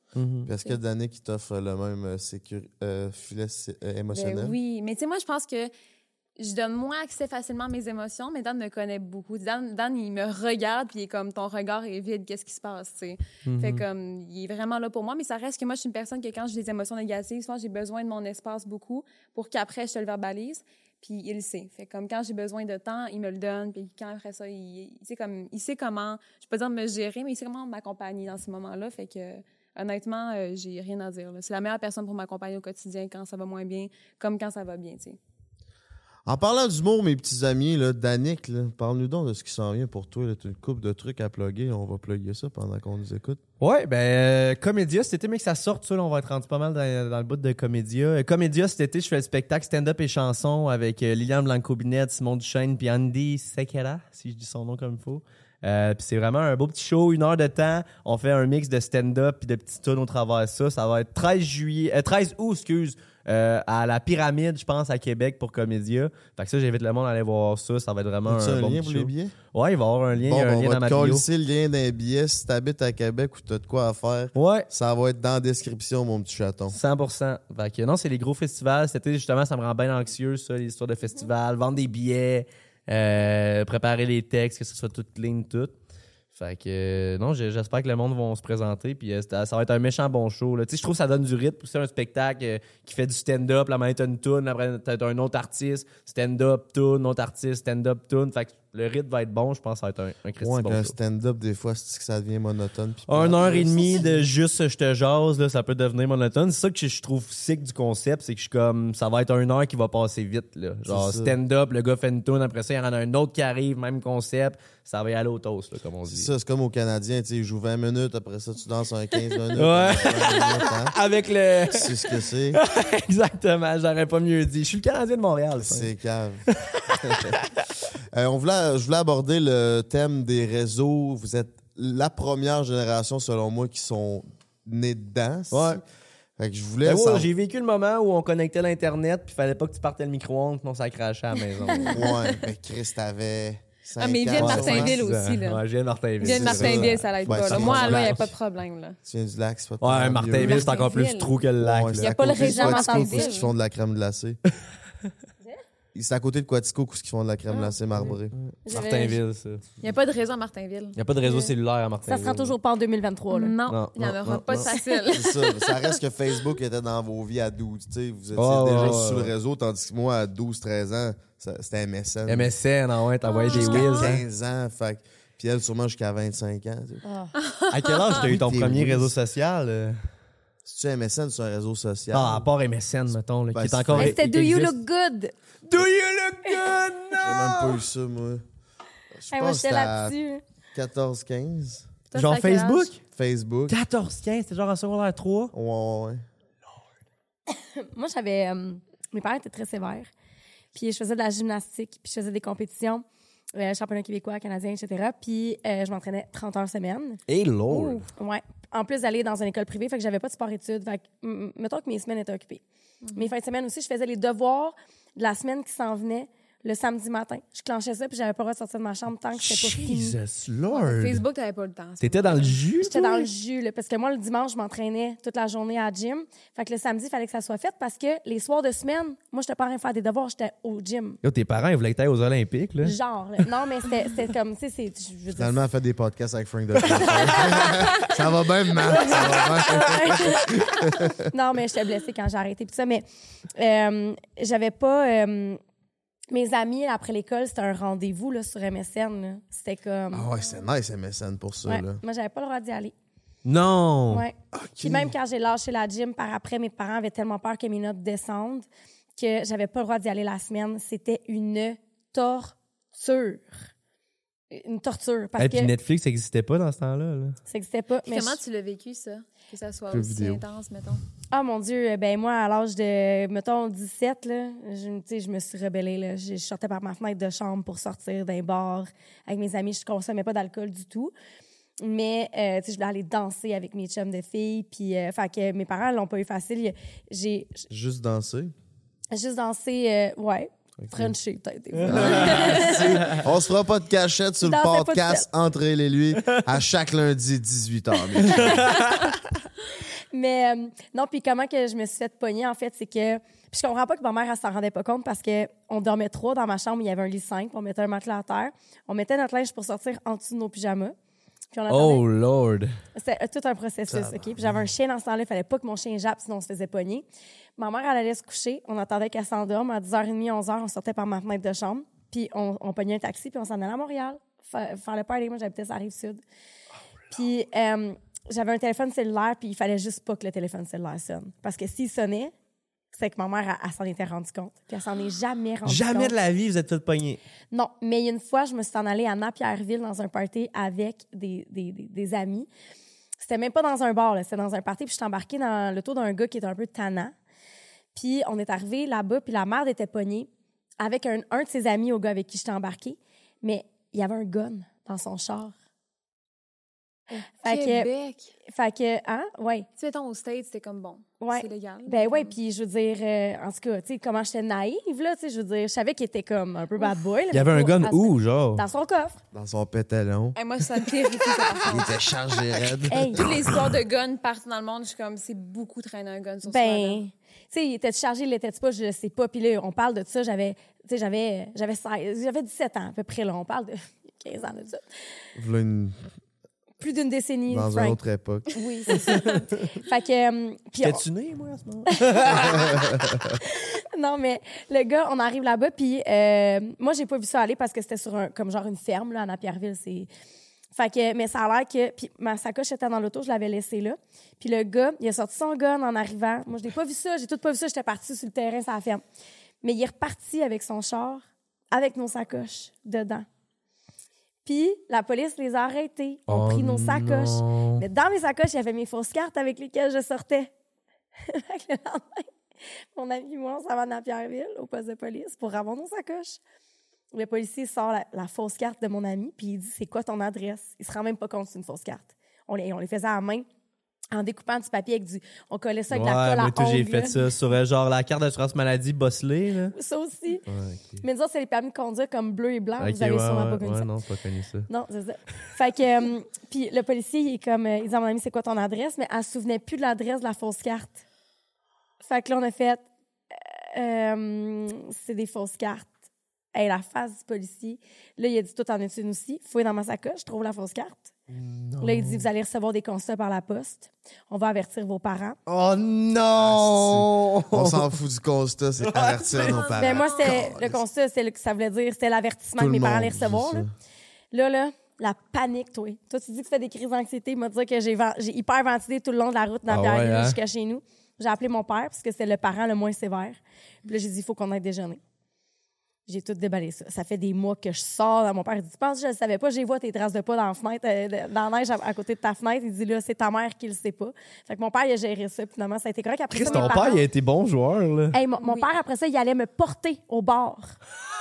Est-ce que Danick qui t'offre le même euh, sécur- euh, filet euh, émotionnel? Ben oui, mais tu sais, moi, je pense que je donne moins accès facilement à mes émotions, mais Dan me connaît beaucoup. Dan, Dan il me regarde, puis il est comme, ton regard est vide, qu'est-ce qui se passe, tu sais? Mhm. Fait comme, il est vraiment là pour moi, mais ça reste que moi, je suis une personne que quand j'ai des émotions négatives, souvent, j'ai besoin de mon espace beaucoup pour qu'après, je te le verbalise. Puis il le sait. Comme quand j'ai besoin de temps, il me le donne. Puis quand après ça, il, sait comme, il sait comment, je peux pas dire me gérer, mais il sait comment m'accompagner dans ces moments-là. Fait que, honnêtement, euh, j'ai rien à dire. C'est la meilleure personne pour m'accompagner au quotidien quand ça va moins bien, comme quand ça va bien, tu sais. En parlant d'humour, mes petits amis, là, Danick, parle-nous donc de ce qui s'en vient pour toi. Tu une coupe de trucs à plugger. On va plugger ça pendant qu'on nous écoute. Ouais, ben, euh, Comédia, cet été, mais que ça sorte, ça, là, on va être rendu pas mal dans, le bout de Comédia. Euh, Comédia, cet été, je fais le spectacle stand-up et chanson avec euh, Liliane Blanco-Binette, Simon Duchesne, puis Andy Sekera, si je dis son nom comme il faut. Euh, puis c'est vraiment un beau petit show, une heure de temps. On fait un mix de stand-up puis de petits tunes au travers de ça. Ça va être 13 juillet, euh, 13 août, excuse, euh, à la Pyramide, je pense, à Québec pour Comédia. Fait que ça, j'invite le monde à aller voir ça. Ça va être vraiment un, un bon lien pour les show. billets? Ouais, il va y avoir un lien, Bon, il y a un lien on dans va ma te bio. coller le lien d'un billet si t'habites à Québec ou t'as de quoi à faire. Ouais. Ça va être dans la description, mon petit chaton. 100%. Fait que non, c'est les gros festivals. Été, justement, ça me rend bien anxieux, ça, les histoires de festivals. Vendre des billets, euh, préparer les textes, que ce soit tout clean, tout. Fait que euh, non, j'espère que le monde va se présenter. Puis euh, ça va être un méchant bon show. là. Je trouve que ça donne du rythme. C'est un spectacle euh, qui fait du stand-up. La manette une tune, après t'as un autre artiste, stand-up, tune, autre artiste, stand-up, tune. Fait que le rythme va être bon. Je pense que ça va être un, un Christy Ouais, bon qu'un show. stand-up, des fois, c'est que ça devient monotone. puis Un heure et demie de juste je te jase, là, ça peut devenir monotone. C'est ça que je, je trouve sick du concept, c'est que je suis comme, ça va être une heure qui va passer vite, là. Genre C'est stand-up, le gars fait une tune, après ça, il y en a un autre qui arrive, même concept, ça va y aller au toast, là, comme on C'est dit. ça, c'est comme aux Canadiens, tu sais, ils jouent 20 minutes, après ça, tu danses un 15 minutes. Ouais. après 20 minutes, hein. Avec le. Sais ce que c'est? Exactement, j'aurais pas mieux dit. Je suis le Canadien de Montréal. ça. C'est cave. Euh, on voulait, je voulais aborder le thème des réseaux. Vous êtes la première génération, selon moi, qui sont nés dedans. Ouais. Fait que je voulais. Ben ouais, j'ai vécu le moment où on connectait l'Internet, puis fallait pas que tu partais le micro-ondes, sinon ça crachait à la maison. Ouais, mais Chris, t'avais. Ah, mais il vient de Martinville aussi, là. Ouais, je viens de Martinville. Viens de c'est ça. Martinville, ça l'aide Ouais, pas. là. Moi, va, à loin, il n'y a pas de problème. Là. Tu viens du lac, c'est pas Ouais, tant Martinville, mieux. c'est encore plus Martinville. trou que le lac. Ouais, là. c'est y a pas le de régent Martinville. ils font de la crème glacée. C'est à côté de Quatico, où ils font de la crème glacée marbrée. Martinville, ça. Il n'y a pas de raison à Martinville. Il n'y a pas de réseau cellulaire à Ça Martinville. se rend toujours pas en 2023, là. Non, Non, il n'y en aura non, pas de facile. C'est ça. Ça reste que Facebook était dans vos vies à 12. Tu sais, vous étiez Ouais, déjà ouais, sur le réseau, tandis que moi, à 12, 13 ans, ça- c'était MSN. MSN, ah ouais, t'envoyais des wheels. hein. 15 ans. Fait Puis elle, sûrement jusqu'à 25 ans. Ah. À quel âge t'as eu ton premier wheels. réseau social? euh? Si tu MSN sur un réseau social? Ah, à part MSN, mettons, là, Ben, qui est c'est- encore. Mais c'était qui Do You. Look Good? Do you look good? J'ai même pas eu ça, moi. Je Hey, pense que j'étais c'était à là-dessus. 14, 15. Toi, Genre c'est à quel âge? Facebook? Facebook. 14, 15, c'était genre en secondaire 3. Ouais, ouais, ouais. Moi, j'avais. euh, mes parents étaient très sévères. Puis je faisais de la gymnastique, puis je faisais des compétitions, euh, championnat québécois, canadien, etc. Puis euh, je m'entraînais 30 heures semaine. Hey, Lord! Ouais. En plus d'aller dans une école privée, fait que j'avais pas de sport-études. Fait que, mm, mettons que mes semaines étaient occupées. Mes fins de semaine aussi, je faisais les devoirs de la semaine qui s'en venait le samedi matin. Je clenchais ça, puis j'avais pas le droit de sortir de ma chambre tant que c'était pas fini. Jesus Lord! Facebook, tu n'avais pas le temps. T'étais dans le jus? J'étais dans le jus, là, parce que moi, le dimanche, je m'entraînais toute la journée à gym. Fait que le samedi, il fallait que ça soit fait parce que les soirs de semaine, moi, j'étais pas en train de faire des devoirs, j'étais au gym. Yo, tes parents, ils voulaient que t'ailles aux Olympiques, là. Genre, là. Non, mais c'était comme, tu sais, c'est. Finalement, elle fait des podcasts avec Frank de Ça va bien, Matt. Ça va bien. non, mais j'étais blessée quand j'ai arrêté. Puis ça, mais euh, j'avais pas. euh, Mes amis, après l'école, c'était un rendez-vous là, sur MSN. C'était comme. Ah ouais, c'est nice MSN pour ça, Ouais. là. Moi, j'avais pas le droit d'y aller. Non! Ouais. Puis même quand j'ai lâché la gym par après, mes parents avaient tellement peur que mes notes descendent que j'avais pas le droit d'y aller la semaine. C'était une torture. Une torture. Parce Et puis que Netflix n'existait pas dans ce temps-là. là. ça n'existait pas. Mais comment je- tu l'as vécu, ça? Que ça soit Jeux aussi vidéo. intense, mettons? Ah mon Dieu, ben moi, à l'âge de, mettons, 17, là, je, tu sais, je me suis rebellée. Là. Je, je sortais par ma fenêtre de chambre pour sortir d'un bar avec mes amis. Je consommais pas d'alcool du tout. Mais, euh, tu sais, je voulais aller danser avec mes chums de filles. Puis, euh, fait que mes parents l'ont pas eu facile. J'ai Juste danser? juste dansé, euh, ouais, Frenché, peut-être. des fois. On se fera pas de cachette sur le podcast Entre elle et lui à chaque lundi 18h. Mais euh, non, puis comment que je me suis fait pogner, en fait, c'est que. Puis je comprends pas que ma mère, elle s'en rendait pas compte parce que on dormait trois dans ma chambre, il y avait un lit simple, on mettait un matelas à terre, on mettait notre linge pour sortir en dessous de nos pyjamas. Puis on. Oh Lord! C'était euh, tout un processus, OK? Puis j'avais un chien dans ce temps-là, il fallait pas que mon chien jappe, sinon on se faisait pogner. Ma mère, elle allait se coucher, on attendait qu'elle s'endorme. À 10h30, 11h, on sortait par ma fenêtre de chambre, puis on, on pognait un taxi, puis on s'en allait à Montréal, fa- faire le party. Moi, j'habitais sur la Rive-Sud. Puis euh, j'avais un téléphone cellulaire, puis il fallait juste pas que le téléphone cellulaire sonne. Parce que s'il sonnait, c'est que ma mère, elle, elle s'en était rendue compte. Puis elle s'en est jamais rendue compte. Jamais de la vie, vous êtes toutes pognées. Non, mais une fois, je me suis en allée à Napierville dans un party avec des, des, des, des amis. C'était même pas dans un bar, c'était dans un party. Puis je suis embarquée dans l'auto d'un gars qui était un peu tannant. Puis on est arrivé là-bas, puis la mère était pognée avec un, un de ses amis au gars avec qui j'étais embarquée. Mais il y avait un gun dans son char. Fait que, Québec. fait que, hein? Ouais. Tu sais, mettons, au States, c'était comme bon. Ouais. C'est légal. Ben ouais, puis je veux dire, euh, en tout cas, tu sais, comment j'étais naïve, là, tu sais, je veux dire, je savais qu'il était comme un peu bad boy. là, Il y avait un gun où, genre? Dans son coffre. Dans son pétalon. Hey, moi, ça me terrifie. Il était chargé raide. Hey, Toutes les histoires de guns partout dans le monde, je suis comme, c'est beaucoup traîner un gun sur. Ben, tu sais, il était chargé, il l'était pas, je sais pas. Puis là, on parle de ça, j'avais, tu sais, j'avais, j'avais 16 j'avais 17 ans à peu près, là. On parle de 15 ans de ça. Voilà une- Plus d'une décennie, Dans une autre époque. Oui, c'est ça. fait que, euh, puis on- T'es-tu né, moi, à ce moment non, mais le gars, on arrive là-bas, puis euh, moi, j'ai pas vu ça aller parce que c'était sur un, comme genre une ferme, là, à Napierville. C'est... Fait que, mais ça a l'air que. Puis ma sacoche était dans l'auto, je l'avais laissée là. Puis le gars, il a sorti son gun en arrivant. Moi, je n'ai pas vu ça, j'ai tout pas vu ça, j'étais partie sur le terrain, ça la ferme. Mais il est reparti avec son char, avec nos sacoches dedans. Puis la police les a arrêtés, ont Oh pris nos sacoches. non. Mais dans mes sacoches, il y avait mes fausses cartes avec lesquelles je sortais. Le lendemain, mon ami et moi, on s'en va à Pierreville, au poste de police, pour avoir nos sacoches. Le policier sort la, la fausse carte de mon ami, puis il dit C'est quoi ton adresse Il se rend même pas compte que c'est une fausse carte. On les, on les faisait à la main, en découpant du papier avec du. On collait ça avec Ouais, de la colle moi, à tout, j'ai ongles, fait ça sur euh, genre la carte d'assurance maladie bosselée, là. Ça aussi. Ouais, ok. Mais autres, c'est les permis de conduire comme bleu et blanc. Ok, Vous avez ouais, sûrement ouais, pas connu ça. non, pas connu ça. Non, c'est ça. Fait que, euh, puis le policier, il est comme, euh, il dit à mon ami, c'est quoi ton adresse? Mais elle se souvenait plus de l'adresse de la fausse carte. Fait que là, on a fait, euh, c'est des fausses cartes. Hey, la face du policier. Là, il a dit, tout en es une aussi? Fouille dans ma sacoche, je trouve la fausse carte. Là, il dit, vous allez recevoir des constats par la poste. On va avertir vos parents. Oh non! On s'en fout du constat, c'est avertir nos parents. Ben, moi, c'était, le constat, c'est ça voulait dire, c'était l'avertissement que mes parents allaient recevoir. Là. Là, là, la panique, toi. Toi, tu dis que tu fais des crises d'anxiété. Il m'a dit que j'ai, hyper ventilé tout le long de la route dans Ah ouais, hein? jusqu'à chez nous. J'ai appelé mon père parce que c'est le parent le moins sévère. Puis là, j'ai dit, il faut qu'on aille déjeuner. J'ai tout déballé ça. Ça fait des mois que je sors. Mon père il dit, tu penses que je ne savais pas, j'ai vois tes traces de pas dans la fenêtre, euh, dans la neige à, à côté de ta fenêtre. Il dit, là, c'est ta mère qui le sait pas. Fait que mon père, il a géré ça. Puis finalement, ça a été correct. Après Chris, ça, ton père, il a été bon joueur, là. Hey, mon, mon Oui. père, après ça, il allait me porter au bar.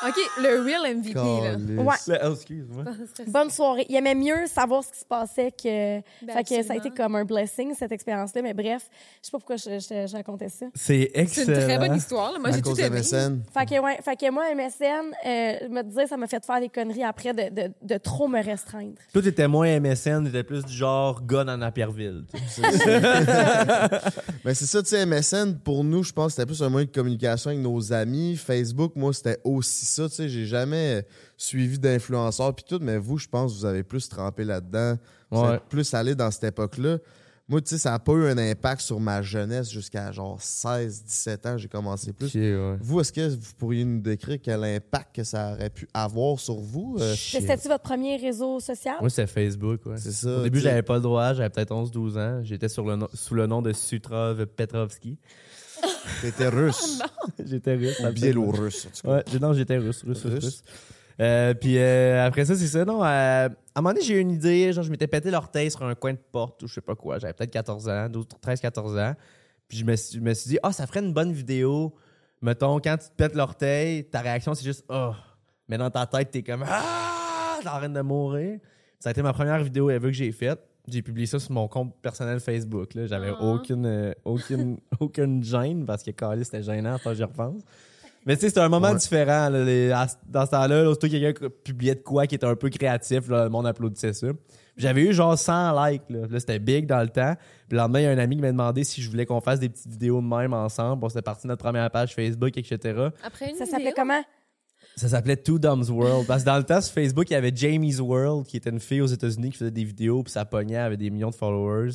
OK, le real MVP, là. Ouais. Oh, excuse-moi. Bonne soirée. Il aimait mieux savoir ce qui se passait que. Ben, fait que ça a été comme un blessing, cette expérience-là. Mais bref, je sais pas pourquoi je, je- je racontais ça. C'est C'est excellent. une très bonne histoire, là. Moi, à j'ai cause tout aimé. MSN. Fait que, ouais, fait que moi, MSN, euh, me disais, ça m'a fait faire des conneries après de, de, de trop me restreindre. Toi, t'étais moins MSN, t'étais plus du genre gun en sais. Mais c'est ça, tu sais, MSN, pour nous, je pense que c'était plus un moyen de communication avec nos amis. Facebook, moi, c'était aussi ça, tu sais. J'ai jamais suivi d'influenceurs puis tout, mais vous, je pense que vous avez plus trempé là-dedans. Vous Ouais. êtes plus allé dans cette époque-là. Moi, tu sais, ça n'a pas eu un impact sur ma jeunesse jusqu'à genre 16, 17 ans, j'ai commencé plus. Ouais. Vous, est-ce que vous pourriez nous décrire quel impact que ça aurait pu avoir sur vous? Euh, C'était-tu votre premier réseau social? Moi, c'est Facebook, ouais. c'est ça. Au début, j'avais pas le droit, j'avais peut-être 11-12 ans. J'étais sur le nom- sous le nom de Sutrov Petrovski. T'étais russe. J'étais russe. Biélorusse, en tout cas. Ouais, non, j'étais russe, russe, russe. Russe. russe. Euh, puis euh, après ça, c'est ça. Non, euh, à un moment donné, j'ai eu une idée. Genre, je m'étais pété l'orteil sur un coin de porte ou je sais pas quoi. J'avais peut-être 14 ans, 12, 13, 14 ans. Puis je me, suis- je me suis dit, ah, ça ferait une bonne vidéo. Mettons, quand tu te pètes l'orteil, ta réaction, c'est juste, oh. Mais dans ta tête, t'es comme, ah, t'es en train de mourir. Ça a été ma première vidéo ever que j'ai faite. J'ai publié ça sur mon compte personnel Facebook. J'avais Ah. aucune, euh, aucune, aucune gêne parce que Carly, c'était gênant quand j'y repense. Mais tu sais, c'était un moment Ouais. différent. là, les- à- dans ce temps-là, là, aussitôt quelqu'un publiait de quoi qui était un peu créatif, là, le monde applaudissait ça. J'avais eu genre 100 likes. Là, Là, c'était big dans le temps. Puis le lendemain, il y a un ami qui m'a demandé si je voulais qu'on fasse des petites vidéos de même ensemble. Bon, c'était parti de notre première page Facebook, etc. Après une Ça s'appelait comment? Ça s'appelait Two Dumbs World. Parce que dans le temps, sur Facebook, il y avait Jamie's World, qui était une fille aux États-Unis qui faisait des vidéos, puis ça pognait, avait des millions de followers.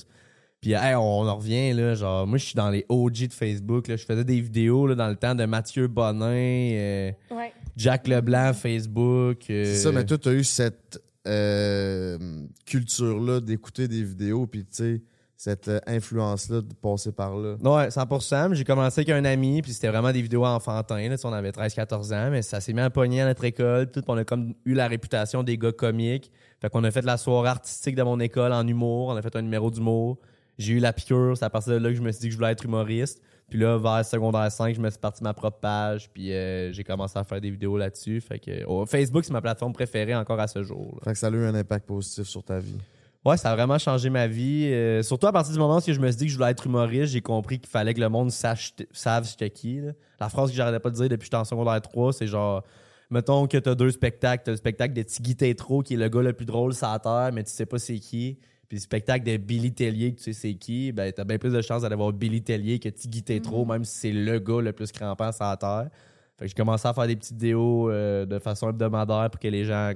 Puis, hey, on en revient, là. Genre, moi, je suis dans les OG de Facebook, là. Je faisais des vidéos, là, dans le temps de Mathieu Bonin, euh, Ouais. Jack Leblanc, Facebook. euh, C'est ça, mais toi, tu as eu cette euh, culture-là d'écouter des vidéos, puis tu sais, cette influence-là de passer par là. Ouais, 100%. mais J'ai commencé avec un ami, puis c'était vraiment des vidéos enfantins. Là, Tu sais, on avait 13-14 ans, mais ça s'est mis à pogner à notre école. Tout, on a comme eu la réputation des gars comiques. Fait qu'on a fait la soirée artistique de mon école en humour. On a fait un numéro d'humour. J'ai eu la piqûre. C'est à partir de là que je me suis dit que je voulais être humoriste. Puis là, vers secondaire 5, je me suis parti ma propre page, puis euh, j'ai commencé à faire des vidéos là-dessus. Fait que oh, Facebook, c'est ma plateforme préférée encore à ce jour. là. Fait que ça a eu un impact positif sur ta vie. Ouais, ça a vraiment changé ma vie. Euh, surtout à partir du moment où je me suis dit que je voulais être humoriste, j'ai compris qu'il fallait que le monde sache, sache j'étais qui. là. La phrase que j'arrêtais pas de dire depuis que j'étais en secondaire 3, c'est genre, mettons que t'as deux spectacles. T'as le spectacle de Tiggy Tétro, qui est le gars le plus drôle sur la terre, mais tu sais pas c'est qui. Puis le spectacle de Billy Tellier, que tu sais c'est qui, ben t'as bien plus de chances d'aller voir Billy Tellier que Tiggy Tétro, même si c'est le gars le plus crampant sur la terre. Fait que j'ai commencé à faire des petites vidéos euh, de façon hebdomadaire pour que les gens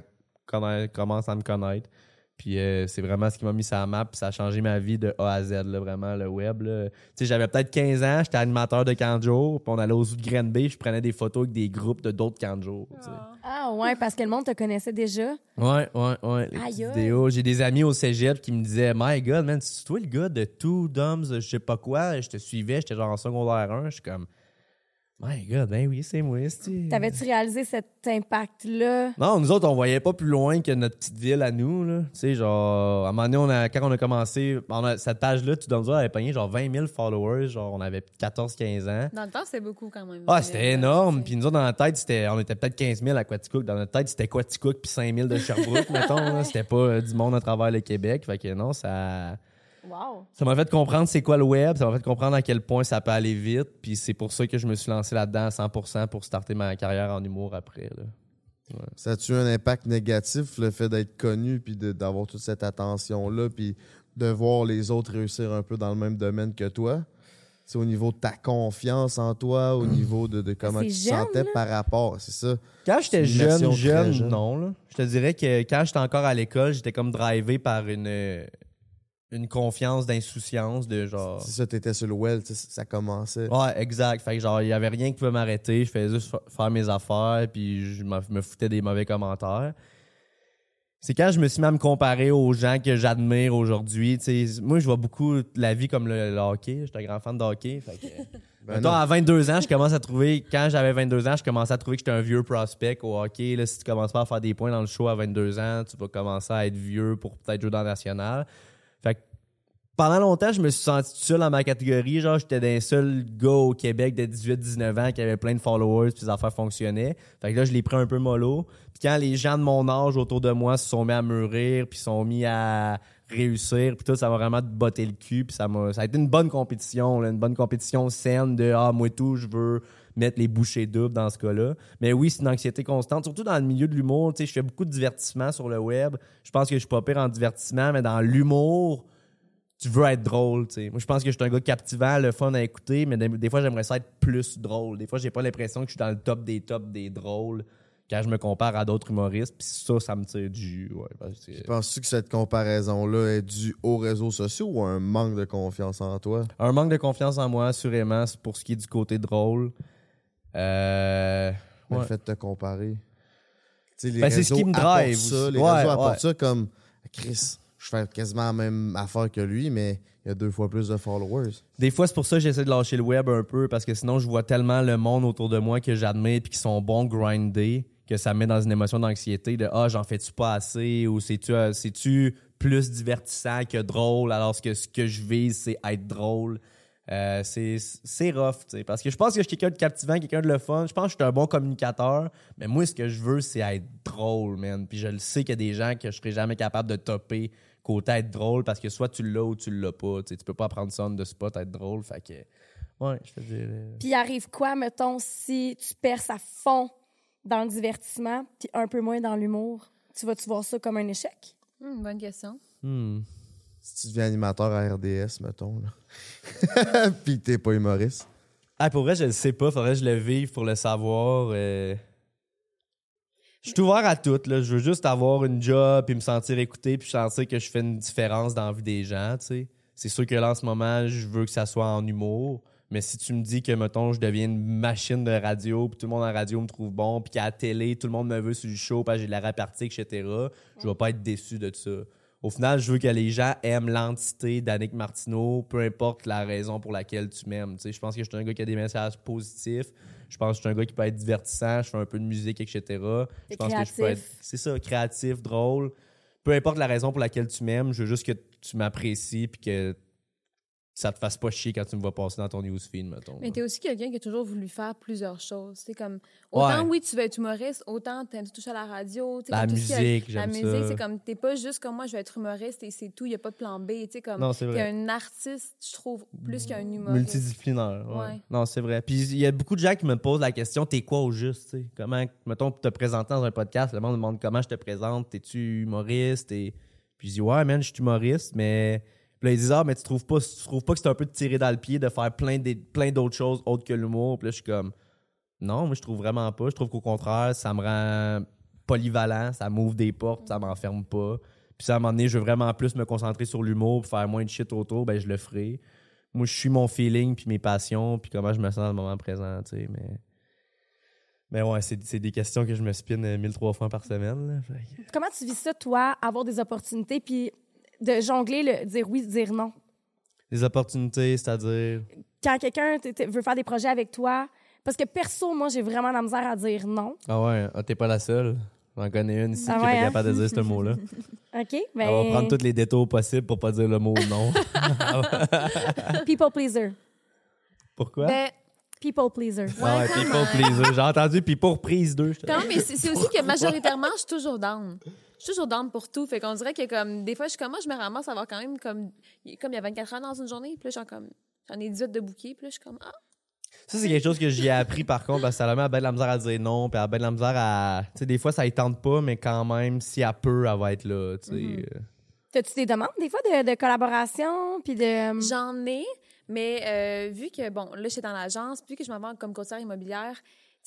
commencent à me connaître. Puis euh, c'est vraiment ce qui m'a mis sur la map, puis ça a changé ma vie de A à Z, là, vraiment, le web. Tu sais, j'avais peut-être 15 ans, j'étais animateur de camp de jour, puis on allait aux zoo de Granby, je prenais des photos avec des groupes de d'autres camps de jour. Ah. Ah ouais, parce que le monde te connaissait déjà? Ouais, ouais, ouais. Les Aïe, petites aïe. vidéos. J'ai des amis au cégep qui me disaient My God, man, c'est toi le gars de Two Dumbs, je sais pas quoi? Je te suivais, j'étais genre en secondaire 1. Je suis comme My God, ben oui, c'est moi. c'est-tu? T'avais-tu réalisé cet impact-là? Non, nous autres, on voyait pas plus loin que notre petite ville à nous. Là. Tu sais, genre, à un moment donné, on a- quand on a commencé, on a- cette page-là, tu donnes ça, elle avait pogné genre 20 000 followers. Genre, on avait 14-15 ans. Dans le temps, c'est beaucoup quand même. Ah, c'était énorme. Puis nous autres, dans la tête, c'était, on était peut-être 15 000 à Quaticook. Dans notre tête, c'était Quaticook puis 5 000 de Sherbrooke, mettons. C'était pas euh, du monde à travers le Québec. Fait que non, ça... Wow. Ça m'a fait comprendre c'est quoi le web, ça m'a fait comprendre à quel point ça peut aller vite, puis c'est pour ça que je me suis lancé là-dedans à 100% pour starter ma carrière en humour après. Là. Ça a-tu eu un impact négatif, le fait d'être connu, puis de- d'avoir toute cette attention-là, puis de voir les autres réussir un peu dans le même domaine que toi? C'est au niveau de ta confiance en toi, au niveau de, de comment tu te sentais là. par rapport, c'est ça? Quand j'étais jeune, jeune, jeune. non. Là. Je te dirais que quand j'étais encore à l'école, j'étais comme drivé par une, euh, une confiance d'insouciance de genre... C'est ça, t'étais sur le sais, ça commençait. Ouais, exact. Fait que genre, il y avait rien qui pouvait m'arrêter. Je faisais juste fa- faire mes affaires, puis je me foutais des mauvais commentaires. C'est quand je me suis mis à me comparer aux gens que j'admire aujourd'hui. Moi, je vois beaucoup la vie comme le, le hockey. J'étais un grand fan de hockey. Fait que, Ben mettons, non. à 22 ans, je commence à trouver, quand j'avais 22 ans, je commençais à trouver que j'étais un vieux prospect au hockey. Là, si tu commences pas à faire des points dans le show à 22 ans, tu vas commencer à être vieux pour peut-être jouer dans la nationale. Fait que pendant longtemps, je me suis senti tout seul dans ma catégorie. Genre, j'étais d'un seul gars au Québec de 18-19 ans qui avait plein de followers puis les affaires fonctionnaient. Fait que là, je l'ai pris un peu mollo. Puis quand les gens de mon âge autour de moi se sont mis à mûrir puis sont mis à réussir puis tout, ça m'a vraiment botté le cul ça m'a ça a été une bonne compétition, une bonne compétition saine de ah moi tout, je veux mettre les bouchées doubles dans ce cas-là. Mais oui, c'est une anxiété constante, surtout dans le milieu de l'humour. Tu sais, je fais beaucoup de divertissement sur le web. Je pense que je suis pas pire en divertissement, mais dans l'humour, tu veux être drôle, tu sais. Moi, je pense que je suis un gars captivant, le fun à écouter, mais des, des fois, j'aimerais ça être plus drôle. Des fois, j'ai pas l'impression que je suis dans le top des tops des drôles. quand je me compare à d'autres humoristes, puis ça, ça me tire du. Ouais, que- Penses-tu que cette comparaison-là est due aux réseaux sociaux ou à un manque de confiance en toi? Un manque de confiance en moi, assurément, c'est pour ce qui est du côté drôle. Euh, Le fait de te comparer. Tu sais, les Ben, c'est ce qui me drive Ça, les Ouais, réseaux apportent ouais. ça comme Chris, je fais quasiment la même affaire que lui, mais il y a deux fois plus de followers. Des fois, c'est pour ça que j'essaie de lâcher le web un peu, parce que sinon, je vois tellement le monde autour de moi que j'admire puis qui sont bons grindés que ça me met dans une émotion d'anxiété de Ah, j'en fais-tu pas assez ou c'est-tu euh, c'est-tu plus divertissant que drôle alors que ce que je vise, c'est être drôle. Euh, c'est c'est rough, tu sais, parce que je pense que je suis quelqu'un de captivant, quelqu'un de le fun. Je pense que je suis un bon communicateur, mais moi, ce que je veux, c'est être drôle, man. Puis je le sais qu'il y a des gens que je serais jamais capable de topper côté être drôle parce que soit tu l'as ou tu l'as pas. Tu sais, tu peux pas prendre ça de spot être drôle. Fait que, ouais, je te dirais. Puis arrive quoi, mettons, si tu perces à fond dans le divertissement, puis un peu moins dans l'humour? Tu vas-tu voir ça comme un échec? Hmm, bonne question. Hmm. Si tu deviens animateur à RDS, mettons, là. Puis t'es pas humoriste. Ah, pour vrai, je le sais pas. Faudrait que je le vive pour le savoir. euh. Je suis ouvert à tout. Là. Je veux juste avoir une job, puis me sentir écouté, puis sentir que je fais une différence dans la vie des gens. C'est sûr que là, en ce moment, je veux que ça soit en humour. Mais si tu me dis que, mettons, je deviens une machine de radio, puis tout le monde en radio me trouve bon, puis qu'à la télé, tout le monde me veut sur le show, que j'ai de la répartie, etc., je vais pas être déçu de ça. Au final, je veux que les gens aiment l'entité d'Annick Martineau, peu importe la raison pour laquelle tu m'aimes. Je pense que je suis un gars qui a des messages positifs. Je pense que je suis un gars qui peut être divertissant. Je fais un peu de musique, etc. Je pense que je peux être. C'est ça, créatif, drôle. Peu importe la raison pour laquelle tu m'aimes, je veux juste que tu m'apprécies puis que ça te fasse pas chier quand tu me vois passer dans ton newsfeed, mettons. Mais t'es aussi quelqu'un qui a toujours voulu faire plusieurs choses. C'est comme autant Ouais. oui, tu veux être humoriste, autant t'aimes toucher à la radio, La comme qui a- musique, La musique, c'est comme t'es pas juste comme moi, je vais être humoriste et c'est tout, il y a pas de plan B, tu sais comme Non, c'est t'es un artiste, je trouve, plus qu'un humoriste. Multidisciplinaire. Ouais. Ouais. Non, c'est vrai. Puis il y a beaucoup de gens qui me posent la question t'es quoi au juste tu sais? Comment, mettons, te présenter dans un podcast, le monde me demande comment je te présente t'es-tu humoriste Et... Puis je dis ouais, man, je suis humoriste, mais. Puis là, ils disent ah, mais tu trouves pas, tu trouves pas que c'est un peu de tirer dans le pied de faire plein, plein d'autres choses autres que l'humour Puis là, je suis comme non, moi, je trouve vraiment pas. Je trouve qu'au contraire, ça me rend polyvalent, ça m'ouvre des portes, ça m'enferme pas. Puis à un moment donné, je veux vraiment plus me concentrer sur l'humour, puis faire moins de shit autour, ben je le ferai. Moi, je suis mon feeling, puis mes passions, puis comment je me sens dans le moment présent, tu sais, mais... Mais ouais, c'est des questions que je me spin euh, 1003 fois par semaine, là. Comment tu vis ça, toi, avoir des opportunités, puis de jongler, le dire oui, dire non? Les opportunités, c'est-à-dire... Quand quelqu'un veut faire des projets avec toi, parce que perso, moi, j'ai vraiment la misère à dire non. Ah ouais, ah, t'es pas la seule. J'en connais une ici Ah qui est ouais, hein? capable de dire ce mot-là. OK? On va prendre tous les détours possibles pour pas dire le mot non. People pleaser. Pourquoi? Ben, People pleaser. ah ouais, people même. pleaser. J'ai entendu people prise 2. quand mais c'est c'est aussi que majoritairement, je suis toujours down. Je suis toujours down pour tout. Fait qu'on dirait que comme des fois, je commence, je me ramasse à avoir quand même comme comme il y a 24 heures dans une journée, puis là, j'en comme j'en ai 18 de bouquets, puis là, je suis comme ah, Ça, c'est quelque chose que j'ai appris par contre, parce que ça la met à ben de la misère à dire non, puis à ben de la misère à. Tu sais, des fois, ça ne tente pas, mais quand même, si elle peut, elle va être là. Tu sais. Euh, T'as-tu des demandes, des fois, de, de collaboration, puis de... J'en ai, mais euh, vu que, bon, là, je suis dans l'agence, vu que je m'en vais comme conseillère immobilière,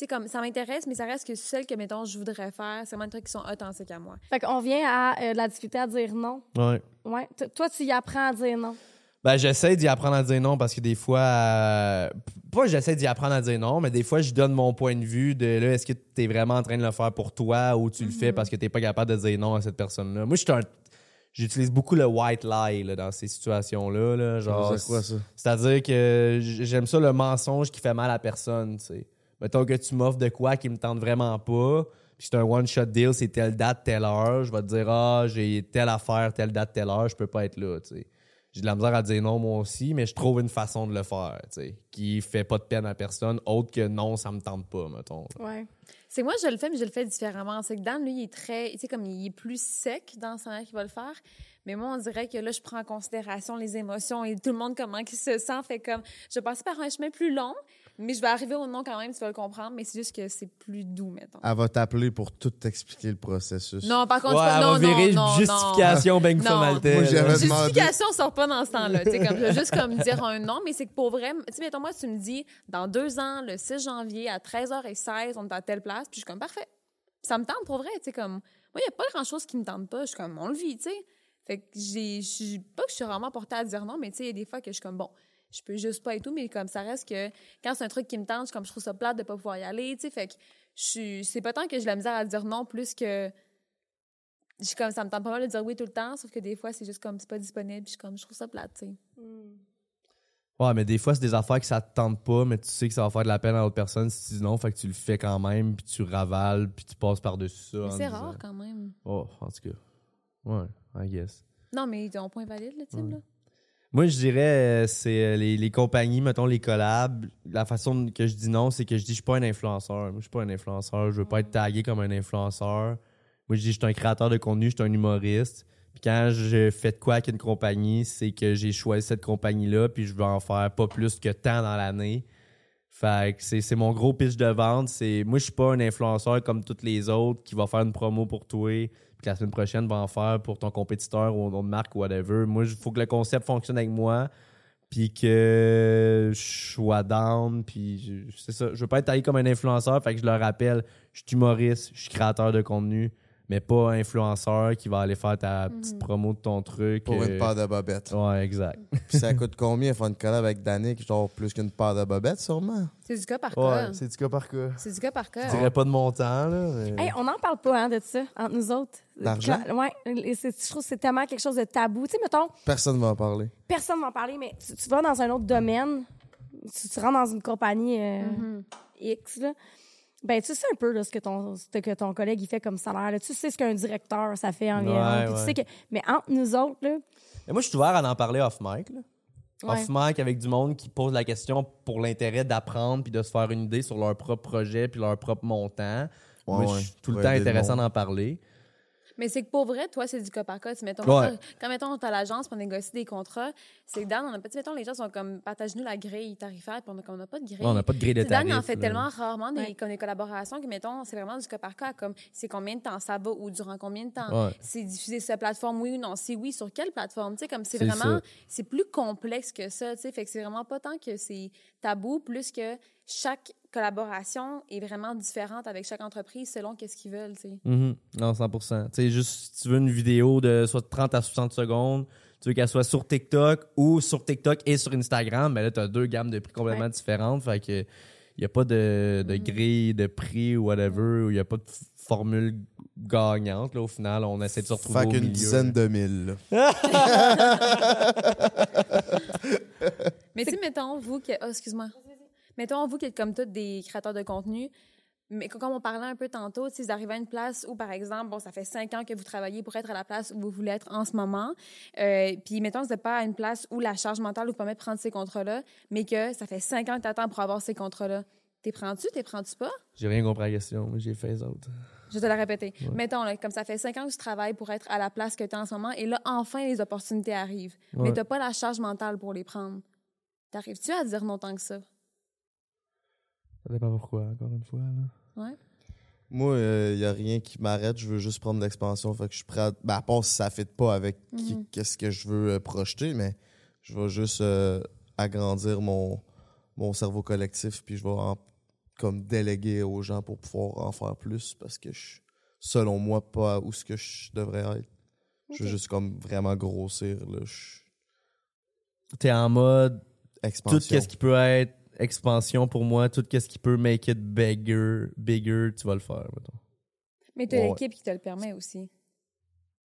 sais, comme ça m'intéresse, mais ça reste que celle que, mettons, je voudrais faire, c'est vraiment des trucs qui sont authentiques à moi. Fait qu'on vient à euh, la difficulté à dire non. Ouais. Ouais. T- toi, tu y apprends à dire non. Ben, j'essaie d'y apprendre à dire non parce que des fois. euh, pas j'essaie d'y apprendre à dire non, mais des fois, je donne mon point de vue de là, est-ce que tu es vraiment en train de le faire pour toi ou tu le fais parce que tu pas capable de dire non à cette personne-là? Moi, je suis un. J'utilise beaucoup le white lie là, dans ces situations-là. Là, genre, C'est quoi ça? C'est-à-dire que j'aime ça le mensonge qui fait mal à personne, tu sais. Mettons que tu m'offres de quoi qui me tente vraiment pas, puis c'est un one-shot deal, c'est telle date, telle heure, je vais te dire, ah, j'ai telle affaire, telle date, telle heure, je peux pas être là, tu sais. J'ai de la misère à dire non, moi aussi, mais je trouve une façon de le faire, tu sais, qui fait pas de peine à personne, autre que non, ça me tente pas, mettons. Ouais. C'est moi, je le fais, mais je le fais différemment. C'est que Dan, lui, il est très, tu sais, comme il est plus sec dans sa manière qu'il va le faire. Mais moi, on dirait que là, je prends en considération les émotions et tout le monde, comment il se sent. Fait comme, je passe par un chemin plus long, mais je vais arriver au nom quand même, tu vas le comprendre, mais c'est juste que c'est plus doux, mettons. Elle va t'appeler pour tout t'expliquer le processus. Non, par contre, Ouais, pas, non, virer non, non, justification, ben Non. maltais, Moi, non. Justification sort pas dans ce temps-là. Tu sais, comme, je veux juste comme dire un non, mais c'est que pour vrai, tu sais, mettons, moi, tu me dis, dans deux ans, le 6 janvier, à 13h16, on est à telle place, puis je suis comme, parfait. Ça me tente pour vrai, tu sais, comme. Moi, il n'y a pas grand-chose qui me tente pas. Je suis comme, on le vit, tu sais. Fait que j'ai. je suis- Pas que je suis vraiment portée à dire non, mais tu sais, il y a des fois que je suis comme, bon, je peux juste pas et tout, mais comme ça reste que quand c'est un truc qui me tente, comme, je trouve ça plate de pas pouvoir y aller, tu sais. Fait que je. C'est pas tant que j'ai la misère à dire non, plus que. Je comme, ça me tente pas mal de dire oui tout le temps, sauf que des fois, c'est juste comme, c'est pas disponible, puis je comme, je trouve ça plate, tu sais. Ouais, mais des fois, c'est des affaires que ça te tente pas, mais tu sais que ça va faire de la peine à l'autre personne si tu dis non, fait que tu le fais quand même, puis tu ravales, puis tu passes par-dessus ça. C'est disant- rare quand même. Oh, en tout cas. Ouais, I guess. Non, mais ton point valide, le Tim, Ouais. là. Moi, je dirais, euh, c'est euh, les, les compagnies, mettons les collabs. La façon que je dis non, c'est que je dis, je suis pas un influenceur. Moi, je suis pas un influenceur. Je veux pas être tagué comme un influenceur. Moi, je dis, je suis un créateur de contenu, je suis un humoriste. Puis quand je fais de quoi avec une compagnie, c'est que j'ai choisi cette compagnie-là, puis je veux en faire pas plus que tant dans l'année. Fait que c'est mon gros pitch de vente. C'est Moi, je suis pas un influenceur comme tous les autres qui va faire une promo pour toi, puis la semaine prochaine va en faire pour ton compétiteur ou une autre marque ou whatever. Moi, il faut que le concept fonctionne avec moi, puis que je sois down, puis c'est ça. Je veux pas être taillé comme un influenceur, fait que je leur rappelle, je suis humoriste, je suis créateur de contenu, mais pas influenceur qui va aller faire ta petite promo de ton truc. Pour euh, une paire de bobettes. Ouais, exact. Puis ça coûte combien faire une collab avec Danick? Genre plus qu'une paire de bobettes, sûrement? C'est du cas par Ouais, cas. C'est du cas par cas. C'est du cas par cas. Je dirais pas de montant, là. mais- Hey, on n'en parle pas hein, de ça entre nous autres. D'argent? Ouais, je trouve que c'est tellement quelque chose de tabou. Tu sais, mettons, Personne va en parler. personne va en parler, mais tu, tu vas dans un autre domaine, tu, tu rentres dans une compagnie euh, Mhm. X, là, ben tu sais un peu là, ce, que ton, ce que ton collègue il fait comme salaire. là. Tu sais ce qu'un directeur, ça fait environ. Ouais, Puis tu sais que, mais entre nous autres, là, Mais moi, je suis ouvert à en parler off mic. Là. Ouais. Off mic avec du monde qui pose la question pour l'intérêt d'apprendre puis de se faire une idée sur leur propre projet puis leur propre montant. moi, Ouais, je suis tout le Ouais, temps intéressant d'en parler. Mais c'est que pour vrai, toi, c'est du cas par cas. Tu sais, mettons, Ouais. quand- quand, mettons, t'as l'agence pour négocier des contrats, c'est que Dan, on a pas, mettons, les gens sont comme, partage-nous la grille tarifaire, puis on a, comme, on n'a pas de grille. on n'a pas de grille de sais, Dan, en fait là. tellement rarement des, Ouais. comme des collaborations que, mettons, c'est vraiment du cas par cas, comme c'est combien de temps ça va ou durant combien de temps? Ouais. C'est diffusé sur la plateforme, oui ou non? Si oui, sur quelle plateforme? Tu sais, comme c'est vraiment, c'est plus complexe que ça, tu sais. Fait que c'est vraiment pas tant que c'est tabou, plus que chaque collaboration est vraiment différente avec chaque entreprise selon qu'est-ce qu'ils veulent, tu sais. Mhm. Non, 100%. Tu sais, juste, si tu veux une vidéo de soit 30 à 60 secondes, tu veux qu'elle soit sur TikTok ou sur TikTok et sur Instagram, mais là, tu as deux gammes de prix complètement Ouais. différentes. Fait que il n'y a pas de, de grille de prix ou whatever, ou il n'y a pas de formule gagnante. Là, au final, on essaie de se retrouver Fait au qu'une milieu. dizaine de mille. Mais tu sais, mettons, vous que. Oh, excuse-moi. Mettons, vous qui êtes comme tous des créateurs de contenu, mais co- comme on parlait un peu tantôt, si vous arrivez à une place où, par exemple, bon, ça fait cinq ans que vous travaillez pour être à la place où vous voulez être en ce moment, euh, puis mettons que vous n'êtes pas à une place où la charge mentale vous permet de prendre ces contrats-là, mais que ça fait cinq ans que tu attends pour avoir ces contrats-là. T'es prends-tu, t'es prends-tu pas? J'ai rien compris à la question, mais j'ai fait les autres. Je vais te la répéter. Mettons, là, comme ça fait cinq ans que tu travailles pour être à la place que tu es en ce moment, et là, enfin, les opportunités arrivent. Mais tu pas la charge mentale pour les prendre. T'arrives-tu à dire non tant que ça? Ça dépend pourquoi, encore une fois. Là. Ouais. Moi, il n'y a rien qui m'arrête. Je veux juste prendre l'expansion. Fait que je suis prêt à... Ben, à part si ça ne fit pas avec Mhm. qu'est-ce que je veux euh, projeter, mais je vais juste euh, agrandir mon, mon cerveau collectif puis je vais en- comme déléguer aux gens pour pouvoir en faire plus parce que je suis, selon moi, pas où ce que je devrais être. Je veux juste comme vraiment grossir. Là. Je- T'es en mode Expansion. tout ce qui peut être expansion pour moi, tout ce qui peut make it bigger, bigger, tu vas le faire. mettons. Mais tu as Ouais. l'équipe qui te le permet aussi.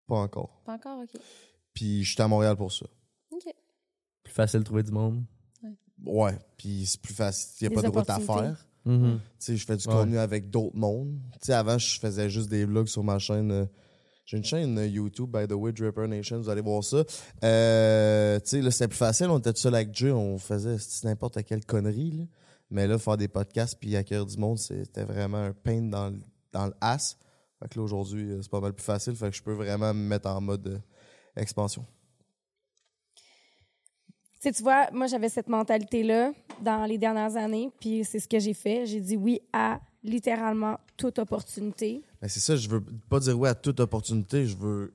Pas encore. Pas encore, OK. Puis je suis à Montréal pour ça. OK. Plus facile de trouver du monde. Ouais. Puis c'est plus facile. Il n'y a pas de route à faire. Mhm. Sais, je fais du Ouais. contenu avec d'autres mondes. Avant, je faisais juste des vlogs sur ma chaîne. euh, J'ai une chaîne euh, YouTube, by the way, Nation, vous allez voir ça. Euh, là, c'était plus facile. On était tout seul avec Jay, on faisait n'importe quelle connerie. Là. Mais là, faire des podcasts puis accueillir du monde, c'était vraiment un pain dans le, dans le ass. Fait que là, aujourd'hui, c'est pas mal plus facile. Fait que je peux vraiment me mettre en mode euh, expansion. Tu sais, tu vois, moi, j'avais cette mentalité-là dans les dernières années, puis c'est ce que j'ai fait. J'ai dit oui à littéralement toute opportunité. Mais c'est ça, je veux pas dire oui à toute opportunité, je veux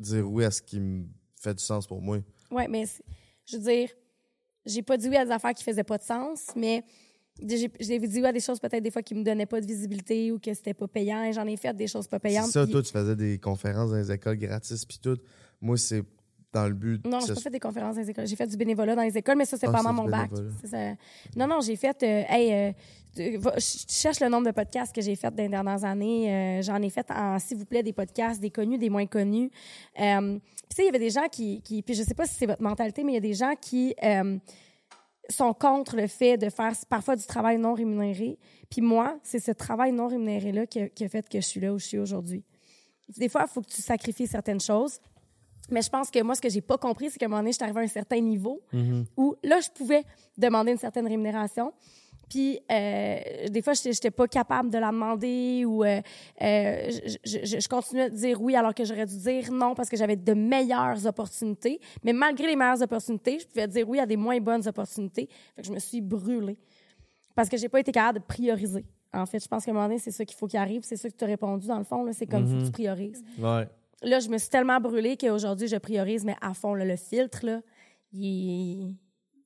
dire oui à ce qui me fait du sens pour moi. Ouais, mais c'est- je veux dire, j'ai pas dit oui à des affaires qui faisaient pas de sens, mais j'ai dit oui à des choses peut-être des fois qui me donnaient pas de visibilité ou que c'était pas payant. Et j'en ai fait des choses pas C'est payantes. ça, puis- toi, tu faisais des conférences dans les écoles gratis puis tout. Moi, c'est dans le but. Non, j'ai ce pas fait des conférences dans les écoles. J'ai fait du bénévolat dans les écoles, mais ça, c'est Ah, c'est mon bac. ça. Non, non, j'ai fait. euh, hey, euh, je cherche le nombre de podcasts que j'ai fait dans les dernières années. Euh, J'en ai fait en, s'il vous plaît, des podcasts, des connus, des moins connus. Euh, puis, tu sais, il y avait des gens qui, qui. Puis, je sais pas si c'est votre mentalité, mais il y a des gens qui. euh, sont contre le fait de faire parfois du travail non rémunéré. Puis moi, c'est ce travail non rémunéré-là qui, qui a fait que je suis là où je suis aujourd'hui. Des fois, il faut que tu sacrifies certaines choses. Mais je pense que moi, ce que j'ai pas compris, c'est qu'à un moment donné, je suis arrivée à un certain niveau où là, je pouvais demander une certaine rémunération. Puis, euh, des fois, je n'étais pas capable de la demander ou euh, euh, je, je- je- je continuais de dire oui alors que j'aurais dû dire non parce que j'avais de meilleures opportunités. Mais malgré les meilleures opportunités, je pouvais dire oui à des moins bonnes opportunités. Fait que je me suis brûlée parce que j'ai pas été capable de prioriser. En fait, je pense qu'à un moment donné, c'est ça qu'il faut qu'il arrive. C'est ça que tu as répondu, dans le fond. là. C'est comme faut que tu priorises. Ouais. Là, je me suis tellement brûlée qu'aujourd'hui, je priorise, mais à fond, là, le filtre, là, il,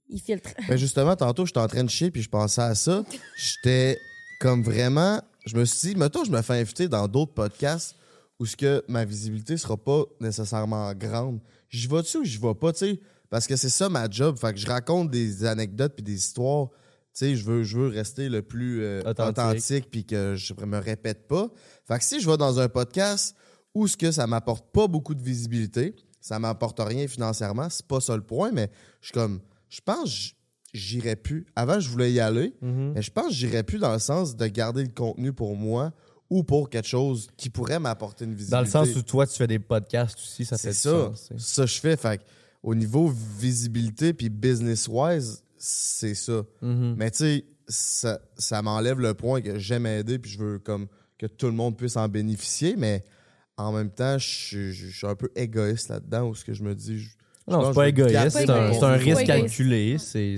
il filtre. Mais justement, tantôt, j'étais en train de chier puis je pensais à ça. J'étais comme vraiment. Je me suis dit, mettons, je me fais inviter dans d'autres podcasts où ce que ma visibilité sera pas nécessairement grande. J'y vais-tu ou j'y vais pas, tu sais? Parce que c'est ça ma job. Fait que je raconte des anecdotes puis des histoires. Tu sais, je veux, je veux rester le plus euh, Authentique. authentique puis que je me répète pas. Fait que si je vais dans un podcast où ce que ça m'apporte pas beaucoup de visibilité, ça m'apporte rien financièrement, c'est pas ça le point, mais je suis comme, je pense j'irais plus. Avant, je voulais y aller, Mhm. mais je pense que j'irais plus dans le sens de garder le contenu pour moi ou pour quelque chose qui pourrait m'apporter une visibilité. Dans le sens où toi, tu fais des podcasts aussi, ça fait ça. sais. Ça, je fais. Fait que au niveau visibilité puis business-wise, c'est ça. Mhm. Mais tu sais, ça, ça m'enlève le point que j'aime aider puis je veux comme que tout le monde puisse en bénéficier, mais en même temps, je suis- je suis un peu égoïste là-dedans où ce que je me dis. je- je Non, c'est pas égoïste, c'est un, risque calculé. C'est,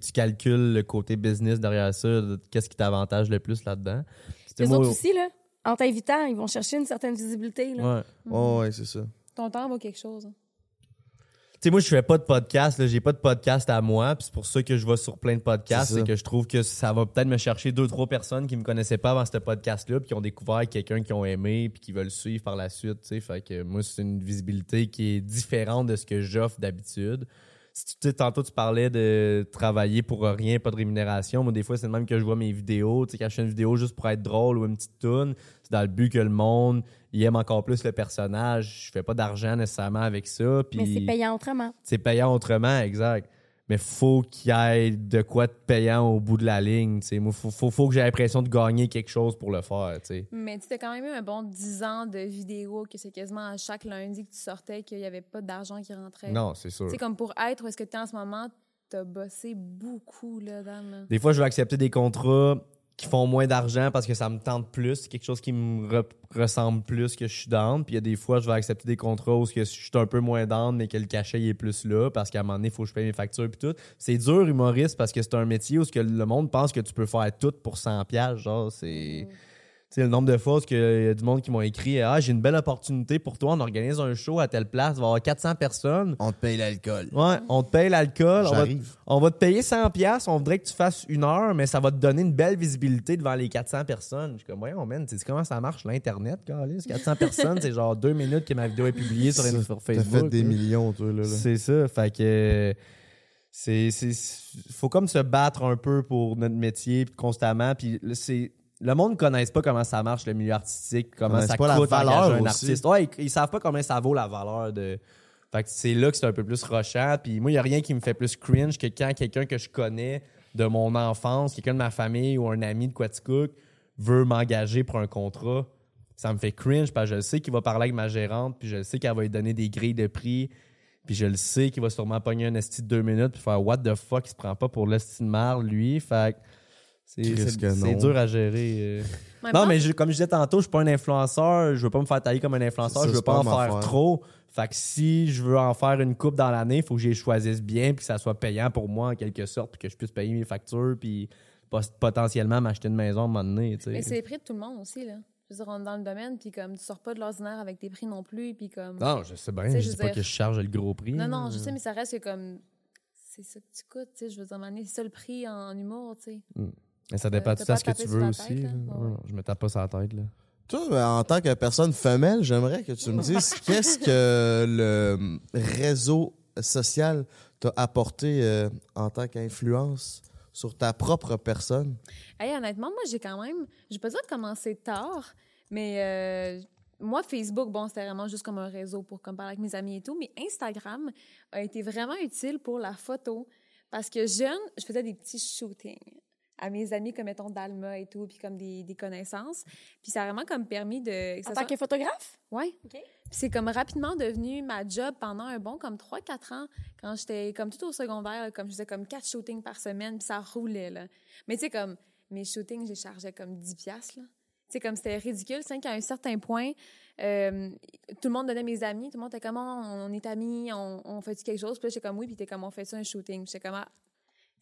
tu, calcules le côté business derrière ça, qu'est-ce qui t'avantage le plus là-dedans. Les moi- autres aussi, là, en t'invitant, ils vont chercher une certaine visibilité. Là. Ouais. C'est ça. Ton temps vaut quelque chose. Sais, moi, je fais pas de podcast, là. J'ai pas de podcast à moi, puis c'est pour ça que je vais sur plein de podcasts. C'est que je trouve que ça va peut-être me chercher deux, trois personnes qui me connaissaient pas avant ce podcast-là, puis qui ont découvert quelqu'un qui ont aimé, puis qui veulent suivre par la suite, tu sais. Fait que moi, c'est une visibilité qui est différente de ce que j'offre d'habitude. Si tu, tantôt, tu parlais de travailler pour rien, pas de rémunération. Moi, des fois, c'est le même que je vois mes vidéos. Tu sais, quand je fais une vidéo juste pour être drôle ou une petite toune, c'est dans le but que le monde il aime encore plus le personnage. Je fais pas d'argent nécessairement avec ça. Puis Mais c'est payant autrement. c'est payant autrement, exact. Mais faut qu'il y ait de quoi de payant au bout de la ligne. Moi, faut, faut, faut que j'ai l'impression de gagner quelque chose pour le faire. Mais tu as quand même eu un bon 10 ans de vidéos que c'est quasiment à chaque lundi que tu sortais qu'il n'y avait pas d'argent qui rentrait. Non, c'est sûr. Sais, comme pour être où est-ce que tu es en ce moment, tu as bossé beaucoup, là, Dan. là. Des fois, je vais accepter des contrats qui font moins d'argent parce que ça me tente plus, quelque chose qui me re- ressemble plus que je suis down. Puis il y a des fois, je vais accepter des contrats où je suis un peu moins down, mais que le cachet est plus là parce qu'à un moment donné, il faut que je paye mes factures puis tout. C'est dur, humoriste, parce que c'est un métier où que le monde pense que tu peux faire tout pour 100 pièges genre, c'est... Tu sais, le nombre de fois qu'il y a du monde qui m'ont écrit Ah, j'ai une belle opportunité pour toi, on organise un show à telle place, il va y avoir 400 personnes. On te paye l'alcool. Ouais, on te paye l'alcool, on va, on va te payer 100 pièces, on voudrait que tu fasses une heure, mais ça va te donner une belle visibilité devant les 400 personnes. Je suis comme, voyons, man, tu sais comment ça marche, l'Internet, Carlis? 400 personnes, c'est genre deux minutes que ma vidéo est publiée sur, sur T'as Facebook. fait des là. millions, toi, là. là. C'est ça, fait que... euh, C'est, faut comme se battre un peu pour notre métier puis constamment. Puis c'est, le monde ne connaisse pas comment ça marche, le milieu artistique, comment Connaissent ça pas la coûte valeur engager un artiste. Ouais, ils, ils savent pas combien ça vaut la valeur de. Fait que c'est là que c'est un peu plus rochant. Puis moi, il n'y a rien qui me fait plus cringe que quand quelqu'un que je connais de mon enfance, quelqu'un de ma famille ou un ami de Quaticook veut m'engager pour un contrat. Ça me fait cringe parce que je le sais qu'il va parler avec ma gérante, puis je le sais qu'elle va lui donner des grilles de prix, puis je le sais qu'il va sûrement pogner un esti de deux minutes puis faire What the fuck, il se prend pas pour l'esti de marde, lui. Fait que c'est, dur à gérer. euh. Non, mais je- comme je disais tantôt, je suis pas un influenceur. Je veux pas me faire tailler comme un influenceur. Ça, je veux pas pas en faire affaire. trop. Fait que si je veux en faire une coupe dans l'année, il faut que je les choisisse bien puis que ça soit payant pour moi en quelque sorte puis que je puisse payer mes factures puis pot- potentiellement m'acheter une maison à un moment donné. tu sais. Mais c'est les prix de tout le monde aussi, là. Je veux dire, on est dans le domaine, puis comme tu sors pas de l'ordinaire avec tes prix non plus, puis comme... Non, je sais bien. Je je dis pas dire- que je charge le gros prix. Non, non, je sais, mais ça reste que comme... C'est ça que tu coûtes, tu sais. Je veux dire, c'est ça le prix en, en humour, tu sais. Mm. Mais ça dépend Euh, à pas ce que tu veux aussi. tête, là. Ouais, Je me tape pas sur la tête. Là. Toi, en tant que personne femelle, j'aimerais que tu me dises qu'est-ce que le réseau social t'a apporté euh, en tant qu'influence sur ta propre personne? Hey, honnêtement, moi, j'ai quand même. Je vais pas dire commencé tard, mais euh, moi, Facebook, bon, c'était vraiment juste comme un réseau pour comme parler avec mes amis et tout, mais Instagram a été vraiment utile pour la photo parce que jeune, je faisais des petits shootings à mes amis comme mettons Dalma et tout puis comme des, des connaissances puis ça a vraiment comme permis de que En tant soit- que photographe? Ouais. OK. Puis c'est comme rapidement devenu ma job pendant un bon comme 3-4 ans quand j'étais comme tout au secondaire, comme je faisais comme 4 shootings par semaine, puis ça roulait là. Mais tu sais comme mes shootings, les chargeais comme 10 piastres là. Tu sais comme c'était ridicule, c'est qu'à un certain point euh, tout le monde donnait mes amis, tout le monde était comme Oh, on est amis, on, on fait quelque chose, puis là j'étais comme oui, puis t'es comme on fait ça un shooting, j'étais comme ah,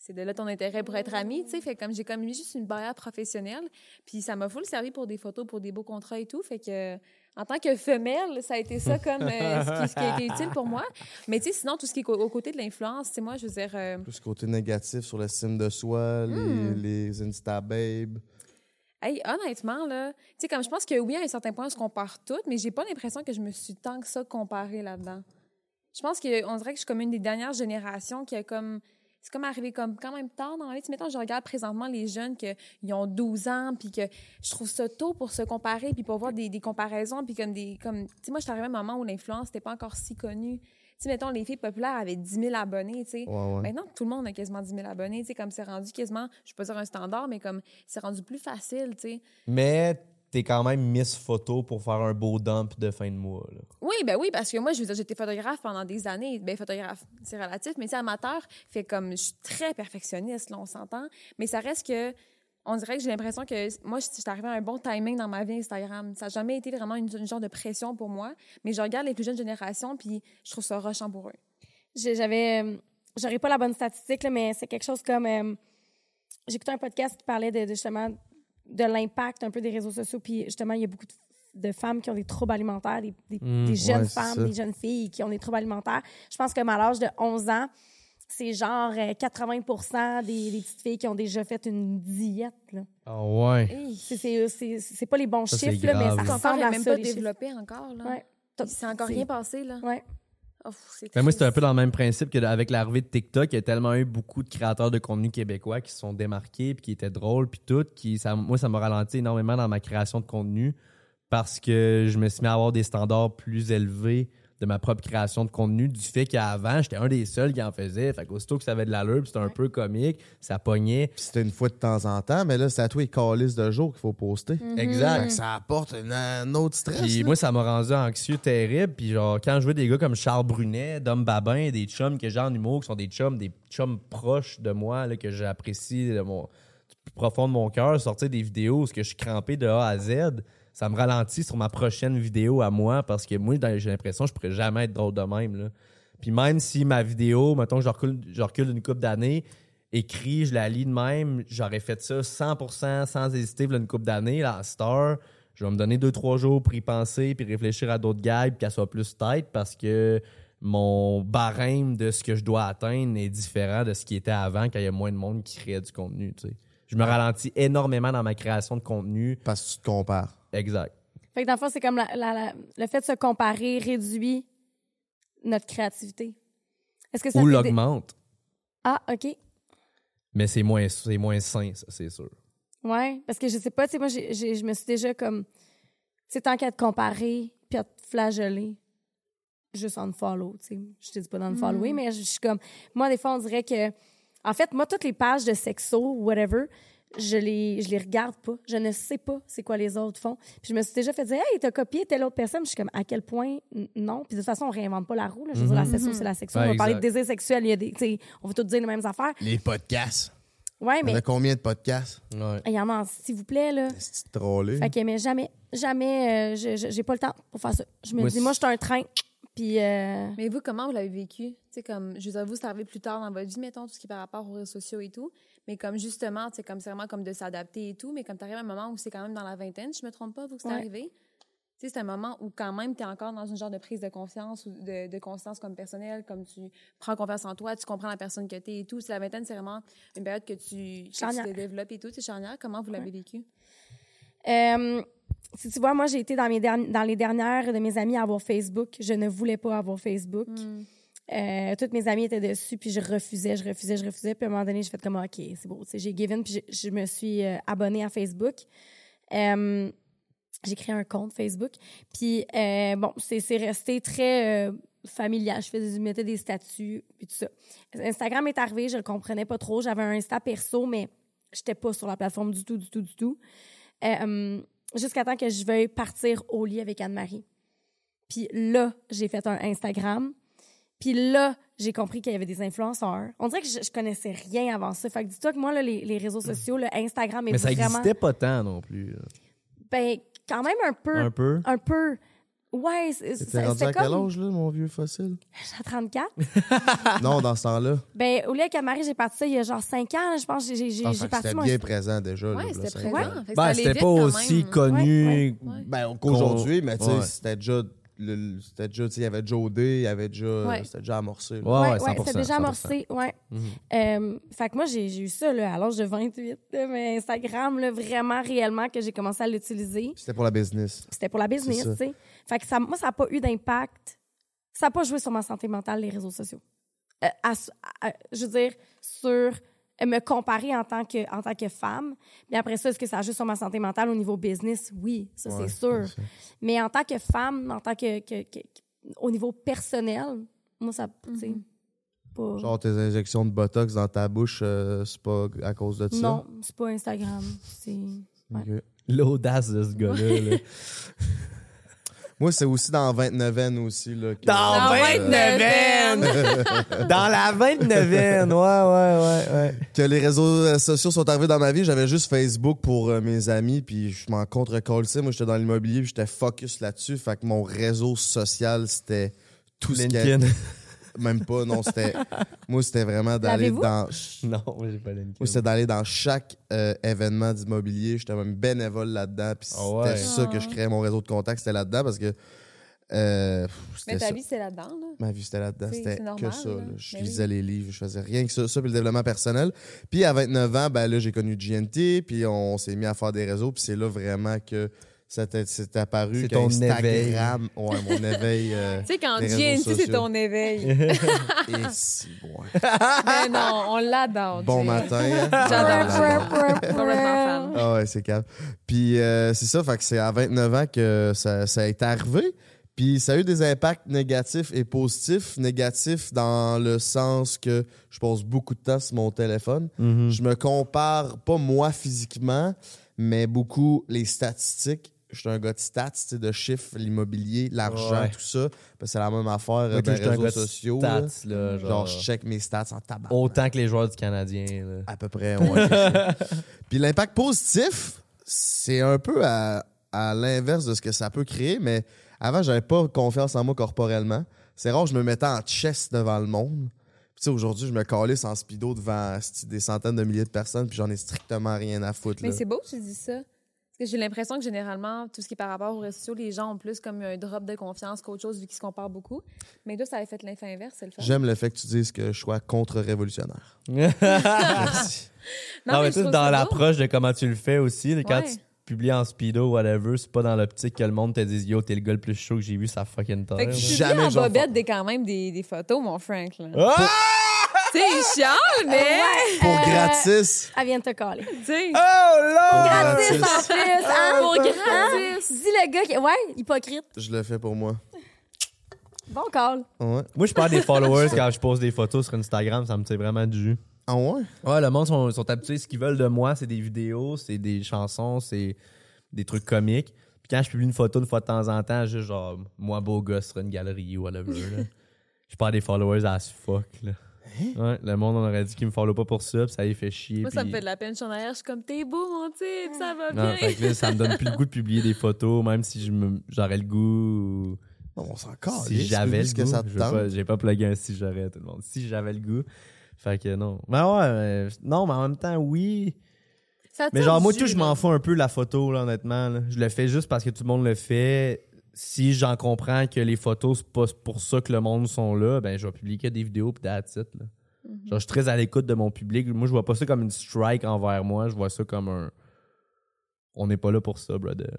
c'est de là ton intérêt pour être ami, tu sais. Fait comme j'ai comme mis juste une barrière professionnelle, puis ça m'a full servi pour des photos, pour des beaux contrats et tout. Fait que en tant que femelle, ça a été ça comme euh, ce, qui, ce qui a été utile pour moi. Mais tu sais, sinon tout ce qui est aux côtés de l'influence, sais, moi, je veux dire, euh, Plus côté négatif sur l'estime de soi, Hmm. les, les Insta babes. hey, honnêtement là, tu sais, comme je pense que oui, à un certain point, on se compare toutes, mais j'ai pas l'impression que je me suis tant que ça comparée là-dedans. Je pense que on dirait que je suis comme une des dernières générations qui a comme c'est comme arrivé comme quand même tard dans la vie. Tu mettons, je regarde présentement les jeunes que ils ont 12 ans, puis que je trouve ça tôt pour se comparer, puis pour voir des, des comparaisons, puis comme des comme tu sais, moi, je suis arrivée à un moment où l'influence n'était pas encore si connue. Tu sais, mettons, les filles populaires avaient 10 000 abonnés, tu sais. Ouais, ouais. Maintenant, tout le monde a quasiment 10 000 abonnés, tu sais, comme c'est rendu quasiment, je vais pas dire un standard, mais comme c'est rendu plus facile, tu sais. Mais t'es quand même Miss Photo pour faire un beau dump de fin de mois. Là. Oui, ben oui, parce que moi, je veux dire, j'étais photographe pendant des années. Ben, photographe, c'est relatif, mais c'est amateur. Fait comme, je suis très perfectionniste, là, on s'entend. Mais ça reste que, on dirait que j'ai l'impression que moi, je suis arrivée à un bon timing dans ma vie Instagram. Ça n'a jamais été vraiment une, une genre de pression pour moi. Mais je regarde les plus jeunes générations, puis je trouve ça rushant pour eux. J'avais. euh, J'aurais pas la bonne statistique, là, mais c'est quelque chose comme. euh, écouté un podcast qui parlait de, de, justement de l'impact un peu des réseaux sociaux. Puis justement, il y a beaucoup de, de femmes qui ont des troubles alimentaires, des, des- Mm, des jeunes ouais, femmes, ça. des jeunes filles qui ont des troubles alimentaires. Je pense que à l'âge de 11 ans, c'est genre euh, 80 des, des petites filles qui ont déjà fait une diète. là. Ah ouais. Hey, C'est- C'est c'est- c'est pas les bons Ça, chiffres, là, mais ça ressemble à même ça, pas chiffres. développé encore, là. Ouais. C'est encore rien passé, là. Ouais. Oh, moi, c'est un peu dans le même principe qu'avec l'arrivée de TikTok, il y a tellement eu beaucoup de créateurs de contenu québécois qui se sont démarqués, puis qui étaient drôles, puis tout. Qui, ça, moi, ça m'a ralenti énormément dans ma création de contenu parce que je me suis mis à avoir des standards plus élevés de ma propre création de contenu du fait qu'avant, j'étais un des seuls qui en faisait. Fait qu'aussitôt que ça avait de l'allure, puis c'était un peu comique, ça pognait. Puis c'était une fois de temps en temps, mais là, c'est à toi les calices de jour qu'il faut poster. Mm. Exact. Fait que ça apporte une- un autre stress. Puis moi, ça m'a rendu anxieux terrible. Puis genre, quand je vois des gars comme Charles Brunet, Dom Babin, des chums que j'ai en humour, qui sont des chums, des chums proches de moi, là, que j'apprécie de mon, du plus profond de mon cœur, sortir des vidéos où ce que je suis crampé de A à Z, ça me ralentit sur ma prochaine vidéo à moi parce que moi, j'ai l'impression que je pourrais jamais être drôle de même. Là. Puis même si ma vidéo, mettons, je recule, je recule d'une couple d'années, écrit, je la lis de même, j'aurais fait ça 100% sans hésiter là, une couple d'années, à Star. Je vais me donner deux, trois jours pour y penser, puis réfléchir à d'autres puis qu'elle soit plus tête, parce que mon barème de ce que je dois atteindre est différent de ce qui était avant, quand il y a moins de monde qui crée du contenu. tu sais. Je me ralentis énormément dans ma création de contenu. Parce que tu te compares. Exact. Fait que dans le fond, c'est comme la- la- la- le fait de se comparer réduit notre créativité. Est-ce que ça Ou des- l'augmente. Ah, OK. Mais c'est moins, c'est moins sain, ça, c'est sûr. Ouais, parce que je sais pas, tu sais, moi, j'ai- j'ai- je me suis déjà comme, tu sais, tant qu'à te comparer puis à te flageller, juste en follow, tu sais. Je te dis pas dans le follower, mais je je suis comme, moi, des fois, on dirait que, en fait, moi, toutes les pages de sexo, whatever, je les, je les regarde pas. Je ne sais pas c'est quoi les autres font. Puis je me suis déjà fait dire, hey, t'as copié telle autre personne. Puis je suis comme, à quel point, non? Puis de toute façon, on réinvente pas la roue, là. Je veux dire, la sexo, c'est la sexo. On va parler de désir sexuel, il y a des, on va tout dire les mêmes affaires. Les podcasts. Ouais, Il y en mais a combien de podcasts? Ouais. il y en a, s'il vous plaît, là. C'est trollé. Fait que, mais jamais, jamais, euh, je- je- j'ai pas le temps pour faire ça. Je me Moi, dis, moi, je suis un train, puis euh, Mais vous, comment vous l'avez vécu? Tu sais, comme, je vous avoue, c'est arrivé plus tard dans votre vie, mettons, tout ce qui est par rapport aux réseaux sociaux et tout. Mais comme, justement, tu comme c'est vraiment comme de s'adapter et tout. Mais comme t'arrives à un moment où c'est quand même dans la vingtaine, je me trompe pas, vous, que c'est Ouais. arrivé? Tu Tu sais, c'est un moment où quand même tu es encore dans une genre de prise de confiance ou de, de conscience comme personnelle, comme tu prends confiance en toi, tu comprends la personne que tu es et tout. C'est la vingtaine, c'est vraiment une période que tu, que tu te développes et tout. C'est charnière. Comment vous l'avez vécu? Euh, si tu vois, moi, j'ai été dans, mes derni- dans les dernières de mes amis à avoir Facebook. Je ne voulais pas avoir Facebook. Euh, toutes mes amies étaient dessus, puis je refusais, je refusais, je refusais. Puis à un moment donné, j'ai fait comme, OK, c'est beau. J'ai given, puis je, je me suis euh, abonnée à Facebook. Euh, j'ai créé un compte Facebook. Puis, bon, c'est resté très familial. Je, faisais, je mettais des statuts, puis tout ça. Instagram est arrivé, je le comprenais pas trop. J'avais un Insta perso, mais j'étais pas sur la plateforme du tout, du tout, du tout. Euh, Jusqu'à temps que je veuille partir au lit avec Anne-Marie. Puis là, j'ai fait un Instagram. Puis là, j'ai compris qu'il y avait des influenceurs. On dirait que je, je connaissais rien avant ça. Fait que dis-toi que moi, là, les, les réseaux sociaux, le Instagram est Mais ça vraiment... pas tant non plus. Ben, quand même un peu. Un peu? Un peu. Ouais, ça- rendu c'était à quel comme... âge, là, mon vieux fossile? J'ai 34. non, dans ce temps-là. ben, au lieu Anne-Marie, j'ai parti ça il y a genre 5 ans. là, Je pense que j'ai j'ai- Ah, parti C'était bien présent déjà. là, Ouais, c'était présent. ça Ben, c'était pas aussi même. connu. Ouais, ouais. Ben, qu'aujourd'hui, mais tu sais, Ouais. c'était déjà. Le- C'était déjà, il y avait Joe D, il y avait déjà. Ouais. C'était déjà amorcé. là. Ouais, Ouais, ouais, 100%. ouais, c'était déjà 100%. amorcé, ouais. Mhm. Euh, fait que moi, j'ai eu ça là, à l'âge de 28, là, mais Instagram, là, vraiment, réellement, que j'ai commencé à l'utiliser. C'était pour la business. C'était pour la business, tu sais. Fait que ça, moi, ça n'a pas eu d'impact. Ça n'a pas joué sur ma santé mentale, les réseaux sociaux. Euh, à- à- je veux dire, sur me comparer en tant que, en tant que femme. Mais après ça, est-ce que ça joue sur ma santé mentale au niveau business? Oui, ça, Ouais, c'est sûr. ça. Mais en tant que femme, en tant que, que- que- que- au niveau personnel, moi, ça, sais, pas... Genre tes injections de botox dans ta bouche, euh, c'est pas à cause de ça? non, c'est pas Instagram. C'est... L'audace de ce gars-là. là. Moi, c'est aussi dans 29 n aussi. Là, que- Dans Dans 29 Dans la 29 ouais, ouais, ouais, ouais. que les réseaux euh, sociaux sont arrivés dans ma vie. J'avais juste Facebook pour euh, mes amis, puis je m'en contre Moi, j'étais dans l'immobilier, puis j'étais focus là-dessus. Fait que mon réseau social, c'était tout ce Même pas, non, c'était... Moi, c'était vraiment d'aller dans... non, moi, j'ai pas LinkedIn. Moi, c'était d'aller dans chaque euh, événement d'immobilier. J'étais même bénévole là-dedans, puis c'était Ah ouais. ça que je créais mon réseau de contacts, c'était là-dedans, parce que... euh, pff, c'était Mais ta ça. vie, c'est là-dedans, là. Ma vie, c'était là-dedans. C'était que ça. là. là. Je Ben lisais les livres, je faisais rien que ça. Ça, puis le développement personnel. Puis à 29 ans, ben là, j'ai connu GNT, puis on s'est mis à faire des réseaux, puis c'est là vraiment que c'est apparu ton éveil. Ouais, mon éveil... euh, Tu sais, quand GNT, c'est ton éveil. et si, bon. Mais non, on l'adore. Bon Jay. matin. J'adore. Ah ouais, c'est calme. Puis euh, c'est ça, fait que c'est à 29 ans que ça, ça est arrivé. Puis ça a eu des impacts négatifs et positifs. Négatifs dans le sens que je passe beaucoup de temps sur mon téléphone. Mhm. Je me compare, pas moi physiquement, mais beaucoup les statistiques. Je suis un gars de stats, de chiffres, l'immobilier, l'argent, Ouais. tout ça. Parce que c'est la même affaire euh, les j'étais un réseaux gars de sociaux. Stats, là, Genre, genre, je check mes stats en tabac. autant que les joueurs du Canadien. là. À peu près, ouais. Puis l'impact positif, c'est un peu à, à l'inverse de ce que ça peut créer, mais avant, j'avais pas confiance en moi corporellement. C'est rare, je me mettais en chest devant le monde. Puis tu sais, aujourd'hui, je me calisse en speedo devant des centaines de milliers de personnes, puis j'en ai strictement rien à foutre. Mais là. c'est beau que tu dis ça. Que j'ai l'impression que généralement, tout ce qui est par rapport aux réseaux sociaux, les gens ont plus comme un drop de confiance qu'autre chose vu qu'ils se comparent beaucoup. Mais toi, ça avait fait l'effet inverse, c'est le fun. J'aime le fait que tu dises que je sois contre-révolutionnaire. Merci. Non, mais je tout dans l'approche de comment tu le fais aussi. Quand Ouais. tu publies en speedo whatever, c'est pas dans l'optique que le monde te dise Yo, t'es le gars le plus chaud que j'ai vu, ça fucking terre. Fait que tu Jamais en bobette des, quand même des, des photos, mon Frank. Là. Ah! C'est chiant, mais... Pour Euh, gratis. Elle vient de te caller. Tu sais, Oh là! Gratis gratis. en plus, hein? Pour Hein? gratis. Dis le gars qui... Ouais, hypocrite. Je le fais pour moi. Bon call. Ouais. Moi, je perds des followers quand je pose des photos sur Instagram, ça me tire vraiment du jus. Ah ouais? Ouais, le monde sont, sont habitués. Ce qu'ils veulent de moi, c'est des vidéos, c'est des chansons, c'est des trucs comiques. Puis quand je publie une photo une fois de temps en temps, juste genre, moi beau gosse sur une galerie ou whatever, là. je perds des followers as fuck, là. Ouais, le monde, on aurait dit qu'il me follow pas pour ça, puis ça y fait chier. moi, ça me fait de la peine. Je suis en arrière, je suis comme, t'es beau, mon type, ça va Non, bien. fait que là, ça me donne plus le goût de publier des photos, même si je me- j'aurais le goût. ou- Non, on s'en calisse. si j'avais le goût. tente. pas- J'ai pas plugué un si j'aurais, tout le monde. Si j'avais le goût. Fait que non. Mais ouais, euh, non, mais en même temps, oui. Ça Mais genre, moi, tout, je m'en fous un peu la photo, là, honnêtement. là. Je le fais juste parce que tout le monde le fait. Si j'en comprends que les photos, c'est pas pour ça que le monde sont là, ben je vais publier des vidéos pis that's it, là. Mhm. Genre, je suis très à l'écoute de mon public. Moi, je vois pas ça comme une strike envers moi. Je vois ça comme un. On n'est pas là pour ça, brother.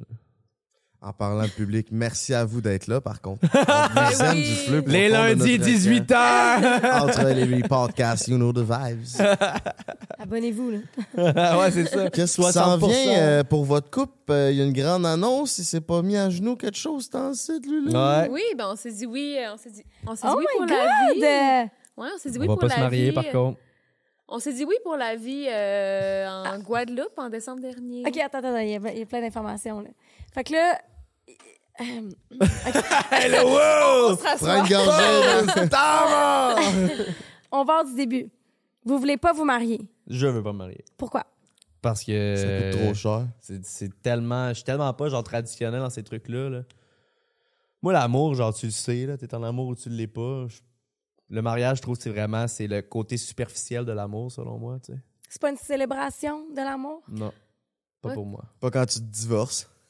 En parlant de public, merci à vous d'être là, par contre. On vous aime oui. du fleu Les de lundis, notre 18h! cœur. Entre les podcasts, you know the vibes. Abonnez-vous, là. ouais, c'est ça. Qu'est-ce qui s'en 60%. vient euh, pour votre couple? Euh, Il y a une grande annonce. Il s'est pas mis à genoux quelque chose dans le site, lui, là? Ouais. Oui, ben on s'est dit oui, euh, on s'est dit, on s'est Oh dit oui my pour God! la vie. Ouais, on s'est dit On oui va pour pas la se marier, vie. par contre. On s'est dit oui pour la vie euh, en Guadeloupe en décembre dernier. OK, attends, attends, il y a, il y a plein d'informations, là. Fait que là... Hello, wow! on va du début. Vous voulez pas vous marier? Je veux pas me marier. Pourquoi? Parce que. Ça coûte trop cher. C'est c'est tellement. Je suis tellement pas genre traditionnel dans ces trucs-là. là. Moi, l'amour, genre, tu le sais, là. T'es en amour ou tu l'es pas. Je- Le mariage, je trouve que c'est vraiment c'est le côté superficiel de l'amour, selon moi, tu sais. C'est pas une célébration de l'amour? Non. Pas pour moi. Pas quand tu te divorces.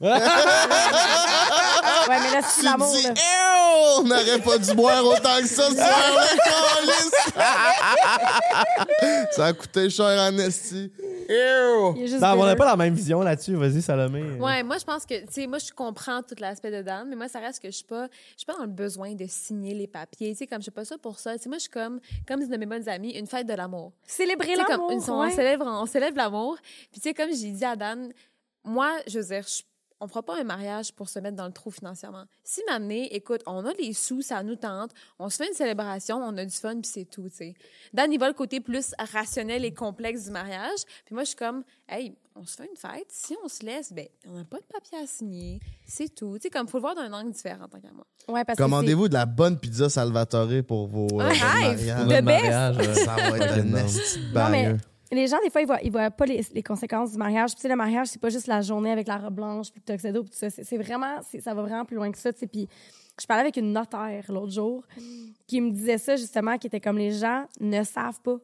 Ouais, mais là, c'est Tu l'amour, dis, là. Eh, on n'aurait pas dû boire autant que ça ce soir-là, câlisse. Ça a coûté cher en esti. Non, on n'a pas la même vision là-dessus. Vas-y, Salomé. Ouais, moi je pense que tu sais moi je comprends tout l'aspect de Dan, mais moi ça reste que je suis pas je suis pas dans le besoin de signer les papiers, tu sais comme je suis pas ça pour ça. Tu sais moi je suis comme comme une de mes bonnes amies, une fête de l'amour. Célébrer l'amour, comme une- on ouais. célèbre on célèbre l'amour. Puis tu sais comme j'ai dit à Dan, moi je veux dire je- on fera pas un mariage pour se mettre dans le trou financièrement. Si maintenant, écoute, on a les sous, ça nous tente, on se fait une célébration, on a du fun, puis c'est tout, tu sais. Dan, il va le côté plus rationnel et complexe du mariage. Puis moi, je suis comme, hey, on se fait une fête. Si on se laisse, ben, on n'a pas de papier à signer. C'est tout. Tu sais, comme, faut le voir d'un angle différent, tant qu'à moi. Ouais, parce que Commandez-vous de la bonne pizza Salvatore pour vos euh, Un votre rêve. mariage. De mariage. Ça va être un Non, mais. Les gens, des fois, ils voient, ils voient pas les, les conséquences du mariage. Puis, tu sais, le mariage, c'est pas juste la journée avec la robe blanche, puis le tuxedo, puis tout ça. C'est vraiment, ça va vraiment plus loin que ça, tu sais. Puis, je parlais avec une notaire l'autre jour qui me disait ça, justement, qui était comme les gens ne savent pas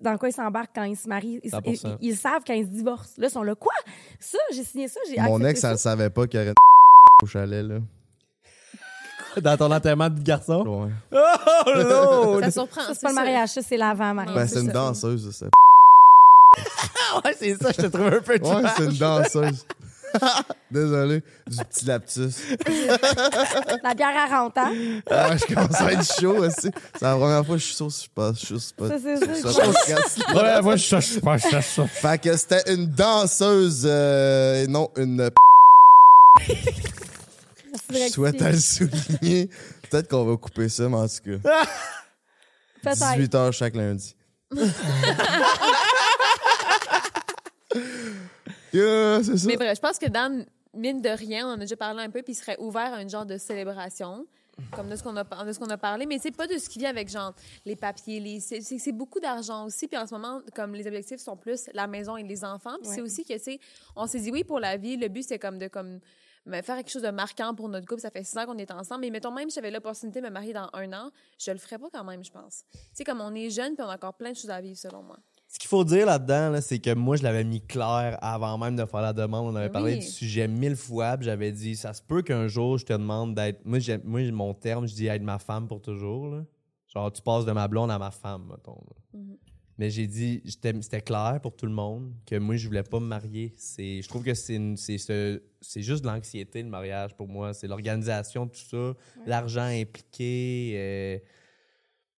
dans quoi ils s'embarquent quand ils se marient. Ils, 100%. ils- ils savent quand ils se divorcent. Là, ils sont là, quoi? Ça, j'ai signé ça, j'ai Mon ex, ça. elle le savait pas qu'il y aurait une au chalet, là. Dans ton enterrement de garçon. Ouais. Oh, Lord! Ça surprend. Ça, c'est pas le mariage, ça, c'est l'avant-mariage. Ben, Ouais, c'est une ça. danseuse, ça. ouais, c'est ça, je te trouve un peu Ouais, trash. c'est une danseuse. Désolé, du petit lapsus. La bière à rente, hein? Ah, je commence à être chaud aussi. C'est la première fois que je suis chaud, je suis pas chaud, c'est pas. Ça, c'est. Ouais, moi, je cherche pas, je cherche ça. Fait que c'était une danseuse, euh, et non une. Je souhaite à le souligner. Peut-être qu'on va couper ça, mais en tout cas. Peut-être. 18 h chaque lundi. yeah, c'est ça. Mais bref, je pense que Dan, mine de rien, on en a déjà parlé un peu, puis il serait ouvert à une genre de célébration, comme de ce qu'on a, de ce qu'on a parlé, mais c'est pas de ce qui vient avec genre les papiers, les, c'est, c'est c'est beaucoup d'argent aussi, puis en ce moment, comme les objectifs sont plus la maison et les enfants, puis Ouais. c'est aussi que, tu sais, on s'est dit oui pour la vie, le but c'est comme de comme me faire quelque chose de marquant pour notre couple, ça fait six ans qu'on est ensemble, mais mettons même si j'avais l'opportunité de me marier dans un an, je le ferais pas quand même, je pense. Tu sais, comme on est jeune, puis on a encore plein de choses à vivre, selon moi. Ce qu'il faut dire là-dedans, là, c'est que moi, je l'avais mis clair avant même de faire la demande. On avait Oui. parlé du sujet mille fois, puis j'avais dit, ça se peut qu'un jour, je te demande d'être. Moi, moi, mon terme, je dis être ma femme pour toujours. là. Genre, tu passes de ma blonde à ma femme, mettons. Mhm. Mais j'ai dit, c'était clair pour tout le monde que moi, je voulais pas me marier. C'est, je trouve que c'est, c'est, ce- c'est juste de l'anxiété, le mariage, pour moi. C'est l'organisation, tout ça, l'argent impliqué. euh,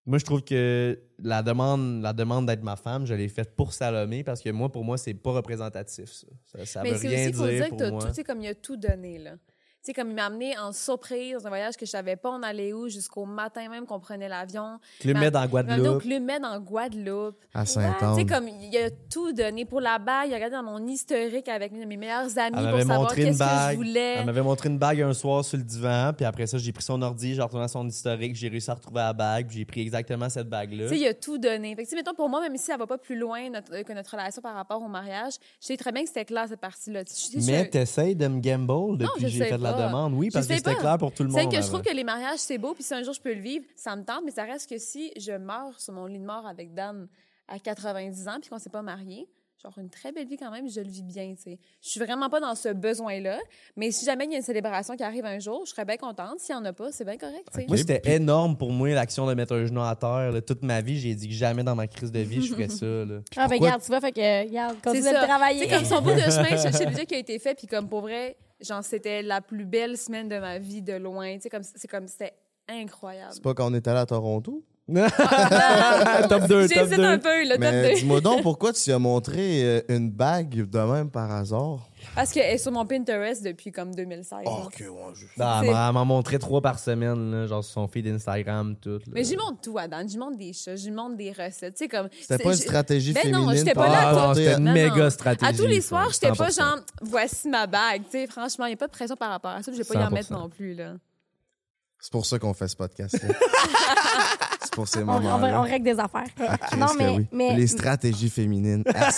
moi, je trouve que la demande, la demande d'être ma femme, je l'ai faite pour Salomé parce que moi, pour moi, c'est pas représentatif, ça. Ça, ça Mais veut c'est rien aussi, il faut dire, dire que pour moi. tout, comme il a tout donné, là. Tu sais, comme il m'a amené en surprise dans un voyage que je savais pas on allait où jusqu'au matin même qu'on prenait l'avion. Tu amené au Guadeloupe. Club Med en Guadeloupe. À Ouais, Tu Saint-Anne. sais, comme il a tout donné pour la bague. Il a regardé dans mon historique avec mes meilleurs amis Elle pour m'avait savoir montré une qu'est-ce que je bague. voulais. Elle m'avait montré une bague un soir sur le divan, puis après ça, j'ai pris son ordi, j'ai retourné à son historique, j'ai réussi à retrouver la bague, puis j'ai pris exactement cette bague-là. Tu sais, il a tout donné. Fait que, tu sais, mettons, pour moi, même si elle va pas plus loin notre- que notre relation par rapport au mariage, je sais très bien que c'était clair, cette partie-là. Tu Mais je- t'essayes de me gamble depuis que j'ai sais fait la pas. Demande. Oui, Je parce que sais c'était clair pour tout le monde. C'est que je trouve que les mariages, c'est beau, puis si un jour je peux le vivre, ça me tente, mais ça reste que si je meurs sur mon lit de mort avec Dan à 90 ans, puis qu'on s'est pas marié, genre une très belle vie quand même, je le vis bien, tu sais. Je suis vraiment pas dans ce besoin-là, mais si jamais il y a une célébration qui arrive un jour, je serais bien contente. S'il y en a pas, c'est bien correct, tu sais. Moi, c'était énorme pour moi l'action de mettre un genou à terre. là. Toute ma vie, j'ai dit que jamais dans ma crise de vie, je ferais ça. là. Ah, ben, regarde, tu vois, fait que, regarde, C'est continue de travailler. Sais, comme son bout de chemin chez, chez Budget qui a été fait, puis comme pour vrai, genre, c'était la plus belle semaine de ma vie de loin. Tu comme, c'est comme, c'était incroyable. C'est pas quand on est allé à Toronto? top 2, top J'hésite 2. un peu, le top Mais 2. dis-moi donc, pourquoi tu as montré euh, une bague de même par hasard? Parce qu'elle est sur mon Pinterest depuis comme 2016. Oh, là. ok, ouais, je- Ah, C'est- elle m'en montrait trois par semaine, là, genre sur son feed Instagram, tout. là. Mais j'y montre tout, Adam. J'y montre des choses, j'y montre des recettes. Tu sais, comme. C'était c'est- pas une stratégie Ben non, féminine. j'étais pour pas là, Ah non, c'était une Non, méga stratégie. À tous les ça, soirs, j'étais pas 100%. genre, voici ma bague. Tu sais, franchement, il n'y a pas de pression par rapport à ça. puis Je vais pas y en 100%. mettre non plus, là. C'est pour ça qu'on fait ce podcast-là. c'est pour ces On, on, on règle des affaires. Christ non, mais, oui. mais Les stratégies féminines. Ah,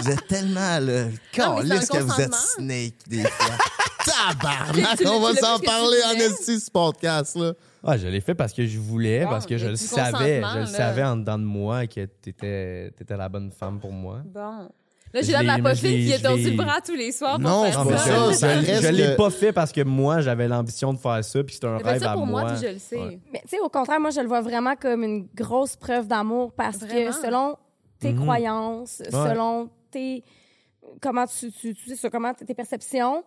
vous êtes tellement le un que vous êtes snake des fois. Tabarnak! On va s'en parler en esti, ce podcast-là. Ah, je l'ai fait parce que je voulais, Bon, parce que je le savais. Je le là. savais en dedans de moi que t'étais étais la bonne femme pour moi. Bon. Là, Je j'ai la l'ai- qui tordu l'ai- le bras tous les soirs pour Non, faire ça. ça, je, ça je- reste je l'ai pas fait parce que moi, j'avais l'ambition de faire ça, puis c'était un J'ai fait rêve ça à pour moi, moi. puis je le sais. Ouais. Mais tu sais, au contraire, moi, je le vois vraiment comme une grosse preuve d'amour parce Vraiment? que selon tes Mhm. croyances, selon tes comment tu, tu, tu sais, comment tes perceptions,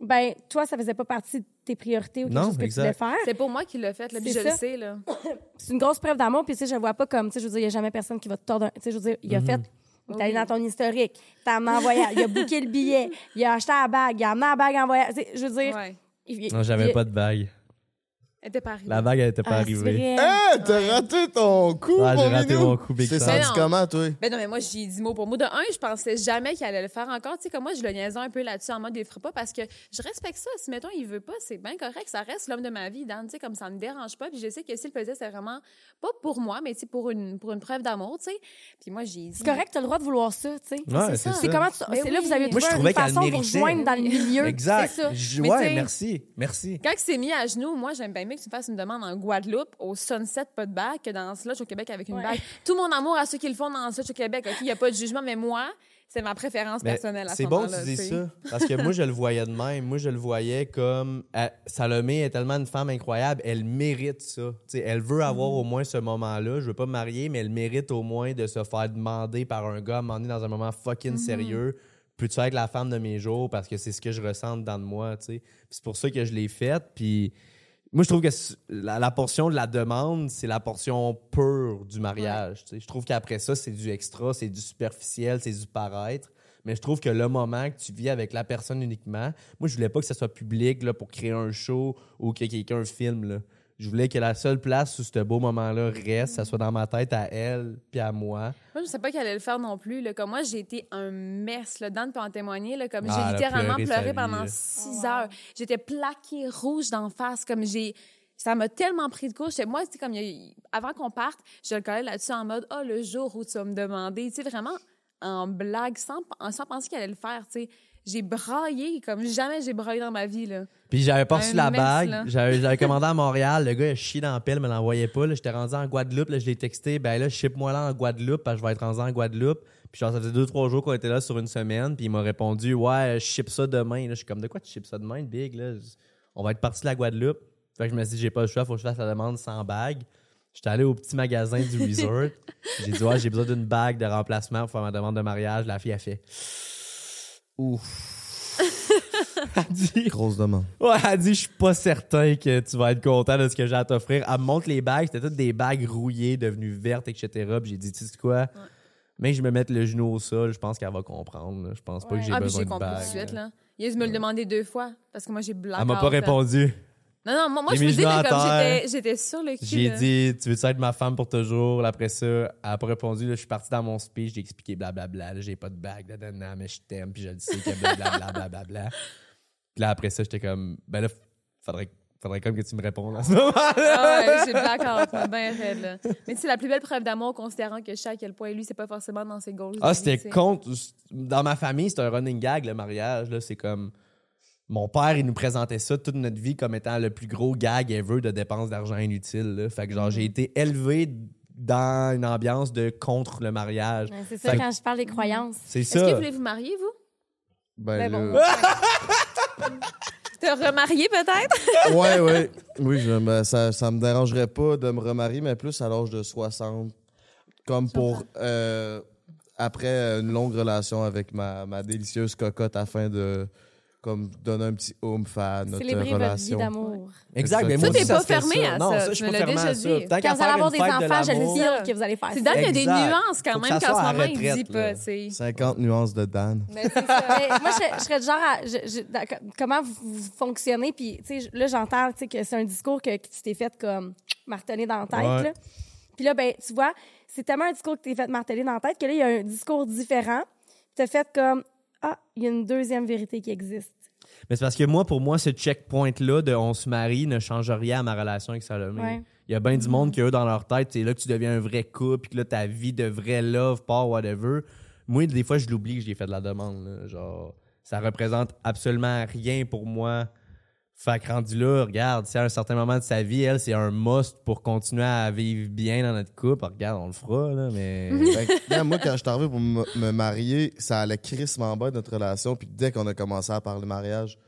ben toi, ça faisait pas partie de tes priorités ou quelque Non, chose que exact. tu voulais faire. C'est pour moi qui l'a fait, là, puis C'est je le sais, là. C'est une grosse preuve d'amour, puis tu sais, je le vois pas comme, tu sais, je veux dire, il y a jamais personne qui va te tordre. Tu sais, je veux dire, il a fait. Il est allé dans ton historique, t'as amené en voyage, il a booké le billet, il a acheté la bague, il a amené la bague en voyage. Tu sais, je veux dire, Ouais. il- Non, j'avais il- pas de bague. Elle était pas arrivée. La bague, elle était pas Ah, c'est arrivée. vrai. Hein, t'as raté ton coup, Ah, j'ai mon raté minou? mon coup, big time. senti non. comment, toi? Ben non, mais moi, j'ai dit mot pour mot. De un, je pensais jamais qu'il allait le faire encore. Tu sais, comme moi, je le niaisais un peu là-dessus en mode, il le ferait pas parce que je respecte ça. Si, mettons, il veut pas, c'est bien correct. Ça reste l'homme de ma vie, Dan. Tu sais, comme ça me dérange pas. Puis je sais que s'il le faisait, c'est vraiment pas pour moi, mais tu sais, pour une, pour une preuve d'amour, tu sais. Puis moi, j'ai dit. C'est correct, t'as le droit de vouloir ça, tu sais. Ouais, c'est c'est ça. ça. C'est comment tu- Mais c'est là oui. vous avez Moi, je trouvé trouvais une qu'elle façon de vous méritait. rejoindre dans le milieu. Exact. C'est ça. Je- Mais ouais, tu sais- merci. Merci. Quand il s'est mis à genoux, moi, j'aime bien mieux que tu me fasses une demande en Guadeloupe, au Sunset, pas de bague, que dans Sludge au Québec avec une Ouais. bague. Tout mon amour à ceux qui le font dans Sludge au Québec, OK, il n'y a pas de jugement, mais moi, c'est ma préférence Mais personnelle à ce C'est bon que tu dis ça. Parce que moi, je le voyais de même. Moi, je le voyais comme. euh, Salomé est tellement une femme incroyable. Elle mérite ça. Tu sais, elle veut avoir Mm. au moins ce moment-là. Je veux pas me marier, mais elle mérite au moins de se faire demander par un gars donné dans un moment fucking Mm-hmm. sérieux. Peux-tu être la femme de mes jours? Parce que c'est ce que je ressens dans de moi. tu sais. C'est pour ça que je l'ai faite. Puis. Moi, je trouve que la, la portion de la demande, c'est la portion pure du mariage. Je trouve qu'après ça, c'est du extra, c'est du superficiel, c'est du paraître. Mais je trouve que le moment que tu vis avec la personne uniquement, moi, je voulais pas que ce soit public là, pour créer un show ou que quelqu'un filme. Là. Je voulais que la seule place où ce beau moment-là reste, ça soit dans ma tête à elle puis à moi. Moi, je sais pas qu'elle allait le faire non plus. Là. Comme moi, j'ai été un mess. Là. Dan peut en témoigner. Là. Comme Ah, j'ai littéralement pleuré pendant six Oh, wow. heures. J'étais plaquée rouge d'en face. Comme j'ai... Ça m'a tellement pris de court. Moi, c'est comme... il y a- Avant qu'on parte, je le collais là-dessus en mode « Ah, le jour où tu vas me demander. » Tu sais, vraiment en blague, sans, sans penser qu'elle allait le faire, tu sais. J'ai braillé comme jamais j'ai braillé dans ma vie, là. Puis j'avais pas reçu la bague. J'avais commandé à Montréal. Le gars, il a chié dans la pelle, me l'envoyait pas. là. J'étais rendu en Guadeloupe. Là, je l'ai texté. Ben là, ship-moi là en Guadeloupe parce que je vais être rendu en Guadeloupe. Puis genre, ça faisait deux, trois jours qu'on était là sur une semaine. Puis il m'a répondu, ouais, je ship ça demain. Là, je suis comme, de quoi tu ship ça demain, Big? Là? On va être parti de la Guadeloupe. Fait que je me suis dit, j'ai pas le choix, faut que je fasse la demande sans bague. J'étais allé au petit magasin du resort. j'ai dit, ouais, j'ai besoin d'une bague de remplacement pour faire ma demande de mariage. La fille a fait, ouf. Elle dit, Grosse demande. Ouais, elle dit, je suis pas certain que tu vas être content de ce que j'ai à t'offrir. Elle me montre les bagues, c'était toutes des bagues rouillées, devenues vertes, etc. Puis j'ai dit, tu sais quoi? Mais que je me mette le genou au sol, je pense qu'elle va comprendre. Je pense pas Ouais. que j'ai Ah, besoin j'ai de compris bague. tout de suite, là. Il a dû me le demander deux fois, parce que moi, j'ai blagué. Elle m'a pas répondu. Non, non, moi, je me le dis, genou là, à comme j'étais- j'étais sur le cul. J'ai dit, tu veux être ma femme pour toujours? Après ça, elle a pas répondu. Là, je suis parti dans mon speech, j'ai expliqué blablabla. J'ai pas de bague, là, nan, mais je t'aime, puis je le sais que blablabla. blablabla. Puis là, après ça, j'étais comme, ben là, faudrait, faudrait comme que tu me répondes à ce moment-là. Ah ouais, j'ai blackout, bien raide, là. Mais tu sais, la plus belle preuve d'amour, considérant que je sais à quel point lui, c'est pas forcément dans ses goals. Ah, c'était contre. Dans ma famille, c'est un running gag, le mariage. Là. C'est comme. Mon père, il nous présentait ça toute notre vie comme étant le plus gros gag ever de dépenses d'argent inutile. là. Fait que, genre, Mm. j'ai été élevé dans une ambiance de contre le mariage. Ouais, C'est ça Fait- quand je parle des croyances. C'est Est-ce que ça. vous voulez vous marier, vous? Ben, Ben bon. là- Te remarier, peut-être? ouais, ouais. Oui, je me- ça, ça me dérangerait pas de me remarier, mais plus à l'âge de 60. Comme pour. euh, après une longue relation avec ma, ma délicieuse cocotte afin de comme donner un petit oomph à notre Célébrer votre vie relation. d'amour. Exact, Ça, mais moi t'es pas ça fermé à Non, ça, ça, je suis me pas fermé à ça. Quand vous allez avoir des enfants, je le file que vous allez faire C'est ça. dingue, il y a des nuances quand même ça qu'en ce moment, il dit pas, là. tu sais. 50 nuances de Dan. Mais c'est ça. Mais moi, je, je serais du genre à. je- je- d'accord, comment vous, fonctionnez? Puis, tu sais, là, j'entends tu sais, que c'est un discours que, que tu t'es fait comme marteler dans la tête. Ouais. Là. Puis là, ben, tu vois, c'est tellement un discours que tu t'es fait marteler dans la tête que là, il y a un discours différent. Tu as fait comme Ah, il y a une deuxième vérité qui existe. Mais c'est parce que moi, pour moi, ce checkpoint-là de on se marie ne change rien à ma relation avec Salomé. Ouais. Il y a bien du monde qui, eux, dans leur tête, c'est là que tu deviens un vrai couple, puis que là, ta vie de vrai love part, whatever. Moi, des fois, je l'oublie que j'ai fait de la demande. là. Genre, ça représente absolument rien pour moi. Fait que rendu là, regarde, si à un certain moment de sa vie, elle, c'est un must pour continuer à vivre bien dans notre couple, regarde, on le fera, là, mais. Fait que, regarde, moi, quand je suis arrivé pour me, me marier, ça allait crissement bas notre relation. Puis dès qu'on a commencé à parler mariage,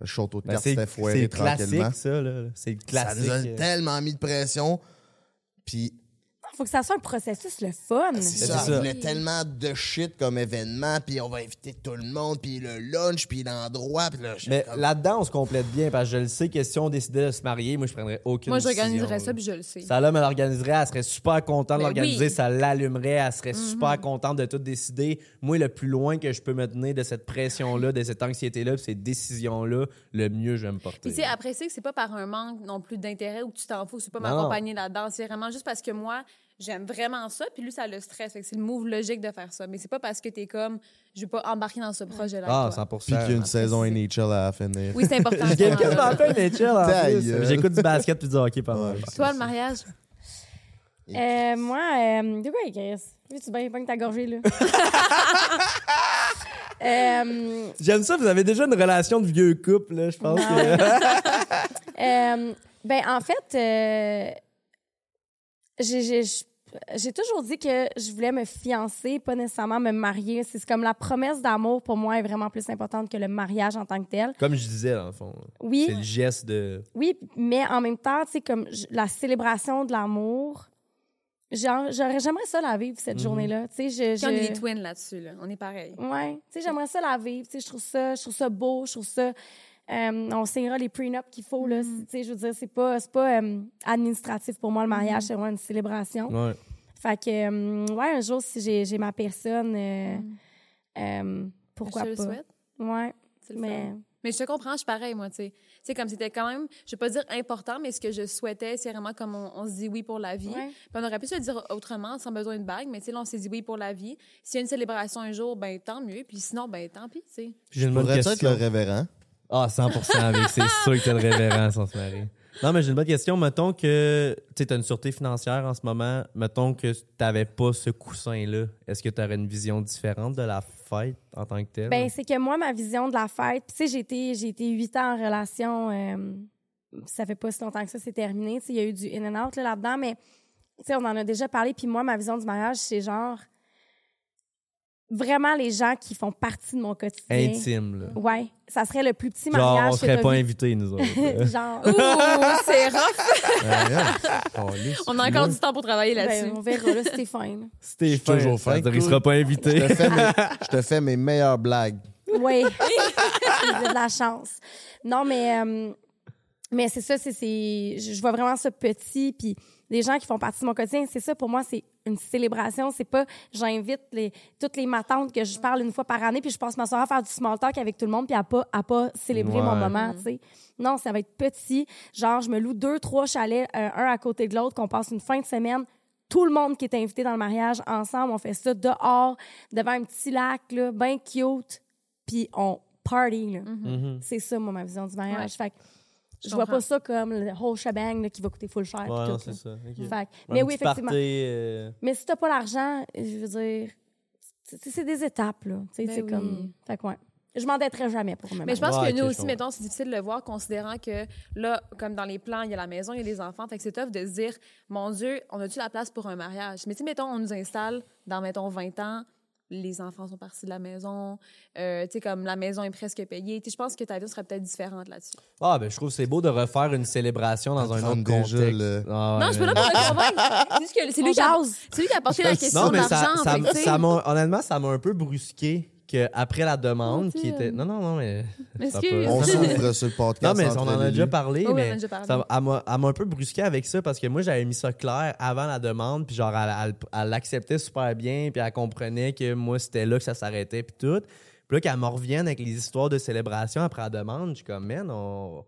le château de Ben, cartes c'est c'est foiré le tranquillement. classique, ça, là. C'est le Ça classique. nous a euh. tellement mis de pression. Puis faut que ça soit un processus le fun. Ah, c'est ça, on ça. voulait tellement de shit comme événement, puis on va inviter tout le monde, puis le lunch, puis l'endroit, puis là, j'étais Mais comme- là-dedans, on se complète bien parce que je le sais que si on décidait de se marier, moi, je prendrais aucune Moi, j'organiserais ça, puis je le sais. Ça là, elle l'organiserait, elle serait super contente de Ben l'organiser, oui. ça l'allumerait, elle serait super contente de tout décider. Moi, le plus loin que je peux me tenir de cette pression-là, de cette anxiété-là, de ces décisions-là, le mieux je vais me porter. Puis, tu sais, après, c'est que c'est pas par un manque non plus d'intérêt ou que tu t'en fous, c'est pas Non. m'accompagner là-dedans. C'est vraiment juste parce que moi, j'aime vraiment ça, puis lui, ça le stresse. Fait que c'est le move logique de faire ça. Mais c'est pas parce que t'es comme, je veux pas embarquer dans ce projet-là. ah, avec toi. 100%. Puis qu'il y a une Après, saison NHL à finir. Oui, c'est important. J'ai quasiment fait NHL. J'écoute du basket puis du hockey pendant. Toi, le mariage? Euh, moi, euh, de quoi, Chris? Tu bien, bien ta gorgée, là? euh, J'aime ça, vous avez déjà une relation de vieux couple, là, je pense. que- Euh, ben, en fait, euh, j'ai- toujours dit que je voulais me fiancer, pas nécessairement me marier. C'est comme la promesse d'amour, pour moi, est vraiment plus importante que le mariage en tant que tel. Comme je disais, dans le fond. Oui, C'est le geste de. oui, mais en même temps, tu sais, comme la célébration de l'amour, j'aurais- j'aimerais ça la vivre, cette Mhm. journée-là. Tu sais, je... Puis on est je- des twins là-dessus, là. On est pareil. Ouais, tu sais, j'aimerais ça la vivre. Tu sais, je trouve ça, je trouve ça beau, je trouve ça. Euh, on signera les prenups qu'il faut là. Tu sais, je veux dire, c'est pas, c'est pas euh, administratif pour moi le mariage, c'est vraiment une célébration. Ouais. Fait que, euh, ouais, un jour si j'ai, ma personne, euh, euh, pourquoi je te le pas. souhaite. Ouais, C'est le mais fun. Mais je te comprends, je suis pareil, moi, tu sais. Tu sais, comme c'était quand même, je vais pas dire important, mais ce que je souhaitais, c'est vraiment comme on, on se dit oui pour la vie. Ouais. Puis on aurait pu se le dire autrement, sans besoin de bague, mais tu sais, là, on s'est dit oui pour la vie. S'il y a une célébration un jour, ben tant mieux. Puis sinon, ben tant pis, tu sais. J'ai une bonne Pourrais-tu question. être le révérend? Ah, 100% avec. C'est sûr que t'es le révérend sans se marier. Non, mais j'ai une bonne question. Mettons que tu as une sûreté financière en ce moment. Mettons que t'avais pas ce coussin-là. Est-ce que tu aurais une vision différente de la fête en tant que telle? Ben, c'est que moi, ma vision de la fête, tu sais, j'ai été, j'ai été huit ans en relation, euh, ça fait pas si longtemps que ça, c'est terminé. Tu sais, il y a eu du in and out là, là-dedans, mais tu sais, on en a déjà parlé. Puis moi, ma vision du mariage, c'est genre vraiment les gens qui font partie de mon quotidien. Intime, là. Ouais, ça serait le plus petit Genre, mariage on que serait pas invités, nous autres. genre, Ouh, c'est rough! Calisse. On a encore du temps pour travailler là-dessus. ben, on verra, là, Je suis toujours fin, Il sera pas Je invité. te fais mes, je te fais mes meilleures blagues. Oui, j'ai de la chance. Non, mais, euh, mais c'est ça, c'est, je je vois vraiment ça petit, puis les gens qui font partie de mon quotidien, c'est ça, pour moi, c'est une célébration. C'est pas, j'invite les, toutes les matantes que je parle une fois par année, puis je passe ma soirée à faire du small talk avec tout le monde, puis à pas, à pas célébrer mon moment, tu sais. Non, ça va être petit. Genre, je me loue deux, trois chalets, euh, un à côté de l'autre, qu'on passe une fin de semaine. Tout le monde qui est invité dans le mariage, ensemble, on fait ça dehors, devant un petit lac, là, bien cute puis on party. là. Mhm. C'est ça, moi, ma vision du mariage. Ouais. Fait que je, Je vois pas ça comme le whole shebang là, qui va coûter full cher. Ouais, c'est ça. Fait mais oui, effectivement. party, euh, Mais si t'as pas l'argent, je veux dire, c'est c'est des étapes, là. Tu sais, Ben c'est oui. comme. Fait que ouais. Je m'endetterais jamais pour me Mais je pense Ouais, que nous aussi, mettons, c'est difficile de le voir, considérant que là, comme dans les plans, il y a la maison, il y a les enfants. Fait que c'est tough de se dire, mon Dieu, on a-tu la place pour un mariage? Mais tu sais, mettons, on nous installe dans, mettons, 20 ans, les enfants sont partis de la maison, euh, tu sais, comme la maison est presque payée. Tu sais, je pense que ta vie serait peut-être différente là-dessus. Ah, ben, je trouve que c'est beau de refaire une célébration dans un autre contexte. le- Ah, ouais, non, je suis pas mais- là pour le convaincre. C'est juste que c'est lui, On qui a- c'est lui qui a apporté la question Non, mais ça, l'argent. honnêtement, ça m'a un peu brusqué qu'après la demande, Oh, qui était. Non, non, non, mais. ça Excuse. peut- On s'ouvre sur le podcast. Non, mais on en a déjà parlé, Oui, oui, on en mais a déjà parlé. ça- elle m'a un peu brusqué avec ça parce que moi, j'avais mis ça clair avant la demande, puis genre, elle l'acceptait super bien, puis elle comprenait que moi, c'était là que ça s'arrêtait, puis tout. Puis là, qu'elle me revienne avec les histoires de célébration après la demande, je suis comme, man, on.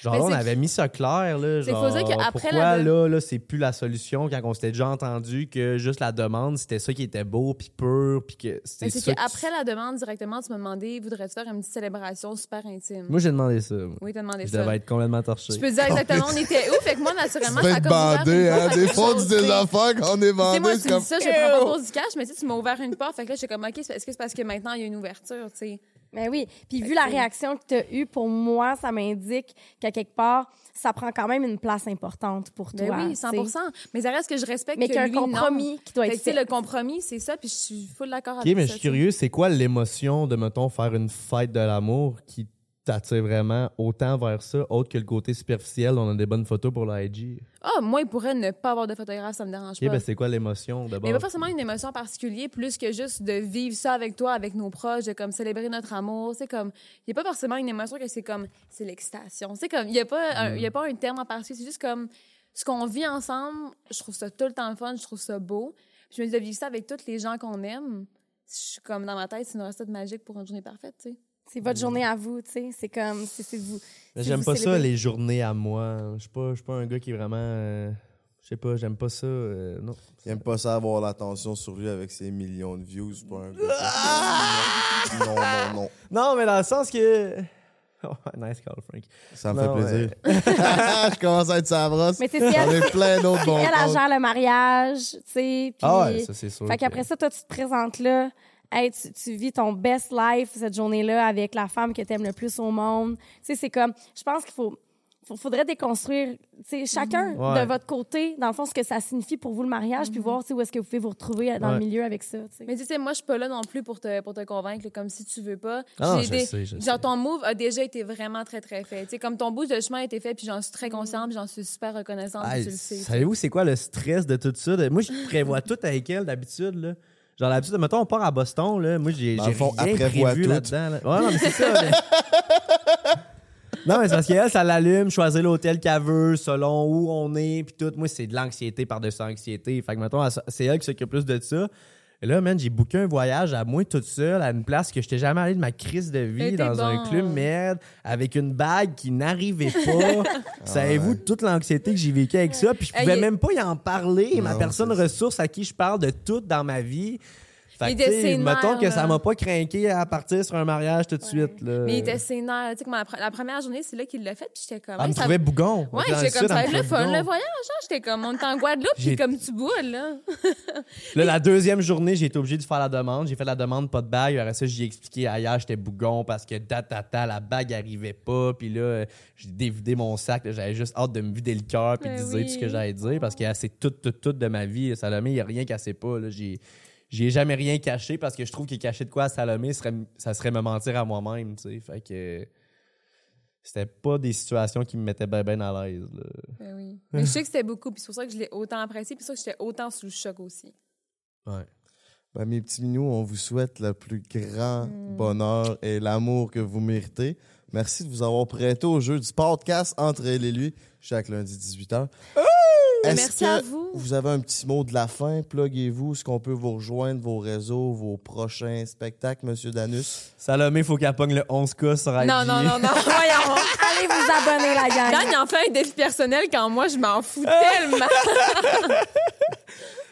Genre, là, on avait mis ça clair, là. C'est Genre, faut dire qu'après pourquoi, la- là, là, c'est plus la solution quand on s'était déjà entendu que juste la demande, c'était ça qui était beau, puis pur, puis que c'était Mais c'est qu'après la demande, directement, tu m'as demandé, voudrais-tu faire une petite célébration super intime? Moi, j'ai demandé ça. Oui, t'as demandé Je ça. devais être complètement torché. Je peux te dire exactement on était où. Fait que moi, naturellement, ça a comme bandé, hein. Des fois, des tu sais. affaires quand on est Tu sais, bandé. moi, c'est tu comme. dis ça, je prends pas pour du cash, mais tu sais, tu m'as ouvert une porte. Fait que là, j'étais comme, OK, est-ce que c'est parce que maintenant, il y a une ouverture, tu sais? Mais oui. Puis Fait vu la réaction que tu as eue, pour moi, ça m'indique qu'à quelque part, ça prend quand même une place importante pour Ben toi. oui, 100 tu sais. Mais ça reste que je respecte Mais que qu'il y a un lui, non. compromis qui doit Fait être fait. le compromis, c'est ça, puis je suis full d'accord Ok, avec mais ça. je suis tu sais. curieux, c'est quoi l'émotion de, mettons, faire une fête de l'amour qui t'attire vraiment autant vers ça, autre que le côté superficiel, on a des bonnes photos pour la IG? Ah, moi, il pourrait ne pas avoir de photographe, ça me dérange Ok, pas. ben c'est quoi l'émotion d'abord? Mais pas forcément une émotion en particulier, plus que juste de vivre ça avec toi, avec nos proches, de comme célébrer notre amour. C'est comme, il n'y a pas forcément une émotion que c'est comme, c'est l'excitation. C'est comme, il n'y a, pas un- y a pas un terme en particulier, c'est juste comme, ce qu'on vit ensemble, je trouve ça tout le temps fun, je trouve ça beau. Puis je me dis de vivre ça avec tous les gens qu'on aime. Je suis comme dans ma tête, c'est une recette magique pour une journée parfaite, tu sais. C'est votre journée à vous, tu sais. C'est comme, c'est c'est vous. Mais j'aime vous pas ça, les journées à moi. Je suis pas, je suis pas un gars qui est vraiment... euh, je sais pas, j'aime pas ça. euh, non. Il aime pas ça avoir l'attention sur lui avec ses millions de views. c'est Pas un gars. Non, non, non. Non, mais dans le sens que... Oh, nice call, Frank. Ça me Non, fait plaisir. je commence à être sa brosse. Mais c'est si J'en elle, plein d'autres bons elle, elle comptes. gère le mariage, tu sais. puis- Ah ouais, ça c'est sûr. Fait que- qu'après ça, toi, tu te présentes là. Hey, tu, tu vis ton best life cette journée-là avec la femme que t'aimes le plus au monde. Tu sais, c'est comme, je pense qu'il faut, faut- faudrait déconstruire, tu sais, chacun Ouais. de votre côté, dans le fond, ce que ça signifie pour vous le mariage, puis voir, tu sais, où est-ce que vous pouvez vous retrouver dans Ouais. le milieu avec ça, tu. Mais tu sais, moi, je suis pas là non plus pour te, pour te convaincre, comme si tu veux pas. Ah je des- sais, je Genre, sais. ton move a déjà été vraiment très, très fait. Tu sais, comme ton bout de chemin a été fait, puis j'en suis très Mm. consciente, puis j'en suis super reconnaissante, puis Hey, tu le sais. Savez-vous c'est quoi le stress de tout ça? Moi, je prévois tout avec elle d'habitude. Là. Genre, d'habitude, mettons, on part à Boston. Là. Moi, j'ai fond, rien prévu là-dedans. là. Ouais, non, mais c'est ça. mais- non, mais c'est parce qu'elle, ça l'allume, choisir l'hôtel qu'elle veut, selon où on est, puis tout. Moi, c'est de l'anxiété par-dessus anxiété. Fait que, mettons, c'est elle qui s'occupe plus de ça. Et là, man, j'ai booké un voyage à moi toute seule à une place que je n'étais jamais allé de ma crise de vie dans un club merde avec une bague qui n'arrivait pas. Savez-vous toute l'anxiété que j'ai vécue avec ça? Puis je pouvais même pas y en parler. ma personne ressource à qui je parle de tout dans ma vie. Fait Il que, mettons que ça m'a pas craqué à partir sur un mariage tout de suite. Là. Mais il était sénère. Tu sais, comme la, pre- la première journée, c'est là qu'il l'a fait, puis j'étais comme. Elle hey, me ça- trouvait bougon. On Ouais, j'étais comme ça. elle va être le fun, le voyage. hein. J'étais comme, on est en Guadeloupe, puis comme tu bois, là. Là, la deuxième journée, j'ai été obligé de faire la demande. J'ai fait la demande, pas de bague. Après ça, j'ai expliqué ailleurs, j'étais bougon parce que tatata, la bague arrivait pas. Puis là, j'ai dévidé mon sac. J'avais juste hâte de me vider le cœur puis de Ben dire oui. tout ce que j'allais dire parce que c'est tout, tout, tout de ma vie. Salomé, il n'y a rien qu'elle sait pas. là. J'ai. J'ai jamais rien caché parce que je trouve que cacher de quoi à Salomé, serait, ça serait me mentir à moi-même, tu sais. Fait que c'était pas des situations qui me mettaient bien ben à l'aise. Ben oui. Mais je sais que c'était beaucoup, puis c'est pour ça que je l'ai autant apprécié, puis c'est pour ça que j'étais autant sous le choc aussi. Ouais. Ben, mes petits minous, on vous souhaite le plus grand Mm. bonheur et l'amour que vous méritez. Merci de vous avoir prêté au jeu du podcast entre elle et lui chaque lundi 18h. Est-ce Merci que à vous. vous avez un petit mot de la fin? Pluguez-vous. Est-ce qu'on peut vous rejoindre, vos réseaux, vos prochains spectacles, Monsieur Danus? Salomé, faut qu'elle pogne le 11K sur IG. Non, non, non, non, voyons. Allez vous abonner, la gang. Dan, il en fait un défi personnel quand moi, je m'en fous tellement.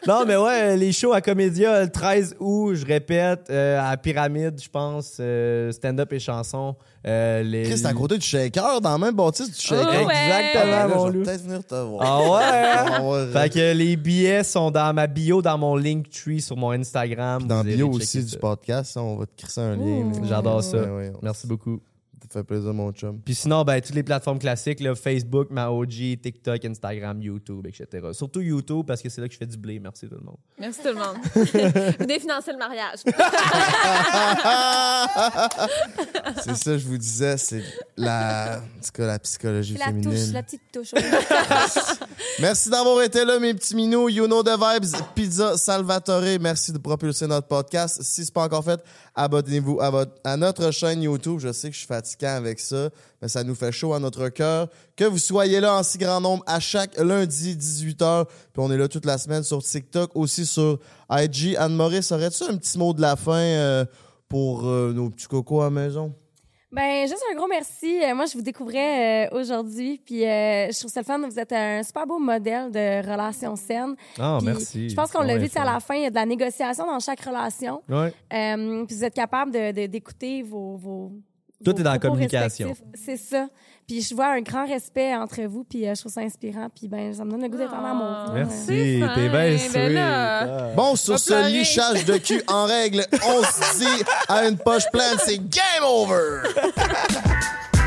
Non, mais ouais, les shows à Comédia, le 13 août, je répète, euh, à Pyramide, je pense, euh, stand-up et chansons. Euh, les... Chris, c'est à côté du shaker, dans le même bâtisse du shaker. Oh, ouais. Exactement, mon je vais peut-être venir te voir. Ah ouais? hein? Ah Fait que les billets sont dans ma bio, dans mon Linktree sur mon Instagram. Dans irez bio aussi ça. du podcast, on va te crisser un lien. J'adore ça. Ouais, ouais, Merci beaucoup. Ça fait plaisir, mon chum. Puis sinon, ben, toutes les plateformes classiques, là, Facebook, ma OG, TikTok, Instagram, YouTube, etc. Surtout YouTube, parce que c'est là que je fais du blé. Merci tout le monde. Merci tout le monde. Vous définancez le mariage. c'est ça, je vous disais, c'est la, en tout cas, la psychologie la touche, la petite touche. Merci d'avoir été là, mes petits minous. You know the vibes. Pizza Salvatore. Merci de propulser notre podcast. Si c'est pas encore fait, abonnez-vous à, à notre chaîne YouTube. Je sais que je suis avec ça, mais ça nous fait chaud à notre cœur. Que vous soyez là en si grand nombre à chaque lundi, 18h. Puis on est là toute la semaine sur TikTok, aussi sur IG. Anne-Maurice, aurais-tu un petit mot de la fin euh, pour euh, nos petits cocos à la maison? Ben, juste un gros merci. Euh, moi, je vous découvrais euh, aujourd'hui, puis euh, je trouve ça le fun. Vous êtes un super beau modèle de relation saine. Ah, Puis merci. Je pense qu'on l'a vu, à la fin, il y a de la négociation dans chaque relation. Euh, puis vous êtes capable de- de- d'écouter vos, vos. Tout est dans la communication. C'est ça. Puis je vois un grand respect entre vous, puis euh, je trouve ça inspirant. Puis ben, ça me donne le goût d'être en Ah. amour. là. Merci. T'es bien Ben. Ah. Bon, sur ce pleurer. lichage de cul en règle, on se dit à une poche pleine, c'est game over!